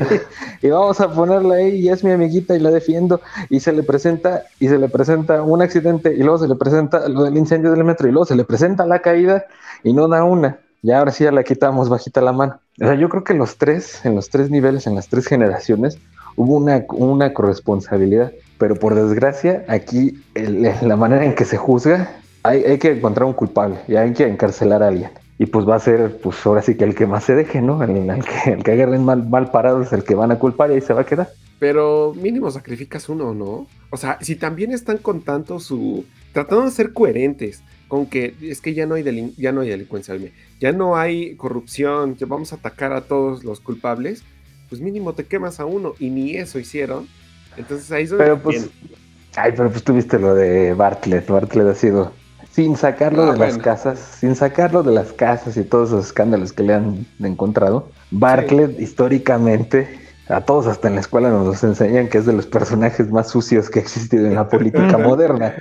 y vamos a ponerla ahí y es mi amiguita y la defiendo y se le presenta y se le presenta un accidente y luego se le presenta lo del incendio del metro y luego se le presenta la caída y no da una. Y ahora sí ya la quitamos bajita la mano. O sea, yo creo que en los tres, en los tres niveles, en las tres generaciones, hubo una, una corresponsabilidad. Pero por desgracia, aquí el- la manera en que se juzga, hay, hay que encontrar un culpable y hay que encarcelar a alguien. Y pues va a ser, pues ahora sí que el que más se deje, ¿no? El, el que, el que agarren mal, mal parado es el que van a culpar y ahí se va a quedar. Pero mínimo sacrificas uno, ¿no? O sea, si también están con tanto su. tratando de ser coherentes con que es que ya no hay, delin- ya no hay delincuencia, ya no hay corrupción, ya vamos a atacar a todos los culpables, pues mínimo te quemas a uno y ni eso hicieron. Entonces ahí Pero pues, también- ay, pero pues tuviste lo de Bartlett. Bartlett ha sido, sin sacarlo Ah, de las casas, sin sacarlo de las casas y todos esos escándalos que le han encontrado, Bartlett históricamente, a todos hasta en la escuela nos los enseñan que es de los personajes más sucios que ha existido en la política [laughs] moderna.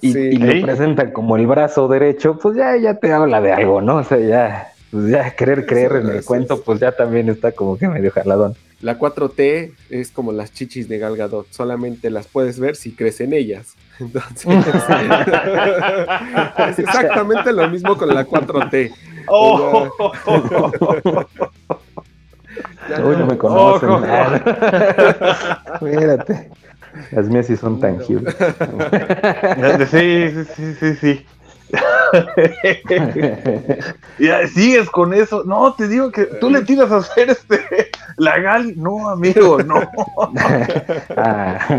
Y, Sí. y lo presentan como el brazo derecho, pues ya, ya te habla de algo, ¿no? O sea, ya, pues ya querer creer en el cuento, pues ya también está como que medio jaladón. La 4T es como las chichis de Gal Gadot, solamente las puedes ver si crees en ellas. [laughs] Entonces, es exactamente lo mismo con la 4T. [laughs] Oh. Ya [laughs] Uy, no me conocen. Nada. Espérate. Las mías sí son tangibles. Sí, sí, sí, sí, sí. [laughs] Ya sigues con eso. No, te digo que tú le tiras a hacer este la gal. No, amigo, no. [laughs] ah. [laughs]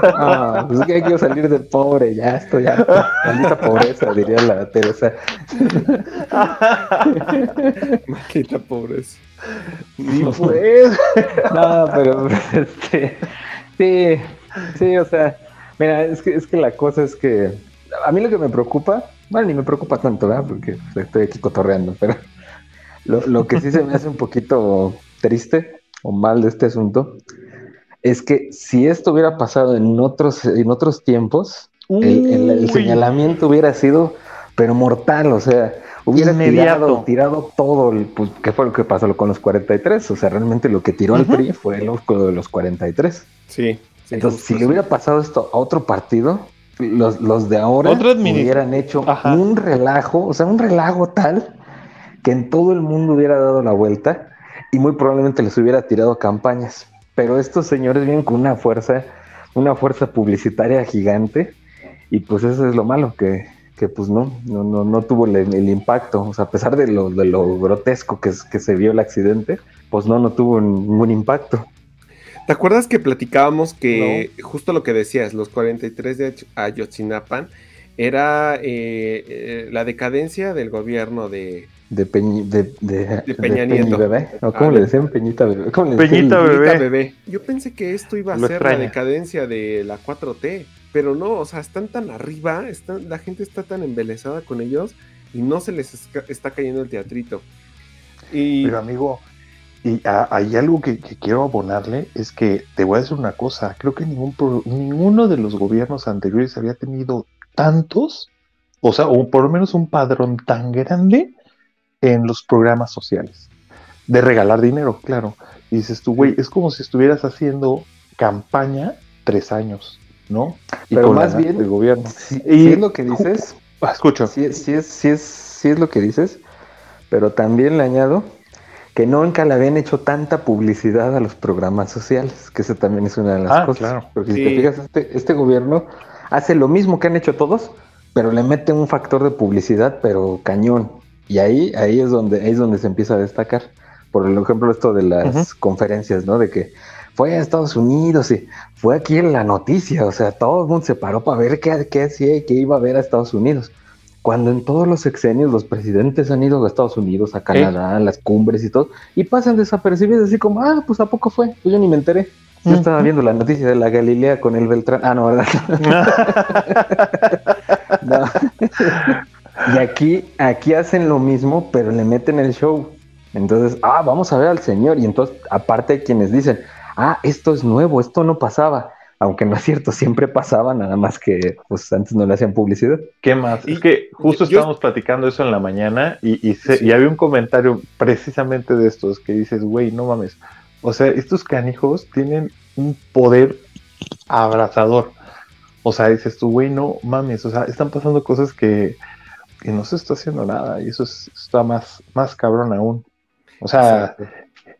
Ah, pues es que quiero salir del pobre, ya estoy ya. Maldita pobreza, diría la Teresa. Maldita pobreza. Sí, pues. No, pero este, sí, sí, o sea, mira, es que, es que la cosa es que a mí lo que me preocupa, bueno, ni me preocupa tanto, ¿verdad? Porque pues, estoy aquí cotorreando, pero lo, lo que sí se me hace un poquito triste o mal de este asunto es que si esto hubiera pasado en otros, en otros tiempos, el, el- el señalamiento hubiera sido, pero mortal, o sea, hubiera tirado, tirado todo, el, pues, ¿qué fue lo que pasó con los 43? O sea, realmente lo que tiró al Ujú. PRI fue lo de los 43. Sí. sí, Entonces, si le hubiera pasado esto a otro partido, los, los de ahora hubieran hecho Ajá. un relajo, o sea, un relajo tal que en todo el mundo hubiera dado la vuelta y muy probablemente les hubiera tirado campañas. Pero estos señores vienen con una fuerza, una fuerza publicitaria gigante y pues eso es lo malo, que, que pues no, no, no, no tuvo el, el impacto. O sea, a pesar de lo, de lo grotesco que, es- que se vio el accidente, pues no, no tuvo ningún impacto. ¿Te acuerdas que platicábamos que justo lo que decías, los 43 de Ayotzinapan, era eh, eh, la decadencia del gobierno de De, Peñi- de, de, De Peña Nieto. Bebé. ¿O ¿Cómo Ah, le de- decían? Peñita Bebé. ¿Cómo le decían? Peñita Bebé. Peñita Bebé. Yo pensé que esto iba a Lo ser extraña. la decadencia de la 4T, pero no, o sea, están tan arriba, están, la gente está tan embelesada con ellos y no se les está cayendo el teatrito. Y Pero amigo, y a- hay algo que, que quiero abonarle, es que te voy a decir una cosa, creo que ningún ninguno de los gobiernos anteriores había tenido tantos, o sea, o por lo menos un padrón tan grande en los programas sociales. de regalar dinero, claro. Y dices tú, güey, es como si estuvieras haciendo campaña tres años, ¿no? Y Pero más bien, del gobierno. Sí, Y- es lo que dices, escucha. sí, sí es, sí, es, sí es lo que dices, pero también le añado que nunca le habían hecho tanta publicidad a los programas sociales, que eso también es una de las Ah, cosas. claro. Porque si te fijas, este, este gobierno hace lo mismo que han hecho todos, pero le mete un factor de publicidad, pero cañón. Y ahí, ahí es donde, ahí es donde se empieza a destacar. Por ejemplo, esto de las conferencias, ¿no? De que fue a Estados Unidos y fue aquí en la noticia, o sea, todo el mundo se paró para ver qué, qué hacía y qué iba a ver a Estados Unidos. Cuando en todos los sexenios los presidentes han ido a Estados Unidos, a Canadá, a las cumbres y todo, y pasan desapercibidos así como, ah, pues a poco fue, pues yo ni me enteré. Yo estaba viendo la noticia de la Galilea con el Beltrán. Ah, no, ¿verdad? [laughs] [laughs] No. y aquí, aquí hacen lo mismo, pero le meten el show. Entonces, ah, vamos a ver al señor. Y entonces, aparte hay quienes dicen, ah, esto es nuevo, esto no pasaba. Aunque no es cierto, siempre pasaba, nada más que pues antes no le hacían publicidad. ¿Qué más? Y- es que justo yo- estábamos platicando eso en la mañana y, y, se- Sí. y había un comentario precisamente de estos que dices, güey, no mames. O sea, estos canijos tienen un poder abrazador. O sea, dices tú, güey, no mames. O sea, están pasando cosas que, que no se está haciendo nada y eso es- está más, más cabrón aún. O sea,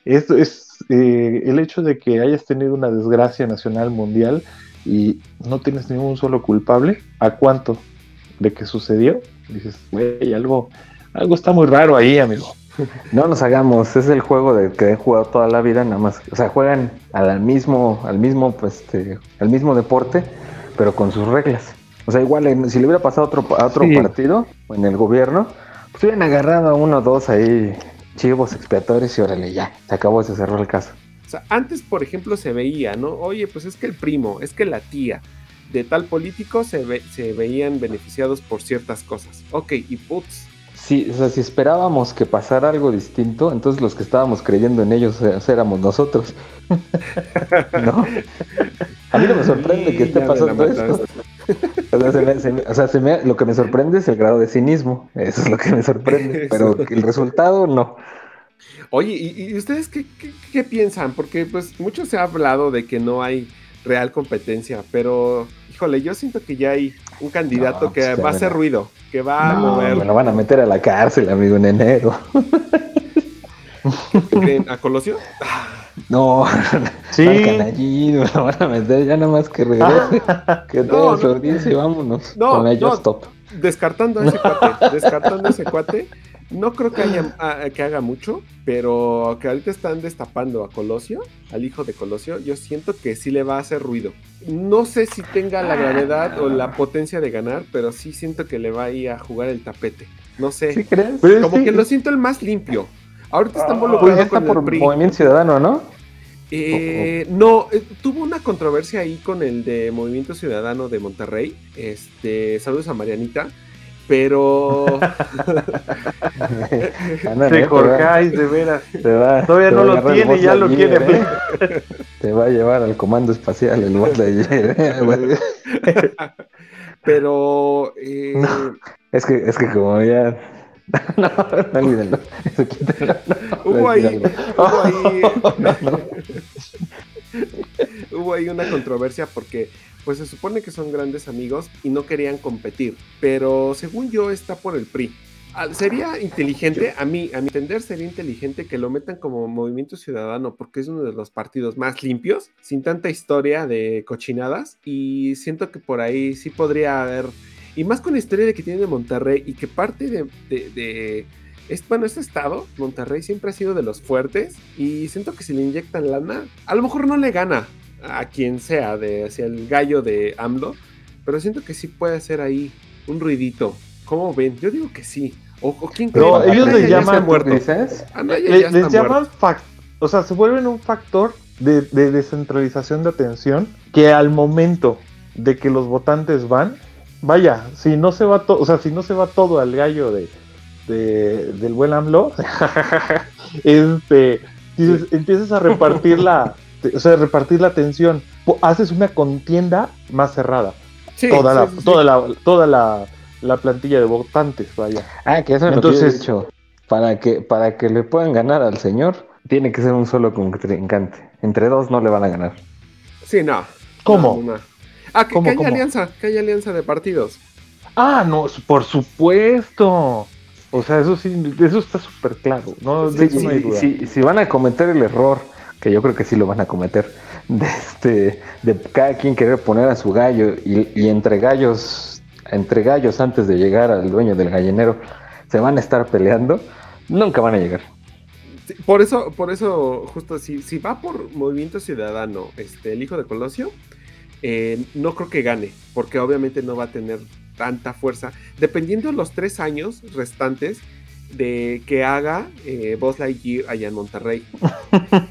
esto es eh, el hecho de que hayas tenido una desgracia nacional mundial y no tienes ningún solo culpable, ¿a cuánto de que sucedió? Dices, güey, algo, algo está muy raro ahí, amigo. [laughs] No nos hagamos, es el juego de que he jugado toda la vida, nada más. O sea, juegan al mismo, al mismo, pues, este, al mismo deporte, pero con sus reglas. O sea, igual en- si le hubiera pasado a otro, a otro Sí. partido o en el gobierno, pues hubieran agarrado a uno o dos ahí chivos expiatorios y órale, ya, se acabó, se cerró el caso. O sea, antes, por ejemplo, se veía, ¿no? Oye, pues es que el primo, es que la tía de tal político se, ve- se veían beneficiados por ciertas cosas. Ok, y putz. Sí, o sea, si esperábamos que pasara algo distinto, entonces los que estábamos creyendo en ellos éramos nosotros. [laughs] ¿No? A mí no me sorprende que esté pasando esto. [laughs] O sea, se me- se me- o sea, se me- lo que me sorprende es el grado de cinismo. Eso es lo que me sorprende. [laughs] Pero el resultado no. Oye, ¿y, y ustedes qué, qué- qué piensan? Porque pues mucho se ha hablado de que no hay real competencia, pero híjole, yo siento que ya hay un candidato No, que pues, va a hacer bueno. ruido, que va a No, mover me lo van a meter a la cárcel, amigo, en enero. [laughs] ¿Creen? a Colosio. [laughs] No, Sí. al canallín, me lo van a meter ya nada más que regrese. que No, toda su no. audiencia y vámonos. No, con la no. Stop. Descartando a ese cuate, [laughs] descartando a ese cuate, no creo que, haya, a- que haga mucho, pero que ahorita están destapando a Colosio, al hijo de Colosio, yo siento que sí le va a hacer ruido. No sé si tenga la gravedad o la potencia de ganar, pero sí siento que le va a ir a jugar el tapete. No sé, como que- que lo siento el más limpio. Ahorita está Pues involucrado está con por el PRI. Movimiento Ciudadano, ¿no? Eh, no, eh, tuvo una controversia ahí con el de Movimiento Ciudadano de Monterrey. Este, saludos a Marianita. Pero [laughs] Te corcáis, de veras. te va- Todavía te no lo tiene, ya lo quiere. ¿eh? Te va a llevar al comando espacial el Buzz Lightyear, ¿eh? [laughs] Pero eh, Es que, es que como ya. [laughs] No, no olvídenlo. Eso quítalo. No, hubo [laughs] no, ahí, hubo ahí, una controversia porque pues se supone que son grandes amigos y no querían competir. Pero según yo está por el PRI. Al- Sería inteligente, a mí, a mi entender, sería inteligente que lo metan como movimiento ciudadano, porque es uno de los partidos más limpios, sin tanta historia de cochinadas, y siento que por ahí sí podría haber, y más con la historia de que tiene de Monterrey, y que parte de, de, de- es, bueno, este estado, Monterrey, siempre ha sido de los fuertes, y siento que si le inyectan lana, a lo mejor no le gana a quien sea, de hacia el gallo de AMLO, pero siento que sí puede hacer ahí un ruidito. ¿Cómo ven? Yo digo que sí. O, o quién cree? No, ellos le llaman-. ¿Dices? Está les llaman o sea, se vuelven un factor de, de descentralización de atención que al momento de que los votantes van, vaya, si no se va todo, o sea, si no se va todo al gallo de, de- del buen AMLO, [laughs] este, dices, empiezas a repartir la, o sea, repartir la atención, Po- haces una contienda más cerrada, Sí, toda sí, la, sí, toda la, toda la, la plantilla de votantes, vaya. Ah, que eso es lo Entonces- que yo he dicho. para que, para que le puedan ganar al señor, tiene que ser un solo contrincante. Entre dos no le van a ganar. Sí, no. ¿Cómo? No, no. Ah, que, ¿Cómo, que haya cómo? alianza, que haya alianza de partidos. Ah, no, por supuesto. O sea, eso sí, eso está súper claro. No, de no hay Si, duda. si- si van a cometer el error, que yo creo que sí lo van a cometer, [laughs] de este, de cada quien querer poner a su gallo y, y entre gallos, entre gallos antes de llegar al dueño del gallinero, se van a estar peleando, nunca van a llegar. Sí, por eso, por eso, justo si, si va por Movimiento Ciudadano, este, el hijo de Colosio, eh, no creo que gane, porque obviamente no va a tener tanta fuerza, dependiendo de los tres años restantes de que haga eh, Lightyear allá en Monterrey. [laughs]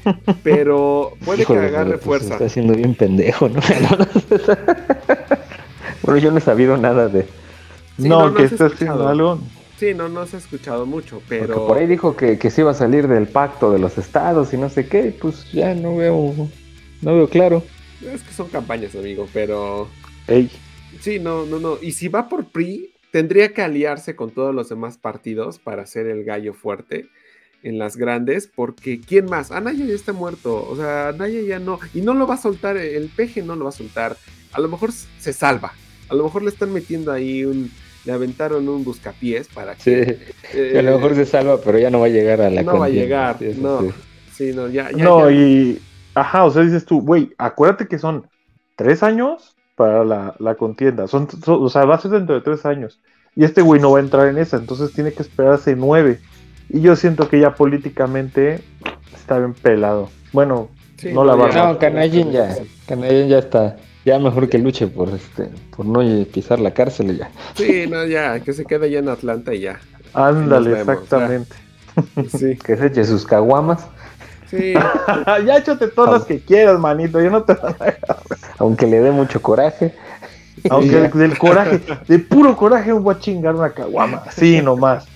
Pero puede Híjole, que agarre pues, fuerza. Está haciendo bien pendejo, ¿no? [laughs] bueno, yo no he sabido nada de... Sí, no, no, no que ha está haciendo algo. Sí, no, no se ha escuchado mucho, Porque pero... por ahí dijo que, que se iba a salir del pacto de los estados y no sé qué, pues ya no veo, no veo claro. Es que son campañas, amigo, pero... Ey, Sí, no, no, no. Y si va por PRI, tendría que aliarse con todos los demás partidos para ser el gallo fuerte en las grandes, porque ¿quién más? Anaya ya está muerto, o sea, Anaya ya no, y no lo va a soltar, el peje no lo va a soltar, a lo mejor se salva, a lo mejor le están metiendo ahí un, le aventaron un buscapiés para Sí, que... que a lo eh, mejor se salva, pero ya no va a llegar a la no va a llegar, Sí, no, sí. sí, no, ya, ya, no, ya. y. Ajá, o sea, dices tú, güey, acuérdate que son tres años para la, la contienda. Son, son- o sea, va a ser dentro de tres años. Y este güey no va a entrar en esa, entonces tiene que esperarse nueve. Y yo siento que ya políticamente está bien pelado. Bueno, Sí, no la va a ya. No, Canallín ya, Canallín ya está, ya mejor que luche por este, por no pisar la cárcel y ya. Sí, no, ya, que se quede ya en Atlanta y ya. ándale, vemos, exactamente. Sí, Que se eche sus caguamas, sí. [laughs] ya échate todas las que quieras, manito. Yo no te van a aunque le dé mucho coraje. Aunque del, del coraje, de puro coraje, voy a chingar una caguama. Sí, nomás.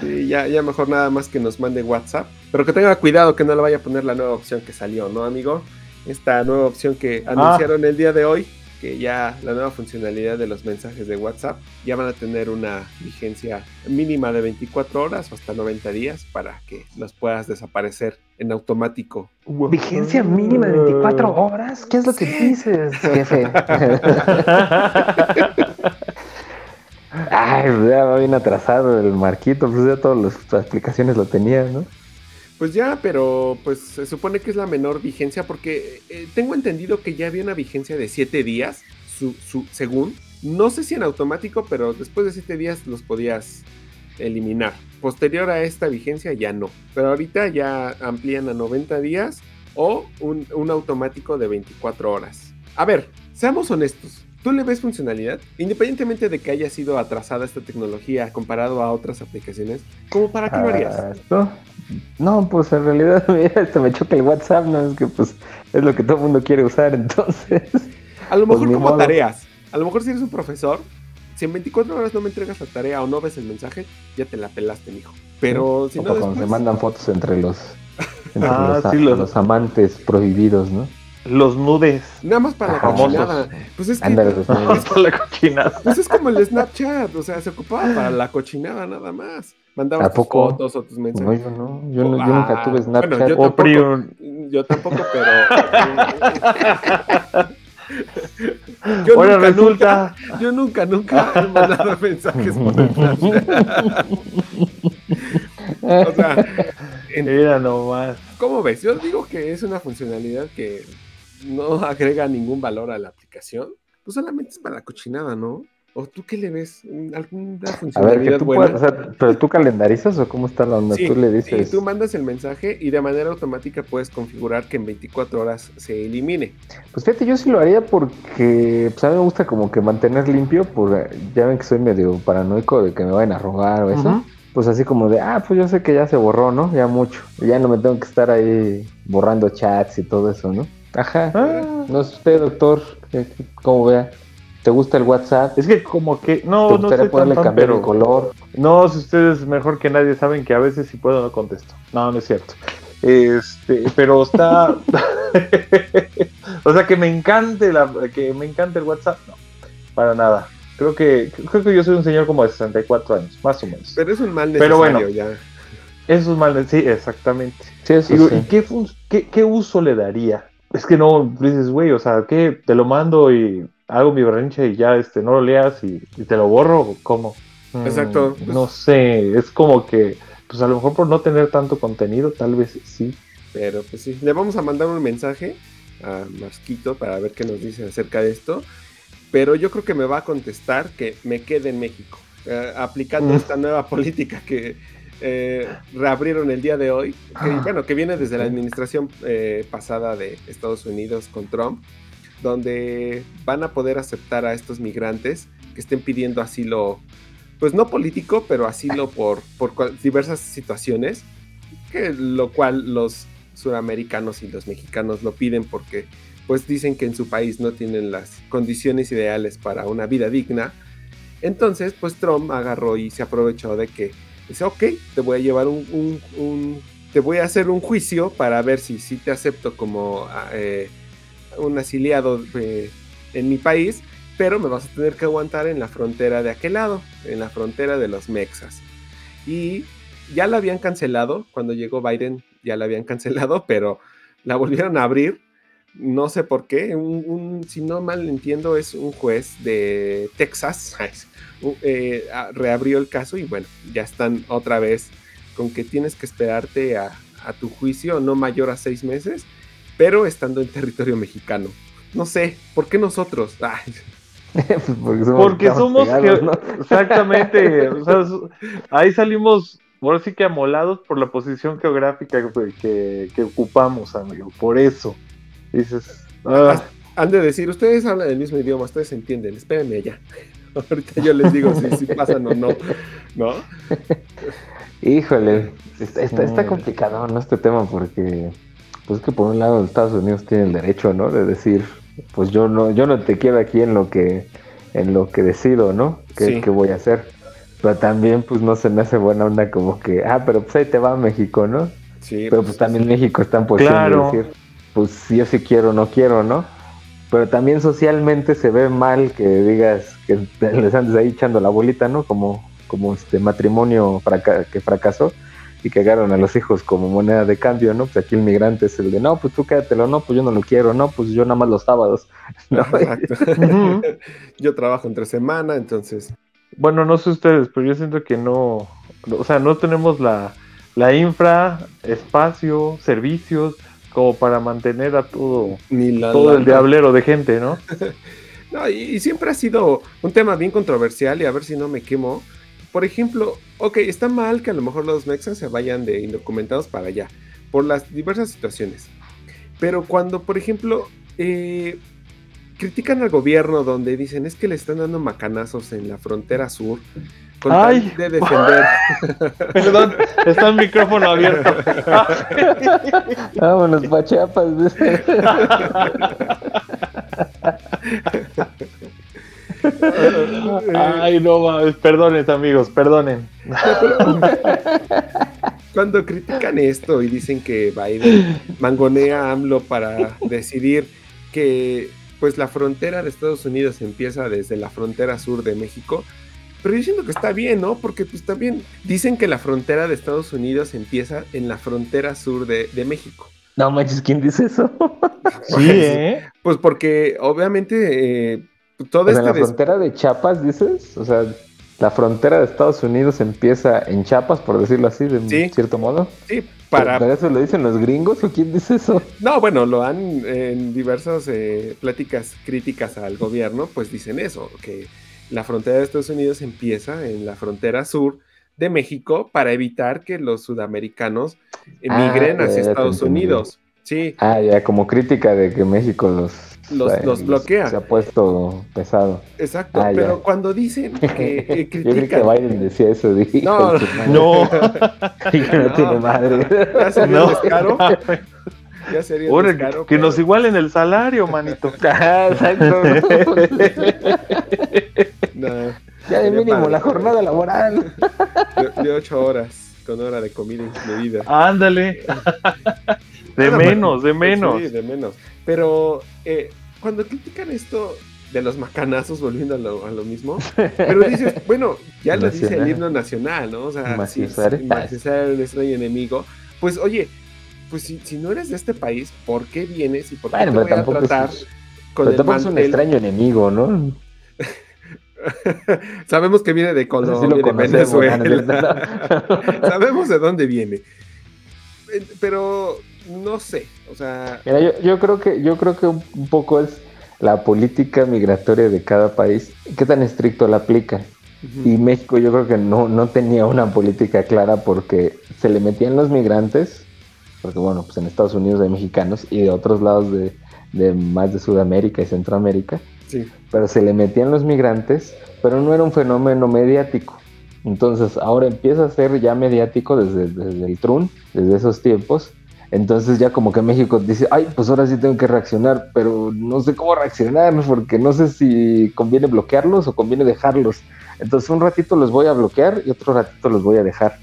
Sí, ya, ya mejor nada más que nos mande WhatsApp. Pero que tenga cuidado que no le vaya a poner la nueva opción que salió, ¿no, amigo? Esta nueva opción que Ah. anunciaron el día de hoy, que ya la nueva funcionalidad de los mensajes de WhatsApp ya van a tener una vigencia mínima de 24 horas o hasta 90 días para que los puedas desaparecer en automático. Vigencia mínima de 24 horas. ¿Qué es lo que dices, jefe? [laughs] Ay, pues ya va bien atrasado el marquito, pues ya todas las aplicaciones lo tenían, ¿no? Pues ya, pero pues se supone que es la menor vigencia porque eh, tengo entendido que ya había una vigencia de 7 días, su, según. No sé si en automático, pero después de 7 días los podías eliminar. Posterior a esta vigencia ya no. Pero ahorita ya amplían a 90 días o un, un automático de 24 horas. A ver, seamos honestos. ¿Tú le ves funcionalidad? Independientemente de que haya sido atrasada esta tecnología comparado a otras aplicaciones, ¿cómo para qué lo harías? Ah, no, no, pues en realidad [laughs] mira, esto me choca el WhatsApp, no es que pues es lo que todo el mundo quiere usar, [laughs] entonces. A lo Pues mejor ni como modo. tareas. A lo mejor si eres un profesor, si en 24 horas no me entregas la tarea o no ves el mensaje, ya te la pelaste, mijo. Pero si o no cuando se después... mandan fotos entre los, entre [laughs] Ah, los, sí, los- los amantes prohibidos, ¿no? Los nudes. Nada más para la cochinada. Pues es que... Ándale, los nudes. Para la cochinada. [laughs] Pues es como el Snapchat, o sea, se ocupaba para la cochinada nada más. Mandabas ¿A tus poco? fotos o tus No, mensajes. yo no, yo, no, yo nunca tuve Snapchat. bueno, yo O tampoco. Yo tampoco, pero... [laughs] yo, Ahora nunca, resulta. nunca, yo nunca, nunca he mandado [laughs] mensajes por el Snapchat. O sea, en- Mira nomás. ¿Cómo ves? Yo digo que es una funcionalidad que no agrega ningún valor a la aplicación. Pues solamente es para la cochinada, ¿no? ¿O tú qué le ves? ¿Alguna A funcionalidad ver, que tú buena? puedas, o sea, pero tú calendarizas o cómo está la onda, Sí, tú le sí, dices. tú mandas el mensaje y de manera automática puedes configurar que en 24 horas se elimine. Pues fíjate, yo sí lo haría porque pues a mí me gusta como que mantener limpio, pues ya ven que soy medio paranoico de que me vayan a robar o eso. Pues así como de, ah, pues yo sé que ya se borró, ¿no? Ya mucho. Ya no me tengo que estar ahí borrando chats y todo eso, ¿no? Ajá. Ah. No sé usted, doctor, ¿qué- qué- ¿cómo vea? ¿Te gusta el WhatsApp? Es que como que. ¿Te No, no gustaría sé poderle tan cambiar el pero. color? No, si ustedes mejor que nadie saben que a veces si puedo no contesto. No, no es cierto. Este, pero está. [laughs] o sea que me encante la, que me encante el WhatsApp, no, para nada. Creo que, creo que yo soy un señor como de 64 años, más o menos. Pero es un mal Pero necesario bueno. ya. Eso es mal, sí, exactamente. Sí, eso Digo, sí. ¿y qué, qué uso le daría? Es que no, dices, güey, o sea, ¿qué? ¿Te lo mando y hago mi berrinche y ya este, no lo leas y, y te lo borro? ¿O ¿Cómo? Mm, Exacto. No sé, es como que, pues a lo mejor por no tener tanto contenido, tal vez sí. Pero pues sí, le vamos a mandar un mensaje a Masquito para ver qué nos dice acerca de esto. Pero yo creo que me va a contestar que me quede en México, eh, aplicando Mm. esta nueva [laughs] política que eh, reabrieron el día de hoy, que, bueno, que viene desde la administración eh, pasada de Estados Unidos con Trump, donde van a poder aceptar a estos migrantes que estén pidiendo asilo, pues no político, pero asilo [laughs] por, por diversas situaciones, que lo cual los suramericanos y los mexicanos lo piden porque pues dicen que en su país no tienen las condiciones ideales para una vida digna. Entonces, pues Trump agarró y se aprovechó de que dice, ok, te voy a llevar un, te voy a hacer un juicio para ver si, si te acepto como ah, eh, un asiliado eh, en mi país, pero me vas a tener que aguantar en la frontera de aquel lado, en la frontera de los mexas. Y ya la habían cancelado, cuando llegó Biden ya la habían [laughs] cancelado, pero la volvieron a abrir, no sé por qué, un, un- si no mal entiendo es un juez de Texas, [laughs] eh, reabrió el caso y bueno, ya están otra vez con que tienes que esperarte a, a tu juicio no mayor a seis meses, pero estando en territorio mexicano. No sé, ¿por qué nosotros? [laughs] Ay, [laughs] porque somos, Porque somos pegados, que- ¿no? Exactamente. o sea, es- ahí salimos, ahora sí que amolados por la posición geográfica que, que- que ocupamos, amigo. Por eso. Dices, ah, Han de decir, ustedes hablan el mismo idioma, ustedes entienden, espérenme allá. [laughs] Ahorita yo les digo si, si pasan o no, ¿no? [laughs] Híjole, está, está, está Mm. complicado, ¿no? Este tema porque, pues que por un lado Estados Unidos tiene el derecho, ¿no? De decir, pues yo no, yo no te quiero aquí en lo que, en lo que decido, ¿no? ¿Qué, Sí. qué voy a hacer? Pero también, pues no se me hace buena onda como que, ah, pero pues ahí te va México, ¿no? Sí, Pero pues también México está en posición Claro. de decir, pues yo sí quiero, no quiero, ¿no? Pero también socialmente se ve mal que digas que les andes ahí echando la bolita, ¿no? Como, como este matrimonio fraca- que fracasó y que agarran a los hijos como moneda de cambio, ¿no? Pues aquí el migrante es el de, no, pues tú quédatelo, no, pues yo no lo quiero, no, pues yo nada más los sábados. [laughs] ¿no? Exacto. [laughs] Yo trabajo entre semana, entonces. bueno, no sé ustedes, pero yo siento que no, o sea, no tenemos la, la infra, espacio, servicios, como para mantener a todo, Ni la, todo el diablero de gente, ¿no? [laughs] No, y, y siempre ha sido un tema bien controversial y a ver si no me quemo. Por ejemplo, ok, está mal que a lo mejor los mexas se vayan de indocumentados para allá, por las diversas situaciones. Pero cuando, por ejemplo, eh, critican al gobierno donde dicen es que le están dando macanazos en la frontera sur, con tal Ay. de defender... [laughs] Perdón, está el micrófono abierto. [laughs] Vámonos pa' Chiapas. [laughs] Ay, no mames, perdonen, amigos, perdonen. Cuando critican esto y dicen que Biden mangonea a AMLO para decidir que pues la frontera de Estados Unidos empieza desde la frontera sur de México, pero yo siento que está bien, ¿no? Porque pues también dicen que la frontera de Estados Unidos empieza en la frontera sur de, de México. No manches, ¿quién dice eso? [laughs] Sí, ¿eh? Pues porque obviamente eh, todo sea, en este la des- frontera de Chiapas, dices? O sea, la frontera de Estados Unidos empieza en Chiapas, por decirlo así, de Sí. cierto modo. sí, para ¿Pero eso lo dicen los gringos o quién dice eso? No, bueno, lo han en diversas eh, pláticas críticas al gobierno, pues dicen eso, que la frontera de Estados Unidos empieza en la frontera sur de México para evitar que los sudamericanos emigren Ah, hacia ya Estados. Unidos. Sí, Ah, ya, como crítica de que México los, Los- los bloquea. Se ha puesto pesado. exacto, Ah, ya. pero cuando dicen que [laughs] eh, Yo creí que. Biden decía eso. Dije, No. No. [laughs] Dije, no, [laughs] No. tiene madre. No. Ya sería un Ahora, descaro, que pero- nos igualen el salario, manito. [laughs] Exacto. [laughs] No, ya de mínimo padre. la jornada laboral. de, de ocho horas, con hora de comida incluida. Ándale. De menos, de menos. Sí, de menos. Pero eh, cuando critican esto, de los macanazos, volviendo a lo, a lo mismo. Pero dices, [laughs] bueno, ya lo dice el himno nacional, ¿no? O sea, si, macizar un extraño enemigo, pues oye, pues si, si no eres de este país, ¿por qué vienes y por qué Bueno, te pero voy a tratar es, con pero el tampoco es un extraño enemigo, ¿no? [laughs] Sabemos que viene de Colombia, de Venezuela. [laughs] Sabemos de dónde viene. Eh, Pero no sé, o sea, Mira, yo, yo creo que yo creo que un un poco es la política migratoria de cada país, qué tan estricto la aplica. Y México yo creo que no, no tenía una política clara porque se le metían los migrantes, porque bueno, pues en Estados Unidos hay mexicanos y de otros lados de, de más de Sudamérica y Centroamérica, sí. pero se le metían los migrantes, pero no era un fenómeno mediático. Entonces ahora empieza a ser ya mediático desde, desde el Trun, desde esos tiempos. Entonces ya como que México dice, ay, pues ahora sí tengo que reaccionar, pero no sé cómo reaccionar, porque no sé si conviene bloquearlos o conviene dejarlos. Entonces un ratito los voy a bloquear y otro ratito los voy a dejar.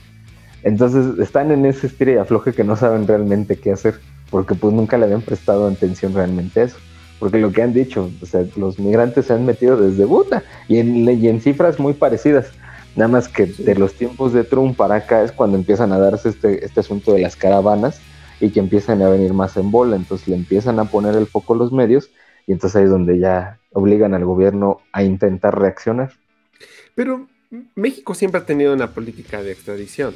Entonces están en ese estira y afloje que no saben realmente qué hacer, porque pues nunca le habían prestado atención realmente a eso. Porque lo que han dicho, o sea, los migrantes se han metido desde Buta y en, y en cifras muy parecidas. Nada más que de los tiempos de Trump para acá es cuando empiezan a darse este, este asunto de las caravanas y que empiezan a venir más en bola. Entonces le empiezan a poner el foco los medios y entonces ahí es donde ya obligan al gobierno a intentar reaccionar. Pero México siempre ha tenido una política de extradición.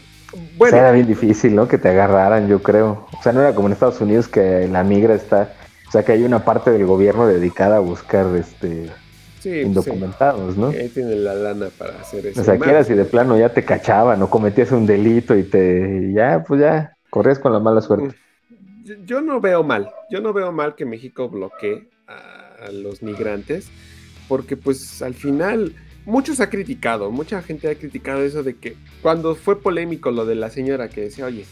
Bueno, era bien difícil, ¿no? Que te agarraran, yo creo. O sea, no era como en Estados Unidos que la migra está, o sea, que hay una parte del gobierno dedicada a buscar este sí, indocumentados, ¿no? sí, ahí tiene la lana para hacer eso. O sea, que era si de plano ya te cachaban o cometías un delito y te, y ya, pues ya, corrías con la mala suerte. Yo- Yo no veo mal, yo no veo mal que México bloquee a, a los migrantes, porque pues al final muchos ha criticado, mucha gente ha criticado eso de que cuando fue polémico lo de la señora que decía, oye,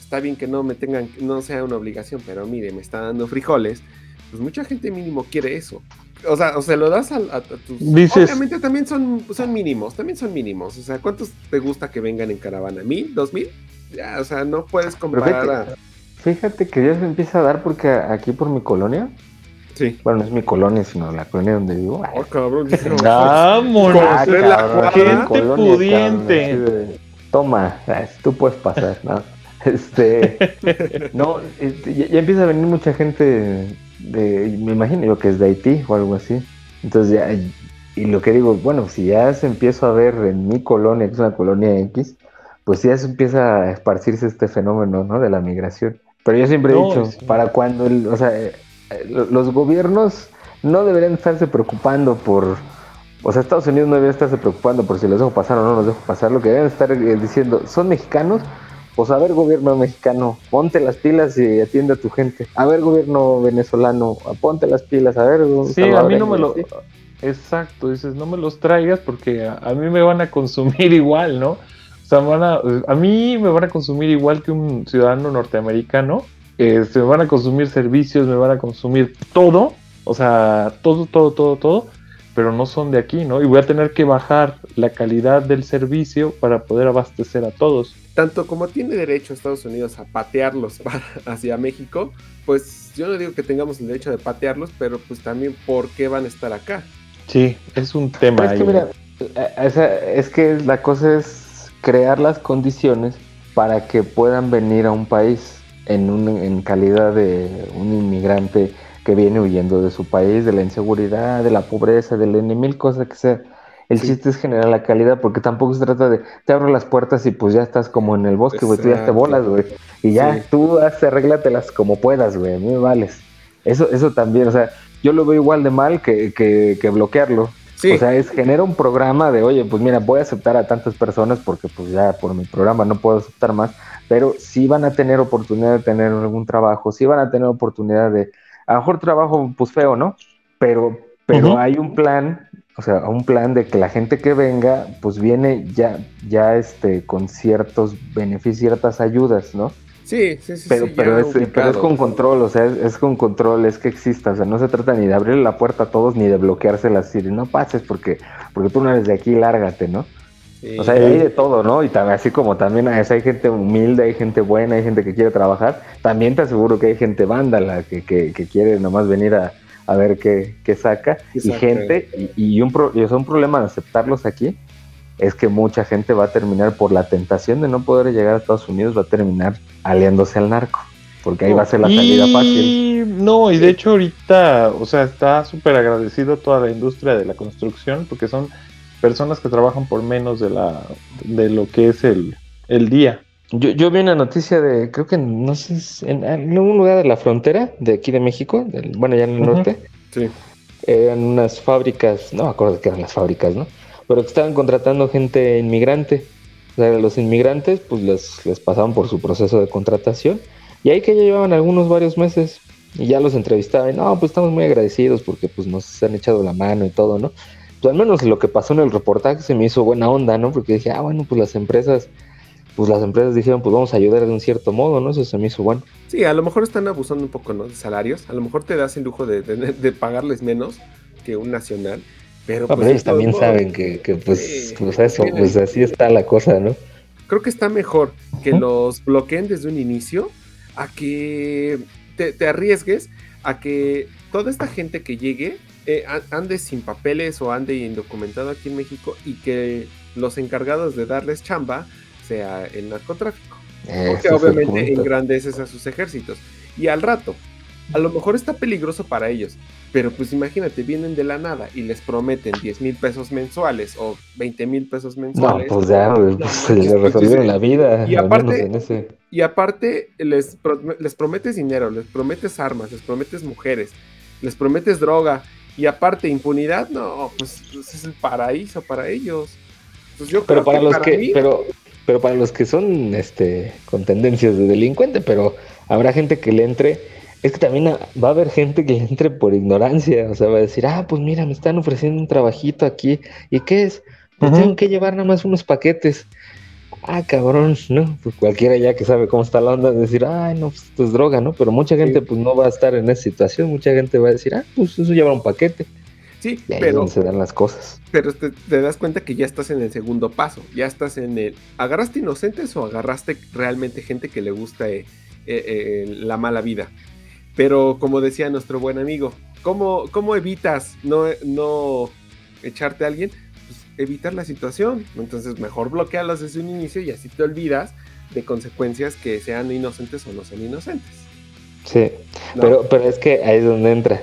está bien que no me tengan, no sea una obligación, pero mire, me está dando frijoles, pues mucha gente mínimo quiere eso. O sea, o se lo das a, a- a tus... Dices- Obviamente también son, son mínimos, también son mínimos. O sea, ¿cuántos te gusta que vengan en caravana? ¿Mil? ¿Dos mil? Ya, o sea, no puedes comparar fíjate- a... Fíjate que ya se empieza a dar porque aquí por mi colonia, Sí. bueno, no es mi colonia, sino la colonia donde vivo. Oh, cabrón, [laughs] Vámonos. Ah, la Gente colonia, pudiente. cabrón, Toma, tú puedes pasar, ¿no? [laughs] Este, no, este, ya, ya empieza a venir mucha gente de, me imagino yo que es de Haití o algo así. Entonces ya, y lo que digo, bueno, si ya se empieza a ver en mi colonia, que es una colonia X, pues ya se empieza a esparcirse este fenómeno, ¿no? De la migración. Pero yo siempre he No, dicho, sí. para cuando, el- o sea, los gobiernos no deberían estarse preocupando por, o sea, Estados Unidos no debería estarse preocupando por si los dejo pasar o no los dejo pasar. Lo que deben estar eh, diciendo, ¿son mexicanos? Pues a ver, gobierno mexicano, ponte las pilas y atiende a tu gente. A ver, gobierno venezolano, ponte las pilas. A ver, Sí, a mí no me lo. Exacto, dices, no me los traigas porque a, a mí me van a consumir [laughs] igual, ¿no? O sea, van a, a mí me van a consumir igual que un ciudadano norteamericano. Este, me van a consumir servicios, me van a consumir todo, o sea, todo, todo, todo, todo, pero no son de aquí, ¿no? Y voy a tener que bajar la calidad del servicio para poder abastecer a todos. tanto como tiene derecho Estados Unidos a patearlos para- [laughs] hacia México, pues yo no digo que tengamos el derecho de patearlos, pero pues también por qué van a estar acá. Sí, es un tema. Pero es que mira, eh, es que la cosa es crear las condiciones para que puedan venir a un país en, un, en calidad de un inmigrante que viene huyendo de su país, de la inseguridad, de la pobreza, del N mil cosas que sea. El Sí. chiste es generar la calidad porque tampoco se trata de te abro las puertas y pues ya estás como en el bosque, güey, tú ya te bolas, güey. Y ya, Sí. tú haz, arréglatelas como puedas, güey, a mí me vales. Eso, eso también, o sea, yo lo veo igual de mal que, que, que bloquearlo. Sí, O sea, es genera un programa de, oye, pues mira, voy a aceptar a tantas personas porque pues ya por mi programa no puedo aceptar más, pero sí van a tener oportunidad de tener algún trabajo, sí van a tener oportunidad de, a lo mejor trabajo pues feo, ¿no? Pero, pero hay un plan, o sea, un plan de que la gente que venga pues viene ya, ya este, con ciertos beneficios, ciertas ayudas, ¿no? Sí, sí, sí. Pero, sí, pero, es, pero es con control, o sea, es, es con control, es que exista, o sea, no se trata ni de abrirle la puerta a todos ni de bloqueárselas de no pases porque, porque tú no eres de aquí, lárgate, ¿no? Sí. O sea, hay de todo, ¿no? Y también, así como también hay, hay gente humilde, hay gente buena, hay gente que quiere trabajar, también te aseguro que hay gente vándala que, que, que quiere nomás venir a, a ver qué, qué saca. Y gente, y, y un, pro- y, sea, un problema de aceptarlos aquí es que mucha gente va a terminar por la tentación de no poder llegar a Estados Unidos, va a terminar aliándose al narco, porque ahí va a ser la salida y... fácil. No, y de hecho ahorita, o sea, está súper agradecido toda la industria de la construcción porque son personas que trabajan por menos de la de lo que es el, el día. Yo, yo vi una noticia de, creo que no sé, en, en un lugar de la frontera de aquí de México, del- bueno, ya en el norte, Sí. eran unas fábricas, no me acuerdo de qué eran las fábricas, ¿no? Pero que estaban contratando gente inmigrante. O sea, los inmigrantes, pues les, les pasaban por su proceso de contratación. Y ahí que ya llevaban algunos varios meses y ya los entrevistaban. No, pues estamos muy agradecidos porque pues nos han echado la mano y todo, ¿no? Pues al menos lo que pasó en el reportaje se me hizo buena onda, ¿no? Porque dije, ah, bueno, pues las empresas, pues las empresas dijeron, pues vamos a ayudar de un cierto modo, ¿no? Eso se me hizo bueno. Sí, a lo mejor están abusando un poco ¿no? de salarios. A lo mejor te das el lujo de, de- de pagarles menos que un nacional. Pero, pues, pero de ellos también modos, saben que, que pues, Sí, pues eso, tienen- pues así está la cosa, ¿no? Creo que está mejor que los bloqueen desde un inicio a que te, te arriesgues a que toda esta gente que llegue eh, ande sin papeles o ande indocumentado aquí en México y que los encargados de darles chamba sea el narcotráfico. Porque es el obviamente engrandeces a sus ejércitos. Y al rato, a lo mejor está peligroso para ellos, pero pues imagínate, vienen de la nada y les prometen 10 mil pesos mensuales o 20 mil pesos No, mensuales. pues ya, No, pues, manches, se le pues, resolvieron la vida. Y aparte- ese. Y aparte, les, pro- les prometes dinero, les prometes armas, les prometes mujeres, les prometes droga. Y aparte, impunidad, no, pues, pues, es el paraíso para ellos. Pues yo Pero creo para los que, mí- pero, pero para los que son este con tendencias de delincuente, pero habrá gente que le entre, es que también va a haber gente que entre por ignorancia, o sea, va a decir, ah, pues mira, me están ofreciendo un trabajito aquí, ¿y qué es? Pues Ujú. tengo que llevar nada más unos paquetes. Ah, cabrón, ¿no? Pues cualquiera ya que sabe cómo está la onda, decir, ay, no, pues esto es droga, ¿no? Pero mucha gente Sí. pues no va a estar en esa situación, mucha gente va a decir, ah, pues eso lleva un paquete. Sí, Y ahí es pero, donde se dan las cosas. pero te, te das cuenta que ya estás en el segundo paso. Ya estás en el. ¿Agarraste inocentes o agarraste realmente gente que le gusta eh, eh, eh, la mala vida? Pero como decía nuestro buen amigo, ¿cómo, cómo evitas no, no echarte a alguien? Pues evitar la situación. Entonces, mejor bloquearlas desde un inicio y así te olvidas de consecuencias que sean inocentes o no sean inocentes. Sí. ¿no? Pero, pero es que ahí es donde entra.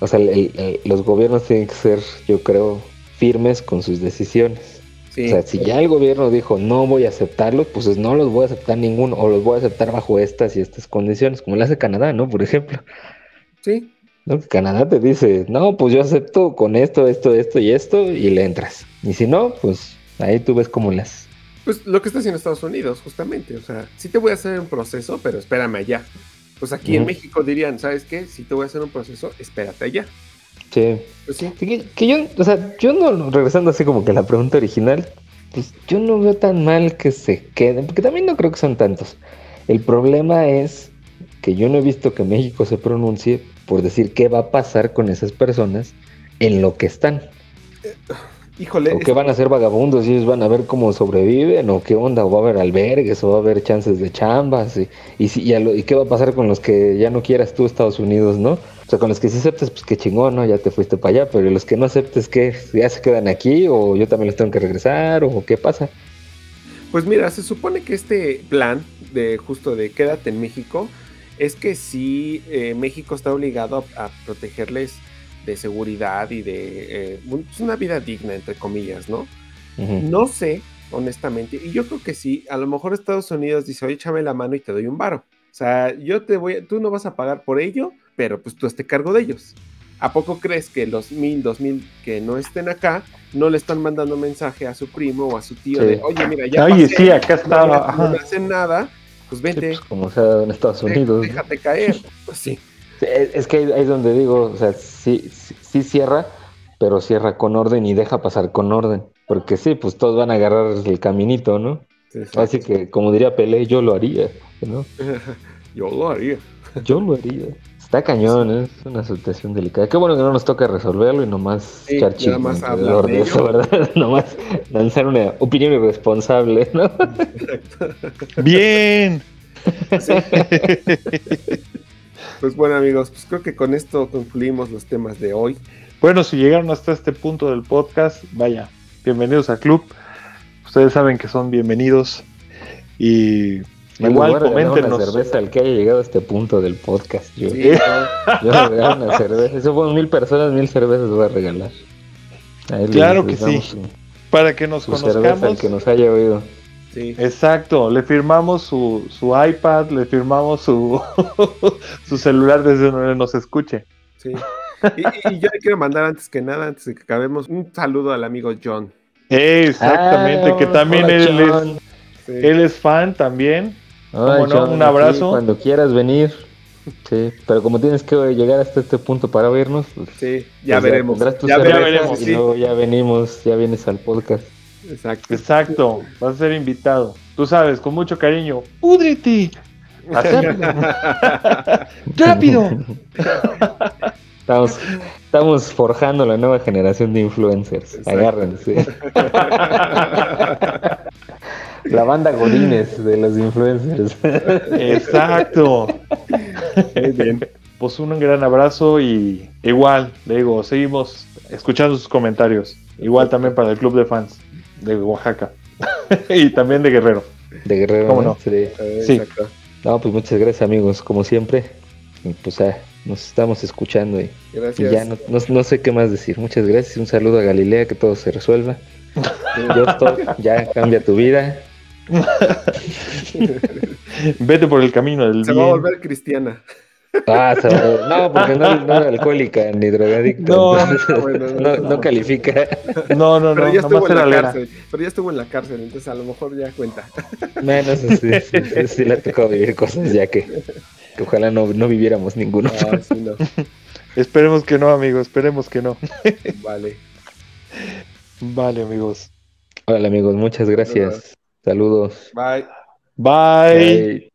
O sea, el- el- los gobiernos tienen que ser, yo creo, firmes con sus decisiones. Sí, O sea, si ya el gobierno dijo no voy a aceptarlos, pues es, no los voy a aceptar ninguno, o los voy a aceptar bajo estas y estas condiciones, como lo hace Canadá, ¿no? Por ejemplo. sí, ¿no? Canadá te dice, no, pues yo acepto con esto, esto, esto y esto, y le entras. Y si no, pues ahí tú ves cómo las. Pues lo que está haciendo Estados Unidos, justamente. O sea, sí te voy a hacer un proceso, pero espérame allá. Pues aquí en. México dirían, ¿sabes qué? Si te voy a hacer un proceso, espérate allá. Sí. Pues sí. Que, que yo, o sea, yo no, regresando así como que a la pregunta original, pues yo no veo tan mal que se queden, porque también no creo que son tantos. El problema es que yo no he visto que México se pronuncie por decir qué va a pasar con esas personas en lo que están. Híjole, O qué van a ser vagabundos y ellos van a ver cómo sobreviven, o qué onda, o va a haber albergues, o va a haber chances de chambas, y, y, si- y, a lo- y qué va a pasar con los que ya no quieras tú, Estados Unidos, ¿no? O sea, con los que sí aceptes, pues qué chingón, ¿no? Ya te fuiste para allá, pero los que no aceptes, ¿qué? ¿Ya se quedan aquí, o yo también los tengo que regresar, o qué pasa? Pues mira, se supone que este plan de justo de quédate en México es que sí eh, México está obligado a, a protegerles de seguridad y de eh, un- pues, una vida digna, entre comillas, ¿no? Ujú. No sé, honestamente, y yo creo que sí, a lo mejor Estados Unidos dice, oye, échame la mano y te doy un varo. O sea, yo te voy, a- tú no vas a pagar por ello, pero pues tú esté cargo de ellos. ¿A poco crees que los mil, dos mil que no estén acá no le están mandando mensaje a su primo o a su tío Sí. de, oye, mira, ya Oye, pasé, sí, acá no, estaba. no me hacen nada, pues Sí, vente, pues, como sea en Estados Unidos. ¿no? déjate caer. Pues sí. Sí, Es que ahí, es donde digo, o sea, sí, sí, sí cierra, pero cierra con orden y deja pasar con orden. Porque sí, pues todos van a agarrar el caminito, ¿no? Sí, sí. Así que, como diría Pelé, yo lo haría, ¿no? [laughs] Yo lo haría. [laughs] Yo lo haría. Está cañón, ¿eh? es una situación delicada. Qué bueno que no nos toca resolverlo y nomás Sí, echar nada más hablar de eso, ello. [laughs] ¿verdad? nomás lanzar una opinión irresponsable, ¿no? Bien. Pues bueno, amigos, pues creo que con esto concluimos los temas de hoy. Bueno, si llegaron hasta este punto del podcast, vaya, bienvenidos al club. Ustedes saben que son bienvenidos. Y igual regalar una coméntenos. cerveza al que haya llegado a este punto del podcast. Yo, Sí, yo voy a regalar una cerveza. Eso fueron mil personas, mil cervezas voy a regalar. Ahí les- Claro que les sí. Su, Para que nos su cerveza al conozcamos. que nos haya oído. Sí. Exacto, le firmamos su, su iPad, le firmamos su, [laughs] su celular desde donde nos escuche. Sí. Y, y yo le quiero mandar antes que nada, antes de que acabemos, un saludo al amigo John. Exactamente, Ah, que también hola, él, es, Sí. él es fan también. Hola, ¿Cómo no? John, Un abrazo. cuando quieras venir. Sí, pero como tienes que llegar hasta este punto para vernos, pues, Sí, ya pues veremos. tu Ya cerveza veremos. Y sí. luego ya venimos, ya vienes al podcast. Exacto. Exacto, vas a ser invitado. Tú sabes, con mucho cariño. ¡Púdrete! [laughs] ¡Rápido! Estamos, estamos forjando la nueva generación de influencers. Exacto. Agárrense. La banda Godines de los influencers. Exacto. Bien. Pues un gran abrazo y igual, le digo, seguimos escuchando sus comentarios. Igual también para el club de fans de Oaxaca [laughs] y también de Guerrero. De Guerrero. ¿Cómo no? Sí. Eh, Sí. No, pues muchas gracias amigos, como siempre. Pues ah, nos estamos escuchando y, y ya no, no, no sé qué más decir. Muchas gracias. Un saludo a Galilea, que todo se resuelva. [laughs] Yo estoy, ya cambia tu vida. [laughs] Vete por el camino del Se bien. va a volver cristiana. Ah, no, porque no, no era alcohólica ni drogadicta. No, entonces, bueno, no, no. no califica. No, no, no, Pero ya estuvo en la lera. cárcel. Pero ya estuvo en la cárcel, entonces a lo mejor ya cuenta. Menos sí, sí, sí, sí le ha tocado vivir cosas ya que, que ojalá no, no viviéramos ninguno. Ah, sí, no. Esperemos que no, amigo, esperemos que no. Vale. Vale, amigos. Hola amigos, muchas gracias. Saludos. Bye. Bye. Bye.